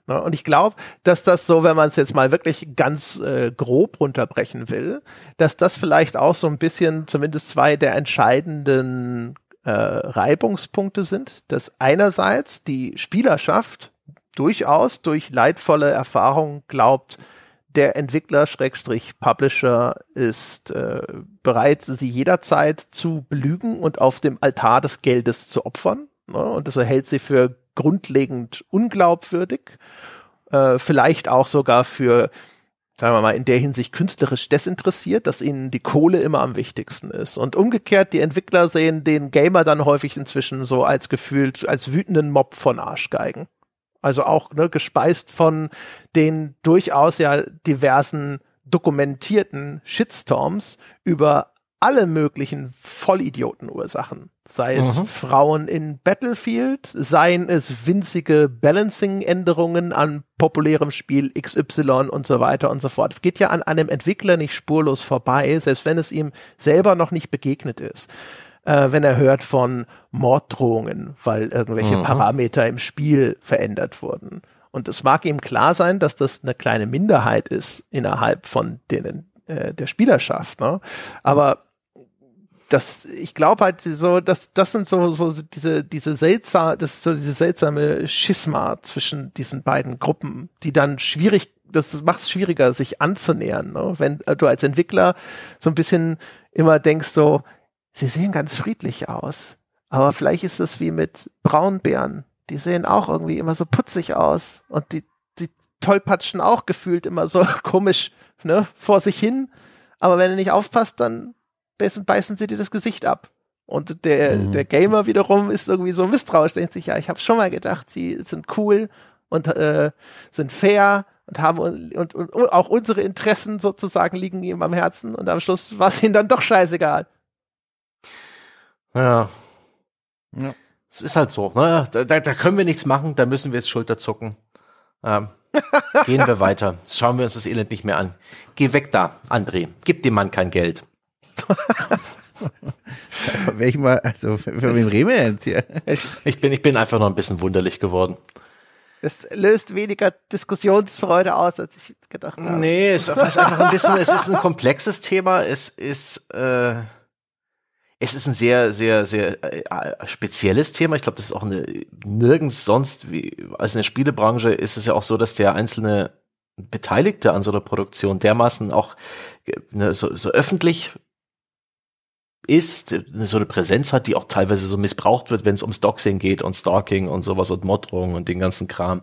Ne? Und ich glaube, dass das so, wenn man es jetzt mal wirklich ganz äh, grob runterbrechen will, dass das vielleicht auch so ein bisschen zumindest zwei der entscheidenden äh, Reibungspunkte sind, dass einerseits die Spielerschaft durchaus durch leidvolle Erfahrungen glaubt, der Entwickler Schrägstrich Publisher ist äh, bereit, sie jederzeit zu belügen und auf dem Altar des Geldes zu opfern. Ne? Und das hält sie für grundlegend unglaubwürdig. Äh, vielleicht auch sogar für sagen wir mal, in der Hinsicht künstlerisch desinteressiert, dass ihnen die Kohle immer am wichtigsten ist. Und umgekehrt, die Entwickler sehen den Gamer dann häufig inzwischen so als gefühlt, als wütenden Mob von Arschgeigen. Also auch ne, gespeist von den durchaus ja diversen dokumentierten Shitstorms über alle möglichen Vollidiotenursachen. Sei es mhm. Frauen in Battlefield, seien es winzige Balancing-Änderungen an populärem Spiel XY und so weiter und so fort. Es geht ja an einem Entwickler nicht spurlos vorbei, selbst wenn es ihm selber noch nicht begegnet ist äh, wenn er hört von Morddrohungen, weil irgendwelche mhm. Parameter im Spiel verändert wurden. Und es mag ihm klar sein, dass das eine kleine Minderheit ist innerhalb von denen äh, der Spielerschaft. Ne? Aber das, ich glaube halt so, dass das sind so so diese diese seltsame, das ist so diese seltsame Schisma zwischen diesen beiden Gruppen, die dann schwierig, das macht es schwieriger, sich anzunähern. Ne? Wenn du als Entwickler so ein bisschen immer denkst so, sie sehen ganz friedlich aus. Aber vielleicht ist es wie mit Braunbären. Die sehen auch irgendwie immer so putzig aus und die, die tollpatschen auch gefühlt immer so komisch, ne, vor sich hin. Aber wenn du nicht aufpasst, dann beißen, beißen sie dir das Gesicht ab. Und der, mhm. der Gamer wiederum ist irgendwie so misstrauisch, denkt sich, ja, ich habe schon mal gedacht, sie sind cool und äh, sind fair und haben und, und, und auch unsere Interessen sozusagen liegen ihm am Herzen und am Schluss war es ihnen dann doch scheißegal. Ja. Ja. Es ist halt so, ne? Da, da, da können wir nichts machen, da müssen wir jetzt Schulterzucken. Ähm, gehen wir weiter. Schauen wir uns das Elend nicht mehr an. Geh weg da, André. Gib dem Mann kein Geld. Welchen mal, also für, für wen reden wir denn hier? Ich bin, ich bin einfach noch ein bisschen wunderlich geworden. Es löst weniger Diskussionsfreude aus, als ich gedacht habe. Nee, es ist einfach ein bisschen, es ist ein komplexes Thema. Es ist, äh, es ist ein sehr, sehr, sehr äh, spezielles Thema. Ich glaube, das ist auch eine, nirgends sonst, wie, als in der Spielebranche ist es ja auch so, dass der einzelne Beteiligte an so einer Produktion dermaßen auch ne, so, so öffentlich ist, so eine Präsenz hat, die auch teilweise so missbraucht wird, wenn es ums Doxing geht und Stalking und sowas und Morddrohungen und den ganzen Kram.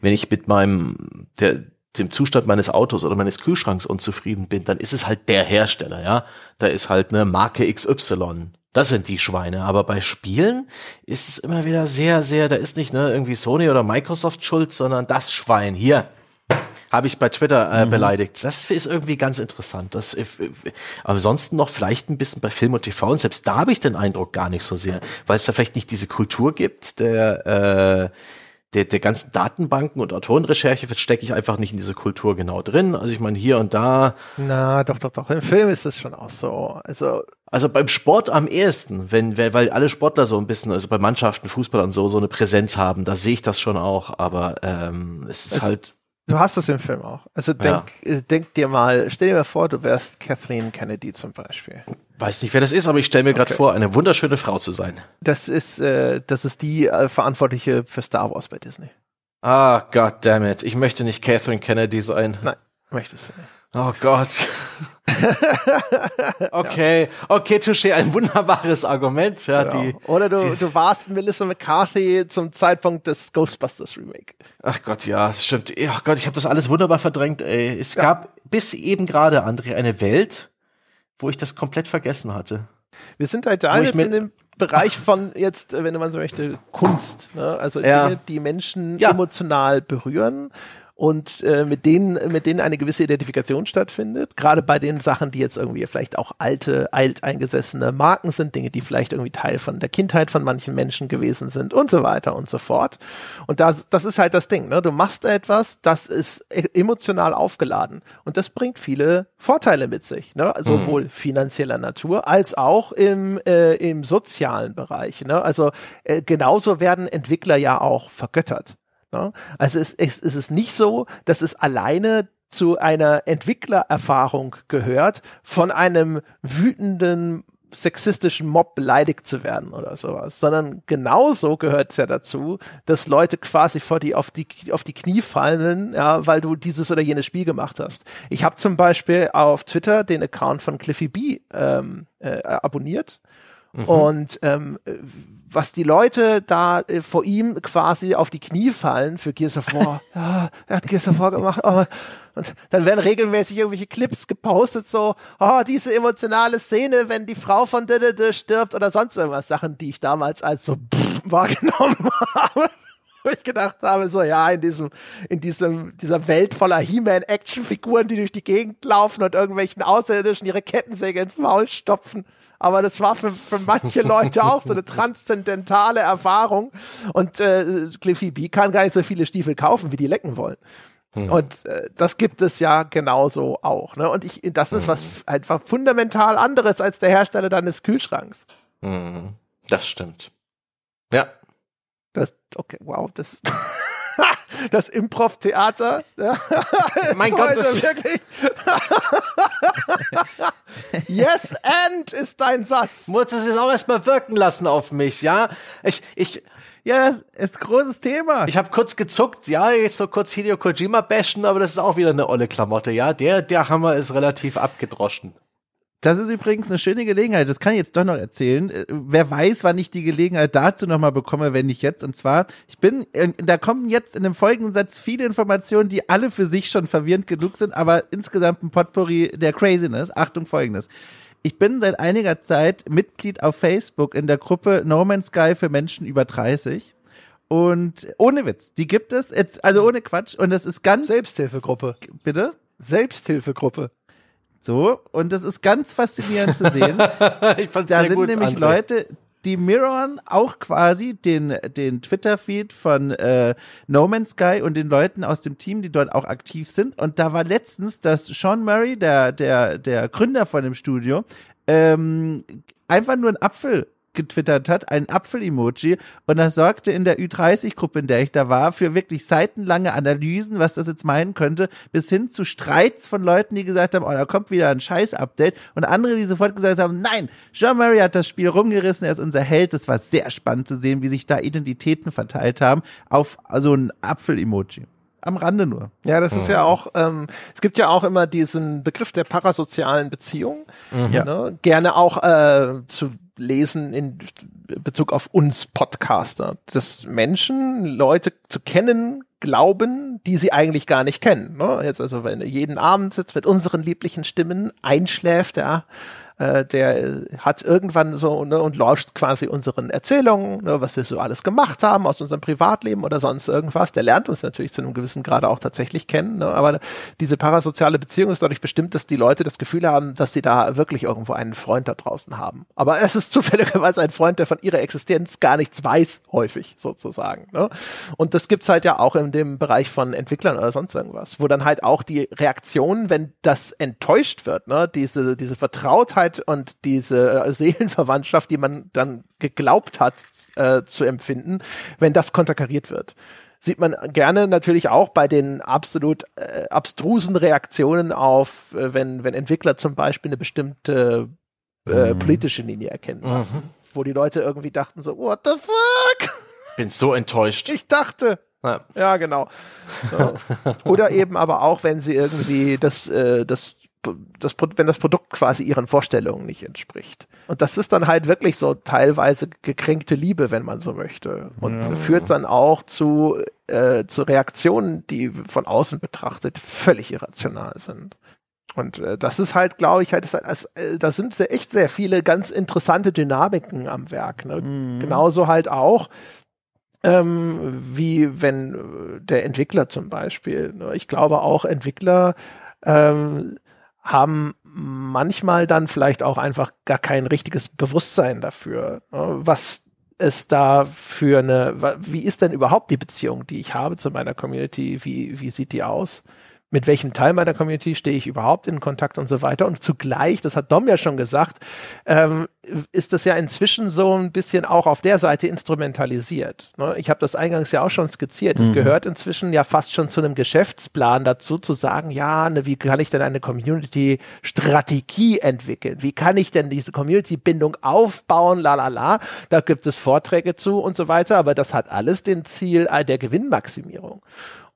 Wenn ich mit meinem, der, dem Zustand meines Autos oder meines Kühlschranks unzufrieden bin, dann ist es halt der Hersteller, ja. Da ist halt eine Marke XY. Das sind die Schweine. Aber bei Spielen ist es immer wieder sehr, sehr, da ist nicht ne, irgendwie Sony oder Microsoft schuld, sondern das Schwein. Hier, habe ich bei Twitter äh, beleidigt. Das ist irgendwie ganz interessant. Das, äh, ansonsten noch vielleicht ein bisschen bei Film und TV und selbst da habe ich den Eindruck gar nicht so sehr, weil es da vielleicht nicht diese Kultur gibt, der äh, der, der ganzen Datenbanken und Autorenrecherche stecke ich einfach nicht in diese Kultur genau drin. Also ich meine, hier und da. Na, doch, doch, doch. Im Film ist es schon auch so. Also, Also beim Sport am ehesten, wenn, weil weil alle Sportler so ein bisschen, also bei Mannschaften, Fußball und so, so eine Präsenz haben, da sehe ich das schon auch, aber ähm, es ist Es- halt. Du hast es im Film auch. Also denk, äh, denk dir mal, stell dir mal vor, du wärst Kathleen Kennedy zum Beispiel. Weiß nicht, wer das ist, aber ich stelle mir gerade Okay. vor, eine wunderschöne Frau zu sein. Das ist, äh, das ist die äh, Verantwortliche für Star Wars bei Disney. Ah, God damn it. Ich möchte nicht Catherine Kennedy sein. Nein, möchtest du nicht. Oh Gott. okay, okay, Touché, ein wunderbares Argument. Ja, die, Genau. Oder du, du warst Melissa McCarthy zum Zeitpunkt des Ghostbusters Remake. ach Gott, ja, das stimmt. Ach Gott, ich habe das alles wunderbar verdrängt. Ey. Es gab bis eben gerade, André, eine Welt, wo ich das komplett vergessen hatte. Wir sind halt da jetzt in dem Bereich von jetzt, äh, wenn man so möchte, Kunst. Ne? Also Ja. Dinge, die Menschen Ja. emotional berühren und äh, mit denen mit denen eine gewisse Identifikation stattfindet. Gerade bei den Sachen, die jetzt irgendwie vielleicht auch alte, alteingesessene Marken sind, Dinge, die vielleicht irgendwie Teil von der Kindheit von manchen Menschen gewesen sind und so weiter und so fort. Und das, das ist halt das Ding. Ne? Du machst etwas, das ist e- emotional aufgeladen und das bringt viele Vorteile mit sich. Ne? Sowohl finanzieller Natur als auch im, äh, im sozialen Bereich. Ne? Also äh, genauso werden Entwickler ja auch vergöttert. Ne? Also es, es, es ist nicht so, dass es alleine zu einer Entwicklererfahrung gehört, von einem wütenden sexistischen Mob beleidigt zu werden oder sowas, sondern genauso gehört es ja dazu, dass Leute quasi vor die auf die auf die Knie fallen, ja, weil du dieses oder jenes Spiel gemacht hast. Ich habe zum Beispiel auf Twitter den Account von Cliffy B ähm, äh, abonniert und ähm, äh, was die Leute da äh, vor ihm quasi auf die Knie fallen für Gears of War. ja, er hat Gears of War gemacht. Oh. Und dann werden regelmäßig irgendwelche Clips gepostet, so, oh, diese emotionale Szene, wenn die Frau von Didede stirbt oder sonst irgendwas. Sachen, die ich damals als so pff, wahrgenommen habe. Wo ich gedacht habe, so, ja, in diesem, in diesem, dieser Welt voller He-Man-Actionfiguren, die durch die Gegend laufen und irgendwelchen Außerirdischen ihre Kettensäge ins Maul stopfen. Aber das war für, für manche Leute auch so eine transzendentale Erfahrung. Und äh, Cliffy B kann gar nicht so viele Stiefel kaufen, wie die lecken wollen. Und äh, das gibt es ja genauso auch. Ne? Und ich, das ist was f- einfach fundamental anderes als der Hersteller deines Kühlschranks. Hm, das stimmt. Ja. Das, okay, wow, das, das Improv-Theater. Mein Gott, das- wirklich. yes and ist dein Satz. Muss es jetzt auch erstmal wirken lassen auf mich, ja? Ich, ich, Ja, das ist großes Thema. ich habe kurz gezuckt, ja, jetzt so kurz Hideo Kojima bashen, aber das ist auch wieder eine olle Klamotte, ja? Der, der Hammer ist relativ abgedroschen. Das ist übrigens eine schöne Gelegenheit. Das kann ich jetzt doch noch erzählen. Äh, Wer weiß, wann ich die Gelegenheit dazu nochmal bekomme, wenn nicht jetzt. Und zwar, ich bin, da kommen jetzt in dem folgenden Satz viele Informationen, die alle für sich schon verwirrend genug sind, aber insgesamt ein Potpourri der Craziness. Achtung, folgendes. Ich bin seit einiger Zeit Mitglied auf Facebook in der Gruppe No Man's Sky für Menschen über 30. Und ohne Witz, die gibt es, jetzt, also ohne Quatsch. Und das ist ganz, Selbsthilfegruppe. bitte? Selbsthilfegruppe. So, und das ist ganz faszinierend zu sehen. ich fand's Da sehr sind gut, nämlich André. Leute, die mirrorn auch quasi den, den Twitter-Feed von äh, No Man's Sky und den Leuten aus dem Team, die dort auch aktiv sind. Und da war letztens, dass Sean Murray, der, der, der Gründer von dem Studio, ähm, einfach nur einen Apfel getwittert hat, ein Apfel-Emoji. Und das sorgte in der Ü30-Gruppe, in der ich da war, für wirklich seitenlange Analysen, was das jetzt meinen könnte, bis hin zu Streits von Leuten, die gesagt haben, oh, da kommt wieder ein Scheiß-Update. Und andere, die sofort gesagt haben, nein, Jean Murray hat das Spiel rumgerissen, er ist unser Held. Das war sehr spannend zu sehen, wie sich da Identitäten verteilt haben auf so ein Apfel-Emoji am Rande nur. Ja, das ist ja auch, ähm, es gibt ja auch immer diesen Begriff der parasozialen Beziehung. Mhm. Ne? Gerne auch äh, zu lesen in Bezug auf uns Podcaster, dass Menschen Leute zu kennen glauben, die sie eigentlich gar nicht kennen. Ne? Jetzt also, wenn er jeden Abend sitzt mit unseren lieblichen Stimmen einschläft, ja, äh, der äh, hat irgendwann so ne, und lauscht quasi unseren Erzählungen, ne, was wir so alles gemacht haben aus unserem Privatleben oder sonst irgendwas. Der lernt uns natürlich zu einem gewissen Grade auch tatsächlich kennen, ne, aber diese parasoziale Beziehung ist dadurch bestimmt, dass die Leute das Gefühl haben, dass sie da wirklich irgendwo einen Freund da draußen haben. Aber es ist zufälligerweise ein Freund, der von ihrer Existenz gar nichts weiß, häufig sozusagen. Ne? Und das gibt's halt ja auch in dem Bereich von Entwicklern oder sonst irgendwas, wo dann halt auch die Reaktion, wenn das enttäuscht wird, ne, diese, diese Vertrautheit Verbundenheit und diese äh, Seelenverwandtschaft, die man dann geglaubt hat äh, zu empfinden, wenn das konterkariert wird sieht man gerne natürlich auch bei den absolut äh, abstrusen Reaktionen auf, äh, wenn, wenn Entwickler zum Beispiel eine bestimmte äh, mhm. politische Linie erkennen lassen, mhm. wo die Leute irgendwie dachten so, what the fuck? Bin so enttäuscht. Ich dachte. Ja, ja genau. So. Oder eben aber auch, wenn sie irgendwie das, äh, das das, wenn das Produkt quasi ihren Vorstellungen nicht entspricht. Und das ist dann halt wirklich so teilweise gekränkte Liebe, wenn man so möchte. Und ja. führt dann auch zu, äh, zu Reaktionen, die von außen betrachtet völlig irrational sind. Und äh, das ist halt, glaube ich, halt, das, das, äh, da sind sehr, echt sehr viele ganz interessante Dynamiken am Werk. Ne? Mhm. Genauso halt auch, ähm, wie wenn äh, der Entwickler zum Beispiel. Ne? Ich glaube auch Entwickler ähm, haben manchmal dann vielleicht auch einfach gar kein richtiges Bewusstsein dafür, ne, was es da für eine, wie ist denn überhaupt die Beziehung, die ich habe zu meiner Community, wie, wie sieht die aus? Mit welchem Teil meiner Community stehe ich überhaupt in Kontakt und so weiter. Und zugleich, das hat Dom ja schon gesagt, ähm, ist das ja inzwischen so ein bisschen auch auf der Seite instrumentalisiert. Ne? Ich habe das eingangs ja auch schon skizziert. Es mhm. gehört inzwischen ja fast schon zu einem Geschäftsplan dazu, zu sagen, ja, ne, wie kann ich denn eine Community-Strategie entwickeln? Wie kann ich denn diese Community-Bindung aufbauen? La la la. Da gibt es Vorträge zu und so weiter, aber das hat alles den Ziel der Gewinnmaximierung.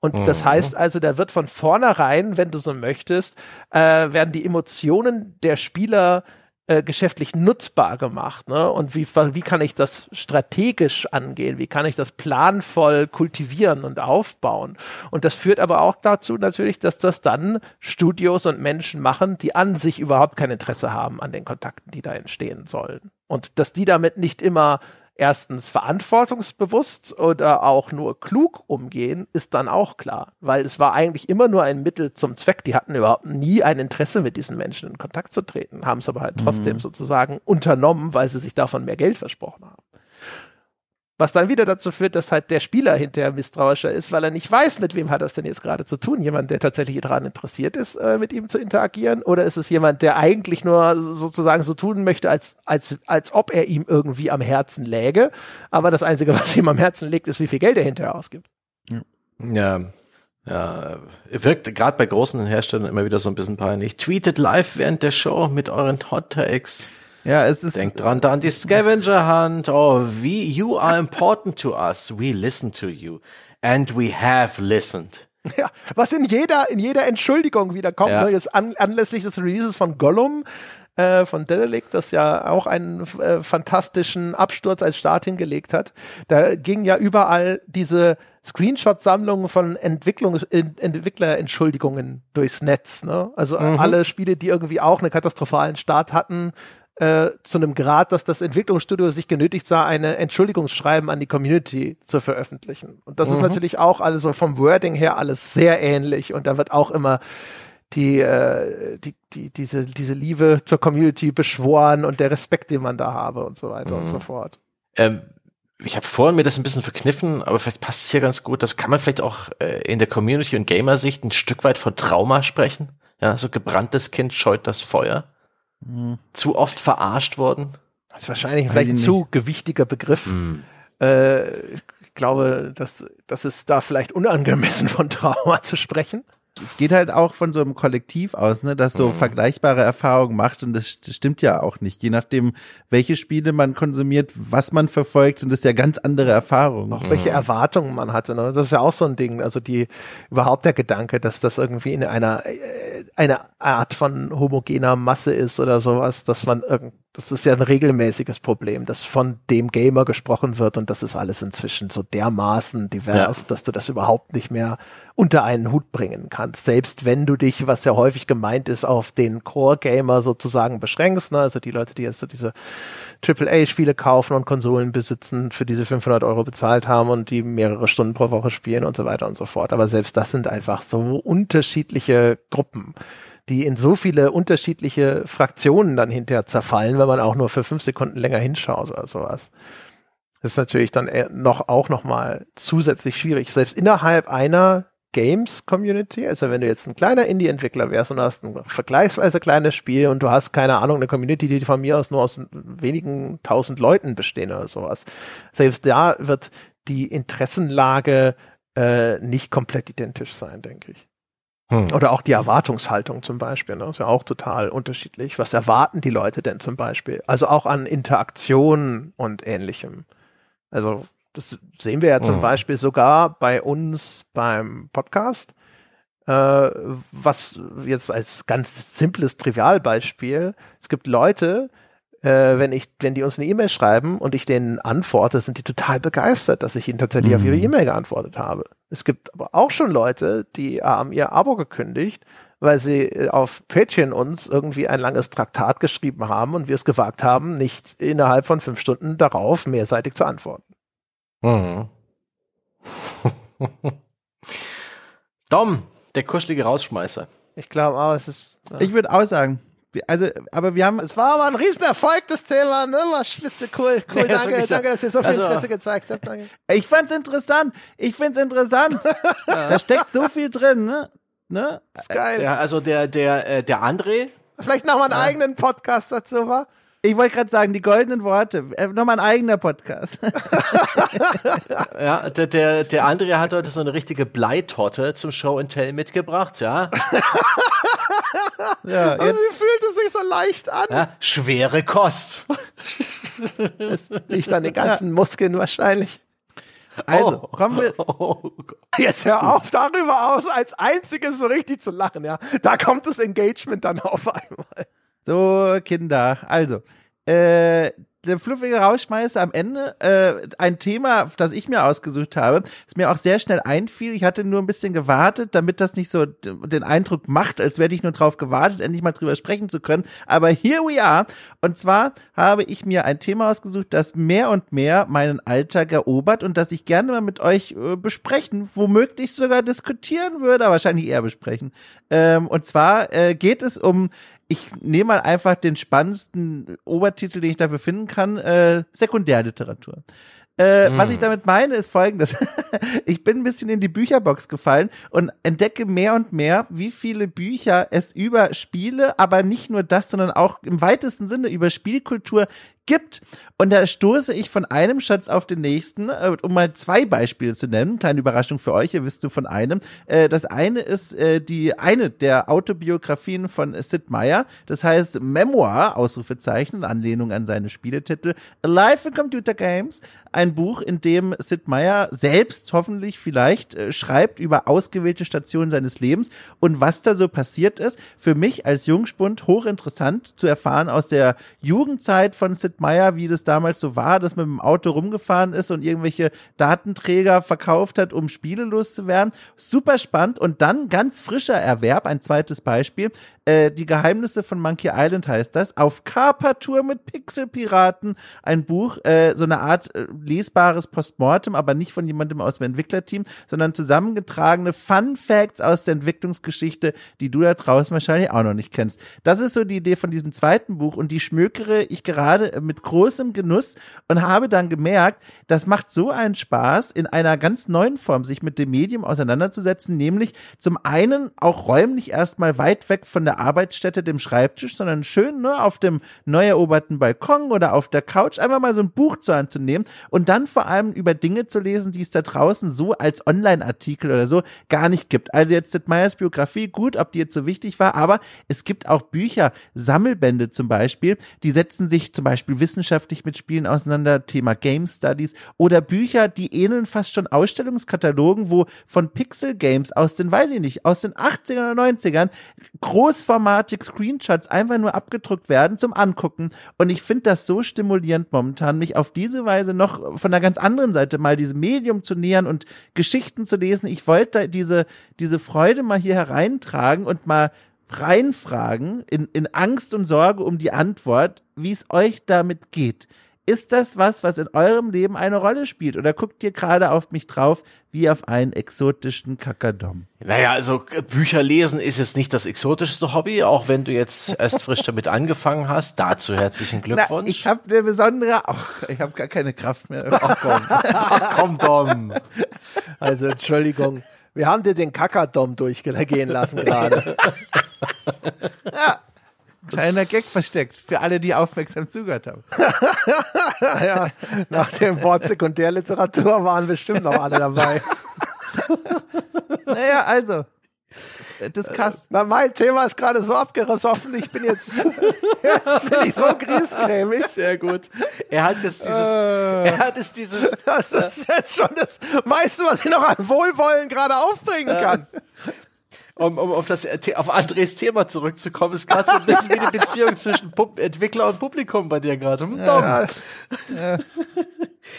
Und mhm. das heißt also, da wird von vornherein, wenn du so möchtest, äh, werden die Emotionen der Spieler äh, geschäftlich nutzbar gemacht. Ne? Und wie, wie kann ich das strategisch angehen? Wie kann ich das planvoll kultivieren und aufbauen? Und das führt aber auch dazu natürlich, dass das dann Studios und Menschen machen, die an sich überhaupt kein Interesse haben an den Kontakten, die da entstehen sollen. Und dass die damit nicht immer erstens verantwortungsbewusst oder auch nur klug umgehen, ist dann auch klar, weil es war eigentlich immer nur ein Mittel zum Zweck. Die hatten überhaupt nie ein Interesse, mit diesen Menschen in Kontakt zu treten, haben es aber halt trotzdem mhm. sozusagen unternommen, weil sie sich davon mehr Geld versprochen haben. Was dann wieder dazu führt, dass halt der Spieler hinterher misstrauischer ist, weil er nicht weiß, mit wem hat es denn jetzt gerade zu tun. Jemand, der tatsächlich daran interessiert ist, äh, mit ihm zu interagieren? Oder ist es jemand, der eigentlich nur sozusagen so tun möchte, als, als, als ob er ihm irgendwie am Herzen läge? Aber das Einzige, was ihm am Herzen liegt, ist, wie viel Geld er hinterher ausgibt. Ja. ja. Ja, wirkt gerade bei großen Herstellern immer wieder so ein bisschen peinlich. Tweetet live während der Show mit euren Hot Takes. Ja, es ist. Denkt dran, dann die Scavenger Hunt. Oh, wie, you are important to us. We listen to you. And we have listened. Ja, was in jeder, in jeder Entschuldigung wieder kommt, ja. ne, jetzt an, anlässlich des Releases von Gollum, äh, von Dedelic, das ja auch einen äh, fantastischen Absturz als Start hingelegt hat. Da ging ja überall diese Screenshot-Sammlungen von Entwicklungs Entwicklerentschuldigungen durchs Netz. Ne? Also mhm. alle Spiele, die irgendwie auch einen katastrophalen Start hatten, äh, zu einem Grad, dass das Entwicklungsstudio sich genötigt sah, eine Entschuldigungsschreiben an die Community zu veröffentlichen. Und das mhm. ist natürlich auch alles so vom Wording her alles sehr ähnlich und da wird auch immer die, äh, die die, diese, diese Liebe zur Community beschworen und der Respekt, den man da habe und so weiter mhm. und so fort. Ähm, ich habe vorhin mir das ein bisschen verkniffen, aber vielleicht passt es hier ganz gut. Das kann man vielleicht auch äh, in der Community- und Gamer-Sicht ein Stück weit von Trauma sprechen. Ja, so gebranntes Kind scheut das Feuer. Mhm. Zu oft verarscht worden. Das ist wahrscheinlich vielleicht ein zu gewichtiger Begriff. Mhm. Äh, ich glaube, dass das ist da vielleicht unangemessen von Trauma zu sprechen es geht halt auch von so einem Kollektiv aus, ne, das so mhm. vergleichbare Erfahrungen macht und das stimmt ja auch nicht. Je nachdem, welche Spiele man konsumiert, was man verfolgt, sind das ja ganz andere Erfahrungen. Auch welche mhm. Erwartungen man hatte, ne? Das ist ja auch so ein Ding. Also die überhaupt der Gedanke, dass das irgendwie in einer äh, eine Art von homogener Masse ist oder sowas, dass man irgend das ist ja ein regelmäßiges Problem, dass von dem Gamer gesprochen wird und das ist alles inzwischen so dermaßen divers, ja. dass du das überhaupt nicht mehr unter einen Hut bringen kannst. Selbst wenn du dich, was ja häufig gemeint ist, auf den Core-Gamer sozusagen beschränkst, ne? also die Leute, die jetzt so diese AAA-Spiele kaufen und Konsolen besitzen, für diese 500 Euro bezahlt haben und die mehrere Stunden pro Woche spielen und so weiter und so fort. Aber selbst das sind einfach so unterschiedliche Gruppen die in so viele unterschiedliche Fraktionen dann hinterher zerfallen, wenn man auch nur für fünf Sekunden länger hinschaut oder sowas. Das ist natürlich dann noch auch noch mal zusätzlich schwierig. Selbst innerhalb einer Games-Community, also wenn du jetzt ein kleiner Indie-Entwickler wärst und hast ein vergleichsweise kleines Spiel und du hast, keine Ahnung, eine Community, die von mir aus nur aus wenigen tausend Leuten bestehen oder sowas. Selbst da wird die Interessenlage äh, nicht komplett identisch sein, denke ich. Hm. Oder auch die Erwartungshaltung zum Beispiel, ne? ist ja auch total unterschiedlich. Was erwarten die Leute denn zum Beispiel? Also auch an Interaktion und ähnlichem. Also das sehen wir ja zum hm. Beispiel sogar bei uns beim Podcast. Äh, was jetzt als ganz simples Trivialbeispiel, es gibt Leute, äh, wenn ich, wenn die uns eine E-Mail schreiben und ich denen antworte, sind die total begeistert, dass ich ihnen tatsächlich mhm. auf ihre mhm. E-Mail geantwortet habe. Es gibt aber auch schon Leute, die haben ihr Abo gekündigt, weil sie äh, auf Patreon uns irgendwie ein langes Traktat geschrieben haben und wir es gewagt haben, nicht innerhalb von fünf Stunden darauf mehrseitig zu antworten. Mhm. Dom, der kuschelige Rausschmeißer. Ich glaube auch, es ist. Ja. Ich würde auch sagen, also, aber wir haben. Es war aber ein Riesenerfolg, das Thema, ne? War spitze, cool, cool, ja, danke, danke, dass ihr so viel also, Interesse gezeigt habt, danke. Ich fand's interessant, ich find's interessant. ja. Da steckt so viel drin, ne? Ne? Das ist geil. Ja, also der, der, äh, der André. Vielleicht noch mal einen ja. eigenen Podcast dazu, war? Ich wollte gerade sagen, die goldenen Worte. Äh, Nochmal ein eigener Podcast. ja, der, der, der André hat heute so eine richtige Bleitorte zum Show and Tell mitgebracht, ja. ja Aber sie fühlte sich so leicht an. Ja, schwere Kost. das liegt an den ganzen Muskeln wahrscheinlich. Also, oh, kommen wir. Oh, Jetzt hör auf, darüber aus, als einziges so richtig zu lachen, ja. Da kommt das Engagement dann auf einmal. So, Kinder. Also, äh, der fluffige Rausschmeißer am Ende, äh, ein Thema, das ich mir ausgesucht habe, das mir auch sehr schnell einfiel. Ich hatte nur ein bisschen gewartet, damit das nicht so den Eindruck macht, als wäre ich nur drauf gewartet, endlich mal drüber sprechen zu können. Aber here we are. Und zwar habe ich mir ein Thema ausgesucht, das mehr und mehr meinen Alltag erobert und das ich gerne mal mit euch äh, besprechen, womöglich sogar diskutieren würde, aber wahrscheinlich eher besprechen. Ähm, und zwar äh, geht es um ich nehme mal einfach den spannendsten Obertitel, den ich dafür finden kann, äh, Sekundärliteratur. Äh, mm. Was ich damit meine, ist folgendes. ich bin ein bisschen in die Bücherbox gefallen und entdecke mehr und mehr, wie viele Bücher es über Spiele, aber nicht nur das, sondern auch im weitesten Sinne über Spielkultur gibt. Und da stoße ich von einem Schatz auf den nächsten, äh, um mal zwei Beispiele zu nennen. Kleine Überraschung für euch, ihr wisst nur von einem. Äh, das eine ist äh, die eine der Autobiografien von Sid Meier. Das heißt Memoir, Ausrufezeichen, Anlehnung an seine Spieletitel. Life in Computer Games. Ein Buch, in dem Sid Meier selbst hoffentlich vielleicht schreibt über ausgewählte Stationen seines Lebens und was da so passiert ist. Für mich als Jungspund hochinteressant zu erfahren aus der Jugendzeit von Sid Meier, wie das damals so war, dass man mit dem Auto rumgefahren ist und irgendwelche Datenträger verkauft hat, um Spiele loszuwerden. Super spannend. Und dann ganz frischer Erwerb, ein zweites Beispiel, Äh, die Geheimnisse von Monkey Island heißt das. Auf Carpatour mit Pixelpiraten. Ein Buch, äh, so eine Art äh, lesbares Postmortem, aber nicht von jemandem aus dem Entwicklerteam, sondern zusammengetragene Fun Facts aus der Entwicklungsgeschichte, die du da draußen wahrscheinlich auch noch nicht kennst. Das ist so die Idee von diesem zweiten Buch und die schmökere ich gerade mit großem Genuss und habe dann gemerkt, das macht so einen Spaß, in einer ganz neuen Form sich mit dem Medium auseinanderzusetzen, nämlich zum einen auch räumlich erstmal weit weg von der Arbeitsstätte, dem Schreibtisch, sondern schön ne, auf dem neu eroberten Balkon oder auf der Couch einfach mal so ein Buch zu nehmen und dann vor allem über Dinge zu lesen, die es da draußen so als Online-Artikel oder so gar nicht gibt. Also jetzt Sid Meyers Biografie, gut, ob die jetzt so wichtig war, aber es gibt auch Bücher, Sammelbände zum Beispiel, die setzen sich zum Beispiel wissenschaftlich mit Spielen auseinander, Thema Game Studies oder Bücher, die ähneln fast schon Ausstellungskatalogen, wo von Pixel Games aus den, weiß ich nicht, aus den 80ern oder 90ern großformatig Screenshots einfach nur abgedruckt werden zum Angucken. Und ich finde das so stimulierend momentan, mich auf diese Weise noch von einer ganz anderen Seite mal diesem Medium zu nähern und Geschichten zu lesen. Ich wollte diese, diese Freude mal hier hereintragen und mal reinfragen in, in Angst und Sorge um die Antwort, wie es euch damit geht. Ist das was, was in eurem Leben eine Rolle spielt? Oder guckt ihr gerade auf mich drauf wie auf einen exotischen Kakadom? Naja, also äh, Bücher lesen ist jetzt nicht das exotischste Hobby, auch wenn du jetzt erst frisch damit angefangen hast. Dazu herzlichen Glückwunsch. Na, ich habe eine besondere, ach, ich habe gar keine Kraft mehr. Ach komm, Ach komm, Dom. Also Entschuldigung. Wir haben dir den Kakadom durchgehen lassen gerade. ja. Kleiner Gag versteckt für alle, die aufmerksam zugehört haben. ja, nach dem Wort Sekundärliteratur waren bestimmt noch alle dabei. naja, also. Discuss. Na, mein Thema ist gerade so abgesoffen, ich bin jetzt, jetzt bin ich so griesgrämig. Sehr gut. Er hat jetzt dieses, äh, er hat es dieses. Das ist jetzt schon das meiste, was ich noch an Wohlwollen gerade aufbringen kann um, um auf das auf Andres Thema zurückzukommen, ist gerade so ein bisschen wie die Beziehung zwischen Pub Entwickler und Publikum bei dir gerade. Hm, ja, ja.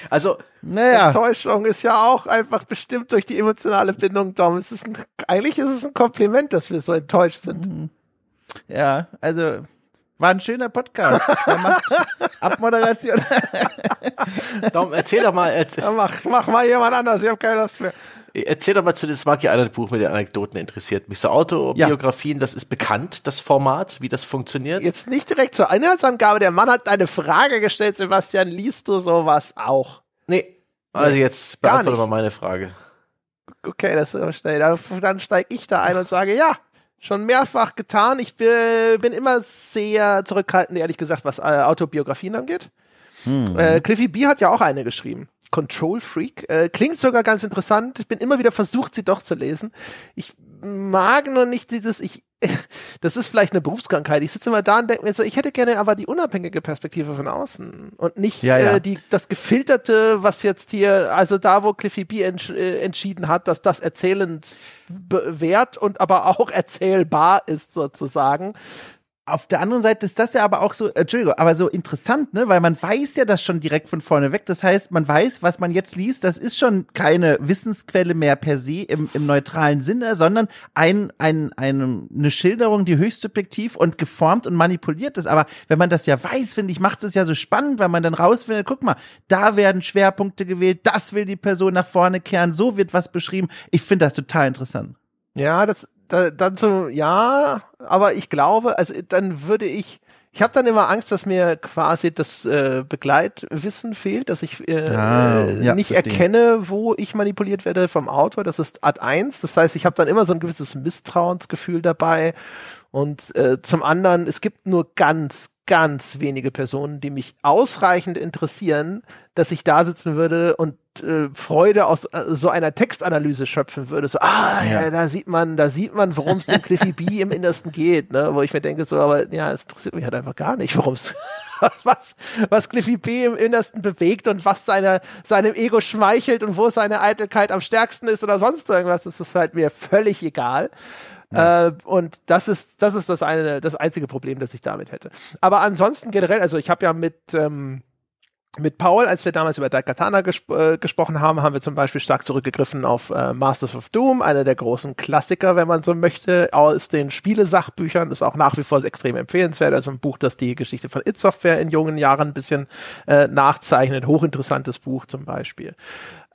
Also, naja. Enttäuschung ist ja auch einfach bestimmt durch die emotionale Bindung, Dom. Es ist ein, eigentlich ist es ein Kompliment, dass wir so enttäuscht sind. Mhm. Ja, also war ein schöner Podcast. Abmoderation. Dom, erzähl doch mal. Ja, mach, mach mal jemand anders, ich habe keine Lust mehr. Erzähl doch mal zu dem Smarky Island Buch mit den Anekdoten interessiert mich. So Autobiografien, ja. das ist bekannt, das Format, wie das funktioniert. Jetzt nicht direkt zur Inhaltsangabe. Der Mann hat eine Frage gestellt, Sebastian. Liest du sowas auch? Nee. Also jetzt beantworte mal meine Frage. Okay, das ist schnell. Dann steige ich da ein und sage, ja, schon mehrfach getan. Ich bin, immer sehr zurückhaltend, ehrlich gesagt, was äh, Autobiografien angeht. Hm. Äh, Cliffy B hat ja auch eine geschrieben. Control Freak. Äh, klingt sogar ganz interessant. Ich bin immer wieder versucht, sie doch zu lesen. Ich mag nur nicht dieses, ich, das ist vielleicht eine Berufskrankheit. Ich sitze immer da und denke mir so, ich hätte gerne aber die unabhängige Perspektive von außen und nicht ja, ja. Äh, die, das gefilterte, was jetzt hier, also da, wo Cliffy B entsch äh, entschieden hat, dass das erzählenswert und aber auch erzählbar ist sozusagen auf der anderen Seite ist das ja aber auch so, Entschuldigung, aber so interessant, ne, weil man weiß ja das schon direkt von vorne weg. Das heißt, man weiß, was man jetzt liest, das ist schon keine Wissensquelle mehr per se im, im neutralen Sinne, sondern ein, ein, eine, eine Schilderung, die höchst subjektiv und geformt und manipuliert ist. Aber wenn man das ja weiß, finde ich, macht es ja so spannend, weil man dann rausfindet, guck mal, da werden Schwerpunkte gewählt, das will die Person nach vorne kehren, so wird was beschrieben. Ich finde das total interessant. Ja, das, da, dann so, ja, aber ich glaube, also dann würde ich, ich habe dann immer Angst, dass mir quasi das äh, Begleitwissen fehlt, dass ich äh, ah, ja, nicht verstehe. erkenne, wo ich manipuliert werde vom Autor. Das ist Art 1. Das heißt, ich habe dann immer so ein gewisses Misstrauensgefühl dabei. Und äh, zum anderen, es gibt nur ganz, ganz wenige Personen, die mich ausreichend interessieren, dass ich da sitzen würde und äh, Freude aus äh, so einer Textanalyse schöpfen würde. So, ah, ja. ja da sieht man, da sieht man, worum es dem Cliffy B im Innersten geht, ne? Wo ich mir denke, so, aber ja, es interessiert mich halt einfach gar nicht, worum es was, was Cliffy B im Innersten bewegt und was seine, seinem Ego schmeichelt und wo seine Eitelkeit am stärksten ist oder sonst irgendwas, das ist halt mir völlig egal. Ja. Äh, und das ist, das ist das eine, das einzige Problem, das ich damit hätte. Aber ansonsten generell, also ich habe ja mit, ähm, mit Paul, als wir damals über Daikatana gesp äh, gesprochen haben, haben wir zum Beispiel stark zurückgegriffen auf äh, Masters of Doom, einer der großen Klassiker, wenn man so möchte, aus den Spielesachbüchern, ist auch nach wie vor extrem empfehlenswert, also ein Buch, das die Geschichte von It Software in jungen Jahren ein bisschen äh, nachzeichnet, hochinteressantes Buch zum Beispiel.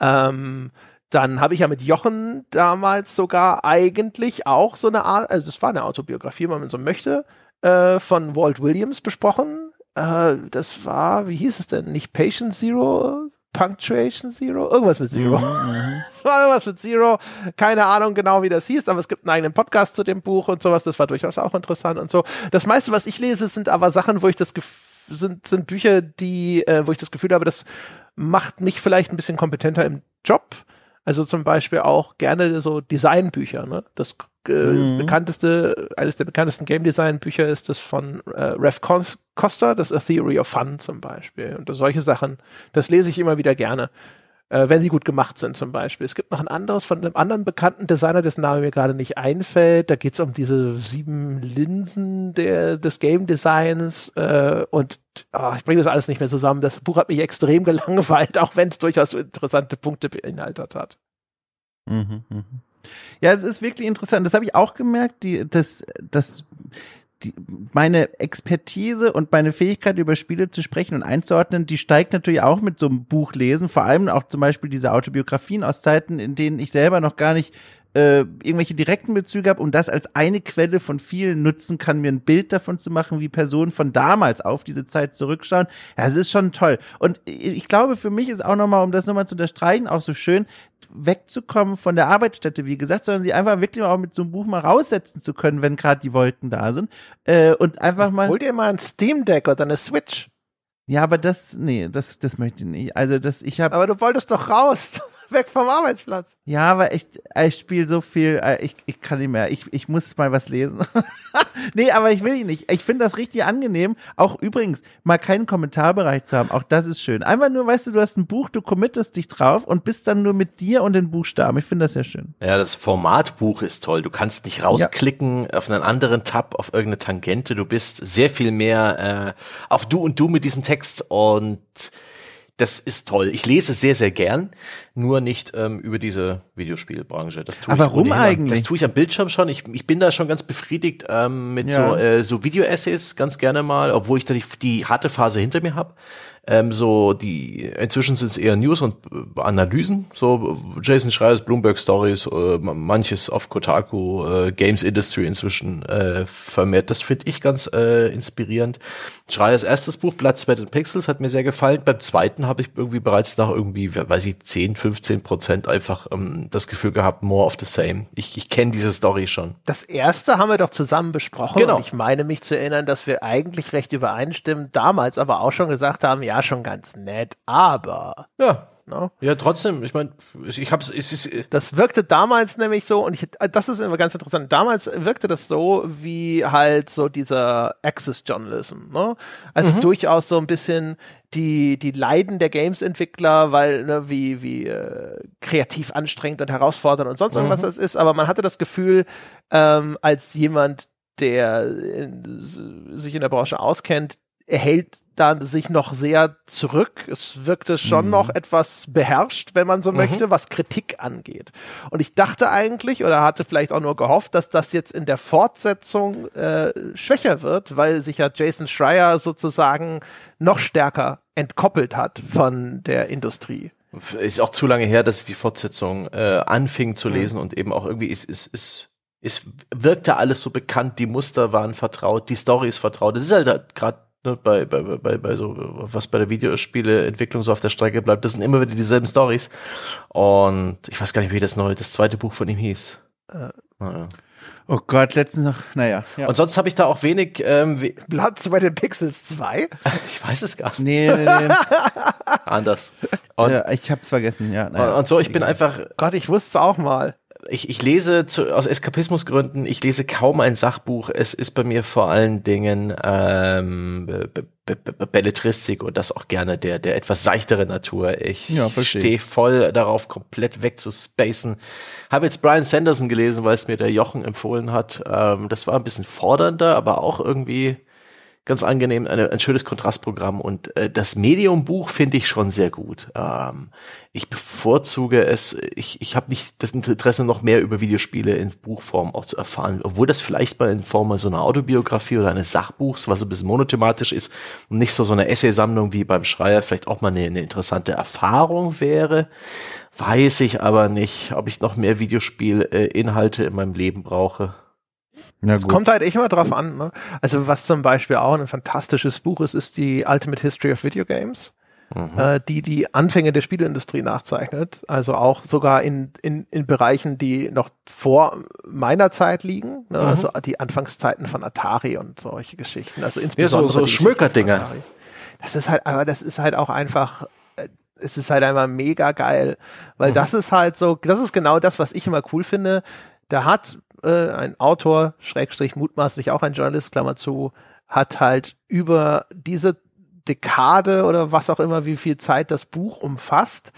Ähm, dann habe ich ja mit Jochen damals sogar eigentlich auch so eine Art, also es war eine Autobiografie, wenn man so möchte, äh, von Walt Williams besprochen, äh, das war, wie hieß es denn? Nicht Patient Zero? Punctuation Zero? Irgendwas mit Zero. Mhm, Es war irgendwas mit Zero. Keine Ahnung genau, wie das hieß, aber es gibt einen eigenen Podcast zu dem Buch und sowas. Das war durchaus auch interessant und so. Das meiste, was ich lese, sind aber Sachen, wo ich das sind, sind Bücher, die, äh, wo ich das Gefühl habe, das macht mich vielleicht ein bisschen kompetenter im Job. Also zum Beispiel auch gerne so Designbücher. Ne? Das, äh, das Mhm. bekannteste, eines der bekanntesten Game Design Bücher ist das von äh, Rev Cos- Costa, das A Theory of Fun zum Beispiel. Und solche Sachen, das lese ich immer wieder gerne, äh, wenn sie gut gemacht sind zum Beispiel. Es gibt noch ein anderes von einem anderen bekannten Designer, dessen Name mir gerade nicht einfällt. Da geht es um diese sieben Linsen der, des Game Designs äh, und ah, ich bringe das alles nicht mehr zusammen. Das Buch hat mich extrem gelangweilt, auch wenn es durchaus interessante Punkte beinhaltet hat. Mhm, mhm. Ja, es ist wirklich interessant. Das habe ich auch gemerkt, die, dass, dass die, meine Expertise und meine Fähigkeit über Spiele zu sprechen und einzuordnen, die steigt natürlich auch mit so einem Buch lesen. Vor allem auch zum Beispiel diese Autobiografien aus Zeiten, in denen ich selber noch gar nicht äh, irgendwelche direkten Bezüge habe und das als eine Quelle von vielen nutzen kann, mir ein Bild davon zu machen, wie Personen von damals auf diese Zeit zurückschauen. Ja, es ist schon toll. Und ich glaube, für mich ist auch nochmal, um das nochmal zu unterstreichen, auch so schön, wegzukommen von der Arbeitsstätte, wie gesagt, sondern sie einfach wirklich auch mit so einem Buch mal raussetzen zu können, wenn gerade die Wolken da sind. Äh, und einfach mal. Hol dir mal ein Steam Deck oder eine Switch. Ja, aber das, nee, das, das möchte ich nicht. Also das, ich habe Aber du wolltest doch raus, weg vom Arbeitsplatz. Ja, aber ich, ich spiele so viel, äh, ich, ich kann nicht mehr. Ich, ich muss mal was lesen. nee, aber ich will ihn nicht. Ich finde das richtig angenehm. Auch übrigens, mal keinen Kommentarbereich zu haben. Auch das ist schön. Einfach nur, weißt du, du hast ein Buch, du committest dich drauf und bist dann nur mit dir und den Buchstaben. Ich finde das sehr schön. Ja, das Formatbuch ist toll. Du kannst nicht rausklicken auf einen anderen Tab, auf irgendeine Tangente. Du bist sehr viel mehr äh, auf du und du mit diesem Text und das ist toll. Ich lese sehr, sehr gern, nur nicht ähm, über diese Videospielbranche. Das tue Aber ich warum eigentlich? Das tue ich am Bildschirm schon. Ich, ich bin da schon ganz befriedigt ähm, mit Ja. so, äh, so Video-Essays ganz gerne mal, obwohl ich da die, die harte Phase hinter mir habe. Ähm, so die inzwischen sind es eher News und äh, Analysen, so Jason Schreier's Bloomberg Stories, äh, manches auf Kotaku, äh, Games Industry inzwischen äh, vermehrt. Das finde ich ganz äh, inspirierend. Schreiers erstes Buch Blood, Sweat and Pixels hat mir sehr gefallen. Beim zweiten habe ich irgendwie bereits nach irgendwie, weiß ich, 10, 15 Prozent einfach ähm, das Gefühl gehabt, more of the same. Ich, ich kenne diese Story schon. Das erste haben wir doch zusammen besprochen. Genau. Und ich meine mich zu erinnern, dass wir eigentlich recht übereinstimmen, damals aber auch schon gesagt haben, ja, schon ganz nett, aber. Ja. Ne? Ja, trotzdem, ich meine, ich hab's, es ist, äh, Das wirkte damals nämlich so, und ich, das ist immer ganz interessant, damals wirkte das so wie halt so dieser Access Journalism, ne? Also durchaus so ein bisschen die, die Leiden der Games-Entwickler, weil, ne, wie, wie äh, kreativ anstrengend und herausfordernd und sonst irgendwas das ist, aber man hatte das Gefühl, ähm, als jemand, der in, sich in der Branche auskennt, er hält dann sich noch sehr zurück. Es wirkte schon noch etwas beherrscht, wenn man so möchte, was Kritik angeht. Und ich dachte eigentlich oder hatte vielleicht auch nur gehofft, dass das jetzt in der Fortsetzung äh, schwächer wird, weil sich ja Jason Schreier sozusagen noch stärker entkoppelt hat von der Industrie. ist auch zu lange her, dass ich die Fortsetzung äh, anfing zu lesen und eben auch irgendwie, es, es, es, es wirkte alles so bekannt, die Muster waren vertraut, die Story ist vertraut. Das ist halt gerade ne, bei, bei, bei, bei so, was bei der Videospieleentwicklung so auf der Strecke bleibt, das sind immer wieder dieselben Stories. Und ich weiß gar nicht, wie das neue, das zweite Buch von ihm hieß. Naja. Oh Gott, letztens noch, naja. Ja. Und sonst habe ich da auch wenig, ähm, we Blood bei den Pixels 2? ich weiß es gar nicht Nee, nee, nee. anders. Und, ja, ich hab's vergessen, ja. Naja. und so, ich bin einfach, Gott, ich wusste es auch mal. Ich, ich lese zu, aus Eskapismusgründen, ich lese kaum ein Sachbuch. Es ist bei mir vor allen Dingen ähm, Be- Be- Be- Belletristik und das auch gerne der, der etwas seichtere Natur. Ich Ja, stehe voll darauf, komplett wegzuspacen. Habe jetzt Brian Sanderson gelesen, weil es mir der Jochen empfohlen hat. Ähm, das war ein bisschen fordernder, aber auch irgendwie ganz angenehm, eine, ein schönes Kontrastprogramm und äh, das Medium-Buch finde ich schon sehr gut. Ähm, ich bevorzuge es, ich, ich habe nicht das Interesse, noch mehr über Videospiele in Buchform auch zu erfahren, obwohl das vielleicht mal in Form so einer Autobiografie oder eines Sachbuchs, was ein bisschen monothematisch ist und nicht so so eine Essaysammlung wie beim Schreier, vielleicht auch mal eine, eine interessante Erfahrung wäre. Weiß ich aber nicht, ob ich noch mehr Videospielinhalte in meinem Leben brauche. Es kommt halt echt immer drauf an. Ne? Also was zum Beispiel auch ein fantastisches Buch ist, ist die Ultimate History of Video Games, mhm. äh, die die Anfänge der Spieleindustrie nachzeichnet. Also auch sogar in, in, in Bereichen, die noch vor meiner Zeit liegen. Ne? Mhm. Also die Anfangszeiten von Atari und solche Geschichten. Also insbesondere ja, so, so Schmökerdinger. Das ist halt, aber das ist halt auch einfach äh, es ist halt einmal mega geil, weil mhm. das ist halt so, das ist genau das, was ich immer cool finde. Da hat äh, ein Autor, Schrägstrich mutmaßlich auch ein Journalist, Klammer zu, hat halt über diese Dekade oder was auch immer, wie viel Zeit das Buch umfasst,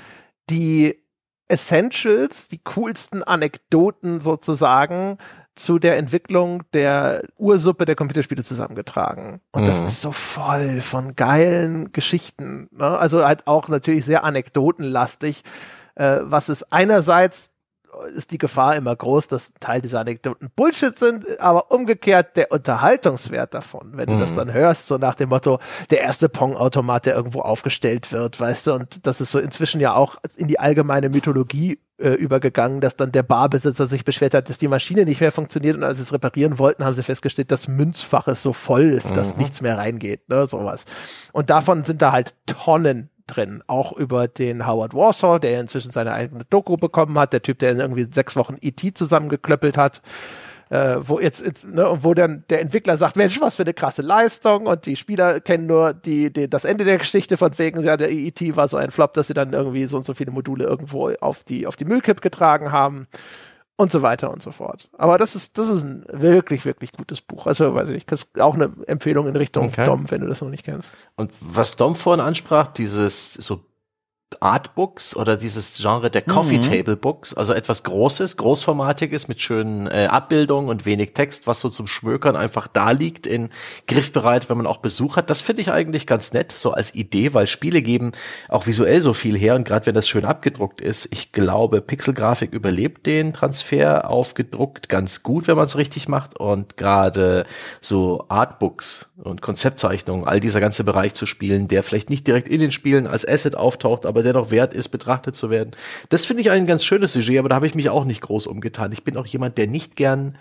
die Essentials, die coolsten Anekdoten sozusagen zu der Entwicklung der Ursuppe der Computerspiele zusammengetragen. Und mhm. das ist so voll von geilen Geschichten. Ne? Also halt auch natürlich sehr anekdotenlastig, äh, was es einerseits ist die Gefahr immer groß, dass Teil dieser Anekdoten Bullshit sind, aber umgekehrt der Unterhaltungswert davon, wenn mhm. du das mhm. dann hörst, so nach dem Motto, der erste Pong-Automat, der irgendwo aufgestellt wird, weißt du, und das ist so inzwischen ja auch in die allgemeine Mythologie äh, übergegangen, dass dann der Barbesitzer sich beschwert hat, dass die Maschine nicht mehr funktioniert und als sie es reparieren wollten, haben sie festgestellt, das Münzfach ist so voll, dass mhm. nichts mehr reingeht, ne, sowas. Und davon sind da halt Tonnen drin. Auch über den Howard Warsaw, der inzwischen seine eigene Doku bekommen hat, der Typ, der in irgendwie sechs Wochen E.T. zusammengeklöppelt hat. Äh, wo jetzt, jetzt ne, wo dann der Entwickler sagt, Mensch, was für eine krasse Leistung und die Spieler kennen nur die, die das Ende der Geschichte von wegen, ja, der E.T. war so ein Flop, dass sie dann irgendwie so und so viele Module irgendwo auf die auf die Müllkipp getragen haben und so weiter und so fort. Aber das ist, das ist ein wirklich, wirklich gutes Buch. Also, weiß ich, das ist auch eine Empfehlung in Richtung okay. Dom, wenn du das noch nicht kennst. Und was Dom vorhin ansprach, dieses so Artbooks oder dieses Genre der Coffee mhm. Table Books, also etwas Großes, Großformatiges mit schönen äh, Abbildungen und wenig Text, was so zum Schmökern einfach da liegt, in griffbereit, wenn man auch Besuch hat. Das finde ich eigentlich ganz nett, so als Idee, weil Spiele geben auch visuell so viel her und gerade wenn das schön abgedruckt ist, ich glaube, Pixelgrafik überlebt den Transfer auf gedruckt ganz gut, wenn man es richtig macht und gerade so Artbooks und Konzeptzeichnungen, all dieser ganze Bereich zu spielen, der vielleicht nicht direkt in den Spielen als Asset auftaucht, aber dennoch wert ist, betrachtet zu werden. Das finde ich ein ganz schönes Sujet, aber da habe ich mich auch nicht groß umgetan. Ich bin auch jemand, der nicht gern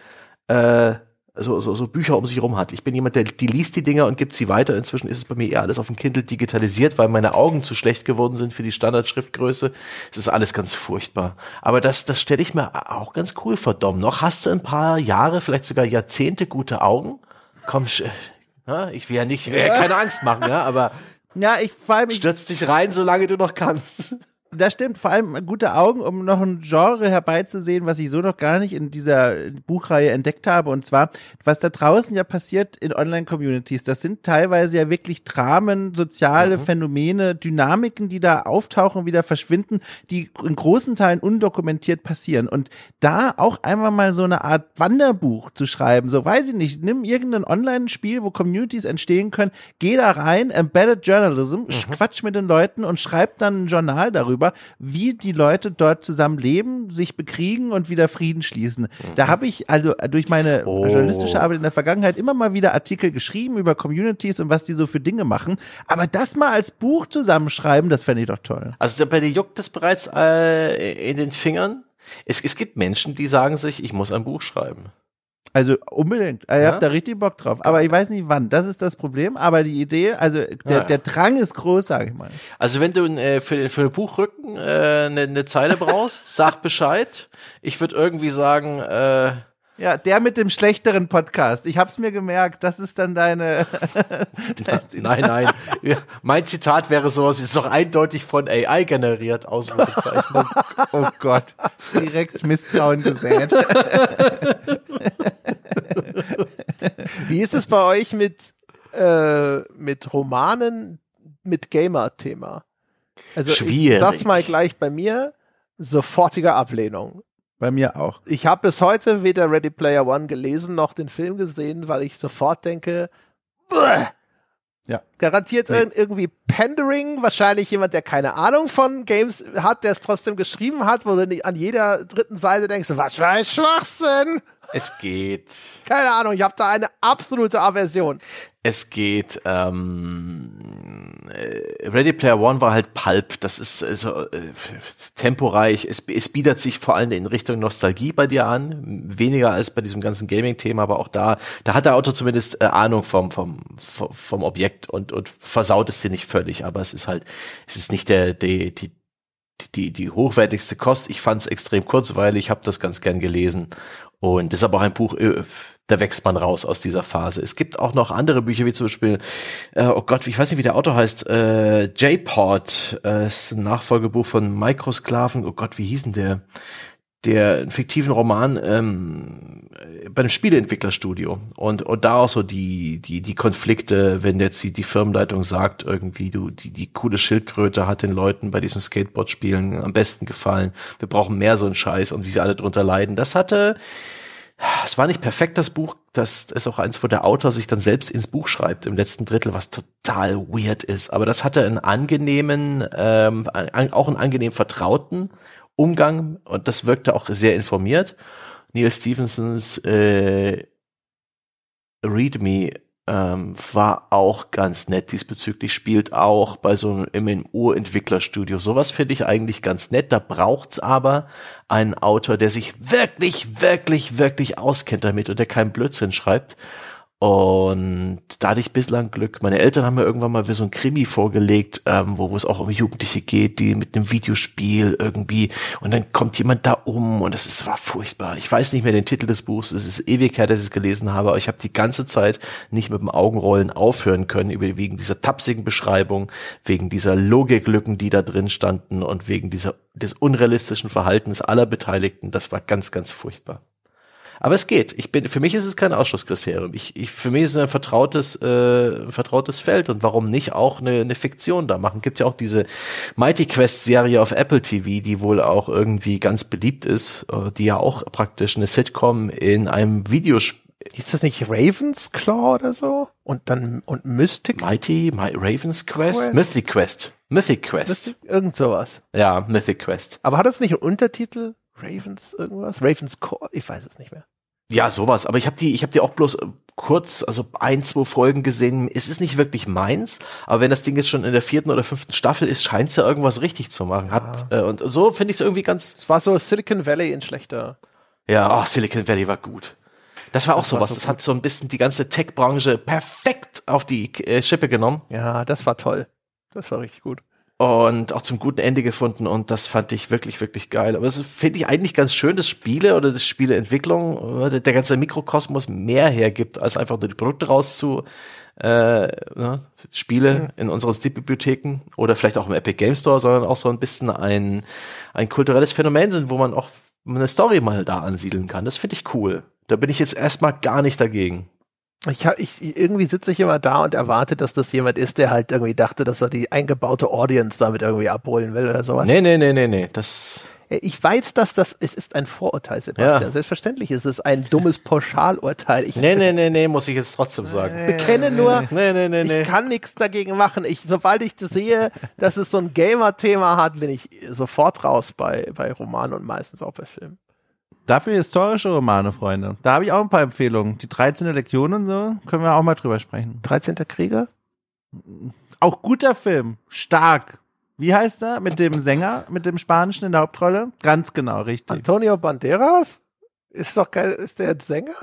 äh, so, so, so Bücher um sich herum hat. Ich bin jemand, der die liest die Dinger und gibt sie weiter. Inzwischen ist es bei mir eher alles auf dem Kindle digitalisiert, weil meine Augen zu schlecht geworden sind für die Standardschriftgröße. Es ist alles ganz furchtbar. Aber das, das stelle ich mir auch ganz cool vor, Dom. Noch hast du ein paar Jahre, vielleicht sogar Jahrzehnte gute Augen? Komm, ich will ja nicht, ich will ja keine Angst machen, ja, aber ja, ich vor allem. Stürz dich rein, solange du noch kannst. Das stimmt, vor allem gute Augen, um noch ein Genre herbeizusehen, was ich so noch gar nicht in dieser Buchreihe entdeckt habe. Und zwar, was da draußen ja passiert in Online-Communities. Das sind teilweise ja wirklich Dramen, soziale mhm. Phänomene, Dynamiken, die da auftauchen, wieder verschwinden, die in großen Teilen undokumentiert passieren. Und da auch einmal mal so eine Art Wanderbuch zu schreiben, so weiß ich nicht, nimm irgendein Online-Spiel, wo Communities entstehen können, geh da rein, Embedded Journalism, mhm. quatsch mit den Leuten und schreib dann ein Journal darüber darüber, wie die Leute dort zusammen leben, sich bekriegen und wieder Frieden schließen. Mhm. Da habe ich also durch meine oh. journalistische Arbeit in der Vergangenheit immer mal wieder Artikel geschrieben über Communities und was die so für Dinge machen. Aber das mal als Buch zusammenschreiben, das fände ich doch toll. Also bei dir juckt es bereits äh, in den Fingern. Es, es gibt Menschen, die sagen sich, ich muss ein Buch schreiben. Also unbedingt. Ihr ja? habt da richtig Bock drauf. Aber ich weiß nicht wann. Das ist das Problem. Aber die Idee, also der, ja. der Drang ist groß, sage ich mal. Also wenn du äh, für, für den Buchrücken äh, eine, eine Zeile brauchst, sag Bescheid. Ich würde irgendwie sagen, äh, ja, der mit dem schlechteren Podcast. Ich hab's mir gemerkt, das ist dann deine. nein, nein. mein Zitat wäre sowas, ist doch eindeutig von AI generiert, Ausrufezeichnung. oh Gott. Direkt Misstrauen gesät. Wie ist es bei euch mit, äh, mit Romanen mit Gamer-Thema? Also, Schwierig. ich sag's mal gleich bei mir, sofortige Ablehnung. Bei mir auch. Ich habe bis heute weder Ready Player One gelesen noch den Film gesehen, weil ich sofort denke, Bäh. Ja. Garantiert ir- irgendwie Pandering, wahrscheinlich jemand, der keine Ahnung von Games hat, der es trotzdem geschrieben hat, wo du nicht an jeder dritten Seite denkst, was für ein Schwachsinn. Es geht. Keine Ahnung, ich habe da eine absolute Aversion. Es geht, ähm, äh, Ready Player One war halt Pulp. Das ist also, äh, temporeich. Es, es bietet sich vor allem in Richtung Nostalgie bei dir an. Weniger als bei diesem ganzen Gaming-Thema, aber auch da, da hat der Autor zumindest äh, Ahnung vom, vom, vom, vom Objekt und, und versaut es dir nicht völlig. Aber es ist halt, es ist nicht der, die, die, die, die hochwertigste Kost. Ich fand es extrem kurzweilig, habe das ganz gern gelesen. Und das ist aber auch ein Buch, äh, da wächst man raus aus dieser Phase. Es gibt auch noch andere Bücher, wie zum Beispiel, äh, oh Gott, ich weiß nicht, wie der Autor heißt, äh, J-Pod, äh, ist ein Nachfolgebuch von Mikrosklaven, oh Gott, wie hieß denn der? Der einen fiktiven Roman ähm, bei einem Spieleentwicklerstudio und und da auch so die die die Konflikte, wenn jetzt die, die Firmenleitung sagt irgendwie du die die coole Schildkröte hat den Leuten bei diesen Skateboard-Spielen am besten gefallen, wir brauchen mehr so einen Scheiß und wie sie alle drunter leiden. Das hatte es war nicht perfekt, das Buch. Das ist auch eins, wo der Autor sich dann selbst ins Buch schreibt, im letzten Drittel, was total weird ist. Aber das hatte einen angenehmen, ähm, auch einen angenehm vertrauten Umgang und das wirkte auch sehr informiert. Neil Stephensons äh, Read Me ähm, war auch ganz nett diesbezüglich, spielt auch bei so einem MMO-Entwicklerstudio. Sowas finde ich eigentlich ganz nett. Da braucht's aber einen Autor, der sich wirklich, wirklich, wirklich auskennt damit und der keinen Blödsinn schreibt. Und da hatte ich bislang Glück. Meine Eltern haben mir irgendwann mal wie so ein Krimi vorgelegt, ähm, wo, wo es auch um Jugendliche geht, die mit einem Videospiel irgendwie und dann kommt jemand da um und es ist war furchtbar. Ich weiß nicht mehr den Titel des Buchs. Es ist ewig her, dass ich es gelesen habe, aber ich habe die ganze Zeit nicht mit dem Augenrollen aufhören können über wegen dieser tapsigen Beschreibung, wegen dieser Logiklücken, die da drin standen und wegen dieser des unrealistischen Verhaltens aller Beteiligten. Das war ganz, ganz furchtbar. Aber es geht. Ich bin, für mich ist es kein Ausschlusskriterium. Ich, ich, für mich ist es ein vertrautes, äh, vertrautes Feld und warum nicht auch eine, eine Fiktion da machen? Gibt ja auch diese Mighty Quest Serie auf Apple TV, die wohl auch irgendwie ganz beliebt ist, äh, die ja auch praktisch eine Sitcom in einem Videospiel Hieß das nicht Ravensclaw oder so? Und dann, und Mystic? Mighty, My Raven's Quest, Quest? Mythic Quest, Mythic Quest. Mystic? Irgend sowas. Ja, Mythic Quest. Aber hat das nicht einen Untertitel? Ravens irgendwas? Ravens Core? Ich weiß es nicht mehr. Ja, sowas. Aber ich habe die, ich habe die auch bloß äh, kurz, also ein, zwei Folgen gesehen. Es ist nicht wirklich meins, aber wenn das Ding jetzt schon in der vierten oder fünften Staffel ist, scheint es ja irgendwas richtig zu machen. Hat, äh, und so finde ich es irgendwie ganz. Es war so Silicon Valley in schlechter. Ja, ach, Silicon Valley war gut. Das war auch Das war sowas. so das gut. hat so ein bisschen die ganze Tech-Branche perfekt auf die äh, Schippe genommen Ja, das war toll. Das war richtig gut. Und auch zum guten Ende gefunden und das fand ich wirklich, wirklich geil. Aber es finde ich eigentlich ganz schön, dass Spiele oder das Spieleentwicklung, äh, der ganze Mikrokosmos mehr hergibt, als einfach nur die Produkte rauszu äh, ne, Spiele in unseren Steam-Bibliotheken oder vielleicht auch im Epic Game Store, sondern auch so ein bisschen ein, ein kulturelles Phänomen sind, wo man auch eine Story mal da ansiedeln kann. Das finde ich cool. Da bin ich jetzt erstmal gar nicht dagegen. Ich, ich irgendwie sitze ich immer da und erwarte, dass das jemand ist, der halt irgendwie dachte, dass er die eingebaute Audience damit irgendwie abholen will oder sowas. Nee, nee, nee, nee, nee. Das Ich weiß, dass das es ist ein Vorurteil, Sebastian. Ja. Selbstverständlich ist es ein dummes Pauschalurteil. Ich Nee, nee, nee, nee, muss ich jetzt trotzdem sagen. bekenne nur, Nee, nee, nee, nee. ich kann nichts dagegen machen. Ich, sobald ich das sehe, dass es so ein Gamer-Thema hat, bin ich sofort raus bei, bei Romanen und meistens auch bei Filmen. Dafür historische Romane, Freunde. Da habe ich auch ein paar Empfehlungen. Die 13. Lektion und so, können wir auch mal drüber sprechen. 13. Krieger? Auch guter Film. Stark. Wie heißt er? Mit dem Sänger, mit dem Spanischen in der Hauptrolle? Ganz genau, richtig. Antonio Banderas? Ist doch geil, ist der Sänger?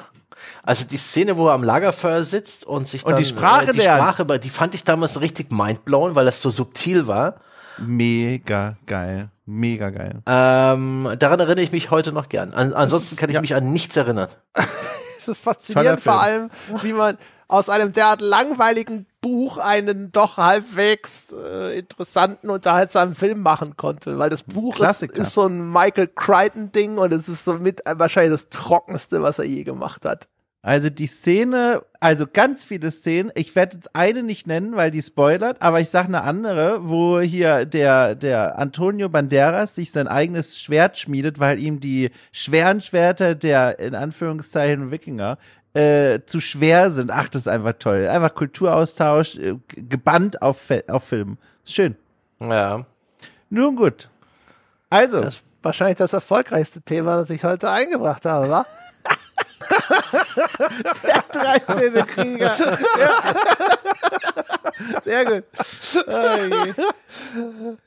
Also die Szene, wo er am Lagerfeuer sitzt und sich Und dann die Sprache äh, die. Sprache, aber die fand ich damals richtig mindblown, weil das so subtil war. Mega geil. Mega geil. Ähm, daran erinnere ich mich heute noch gern. An, ansonsten kann ich ja. mich an nichts erinnern. Es ist faszinierend, vor allem, wie man aus einem derart langweiligen Buch einen doch halbwegs äh, interessanten, unterhaltsamen Film machen konnte. Weil das Buch ist, ist so ein Michael Crichton-Ding und es ist so mit äh, wahrscheinlich das trockenste, was er je gemacht hat. Also die Szene, also ganz viele Szenen. Ich werde jetzt eine nicht nennen, weil die spoilert, aber ich sage eine andere, wo hier der der Antonio Banderas sich sein eigenes Schwert schmiedet, weil ihm die schweren Schwerter der in Anführungszeichen Wikinger äh, zu schwer sind. Ach, das ist einfach toll. Einfach Kulturaustausch, äh, gebannt auf, auf Film. Schön. Ja. Nun gut. Also, Das ist wahrscheinlich das erfolgreichste Thema, das ich heute eingebracht habe, wa? 13. Krieger. Ja. Sehr gut.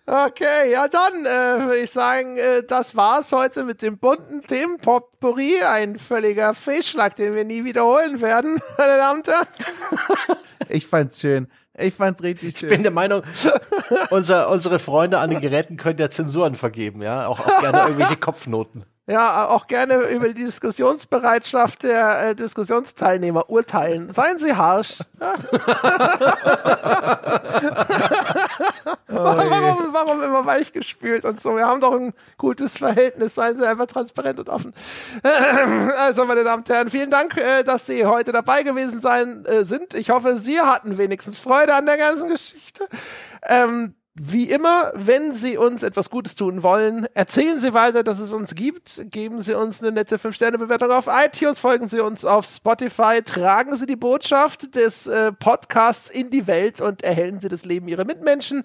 Okay, ja dann äh, würde ich sagen, äh, das war's heute mit dem bunten Themenpotpourri. Ein völliger Fehlschlag, den wir nie wiederholen werden, meine Damen und Herren. Ich fand's schön. Ich fand's richtig schön. Ich bin der Meinung, unser, unsere Freunde an den Geräten können ja Zensuren vergeben, ja. Auch, auch gerne irgendwelche Kopfnoten. Ja, auch gerne über die Diskussionsbereitschaft der äh, Diskussionsteilnehmer urteilen. Seien Sie harsch. warum, warum immer weichgespült und so? Wir haben doch ein gutes Verhältnis. Seien Sie einfach transparent und offen. Also, meine Damen und Herren, vielen Dank, äh, dass Sie heute dabei gewesen sein äh, sind. Ich hoffe, Sie hatten wenigstens Freude an der ganzen Geschichte. Ähm, wie immer, wenn Sie uns etwas Gutes tun wollen, erzählen Sie weiter, dass es uns gibt. Geben Sie uns eine nette 5-Sterne-Bewertung auf iTunes, folgen Sie uns auf Spotify, tragen Sie die Botschaft des äh, Podcasts in die Welt und erhellen Sie das Leben Ihrer Mitmenschen.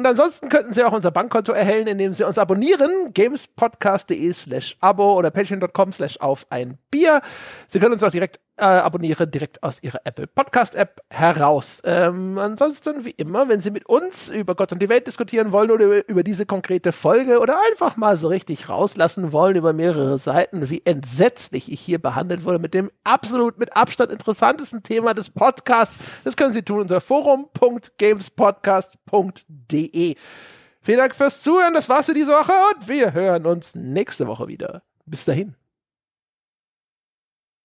Und ansonsten könnten Sie auch unser Bankkonto erhellen, indem Sie uns abonnieren. gamespodcast.de slash abo oder patreon.com slash auf ein Bier. Sie können uns auch direkt äh, abonnieren, direkt aus Ihrer Apple Podcast App heraus. Ähm, ansonsten, wie immer, wenn Sie mit uns über Gott und die Welt diskutieren wollen oder über, über diese konkrete Folge oder einfach mal so richtig rauslassen wollen über mehrere Seiten, wie entsetzlich ich hier behandelt wurde mit dem absolut mit Abstand interessantesten Thema des Podcasts, das können Sie tun unter forum.gamespodcast.de. Vielen Dank fürs Zuhören, das war's für diese Woche und wir hören uns nächste Woche wieder. Bis dahin.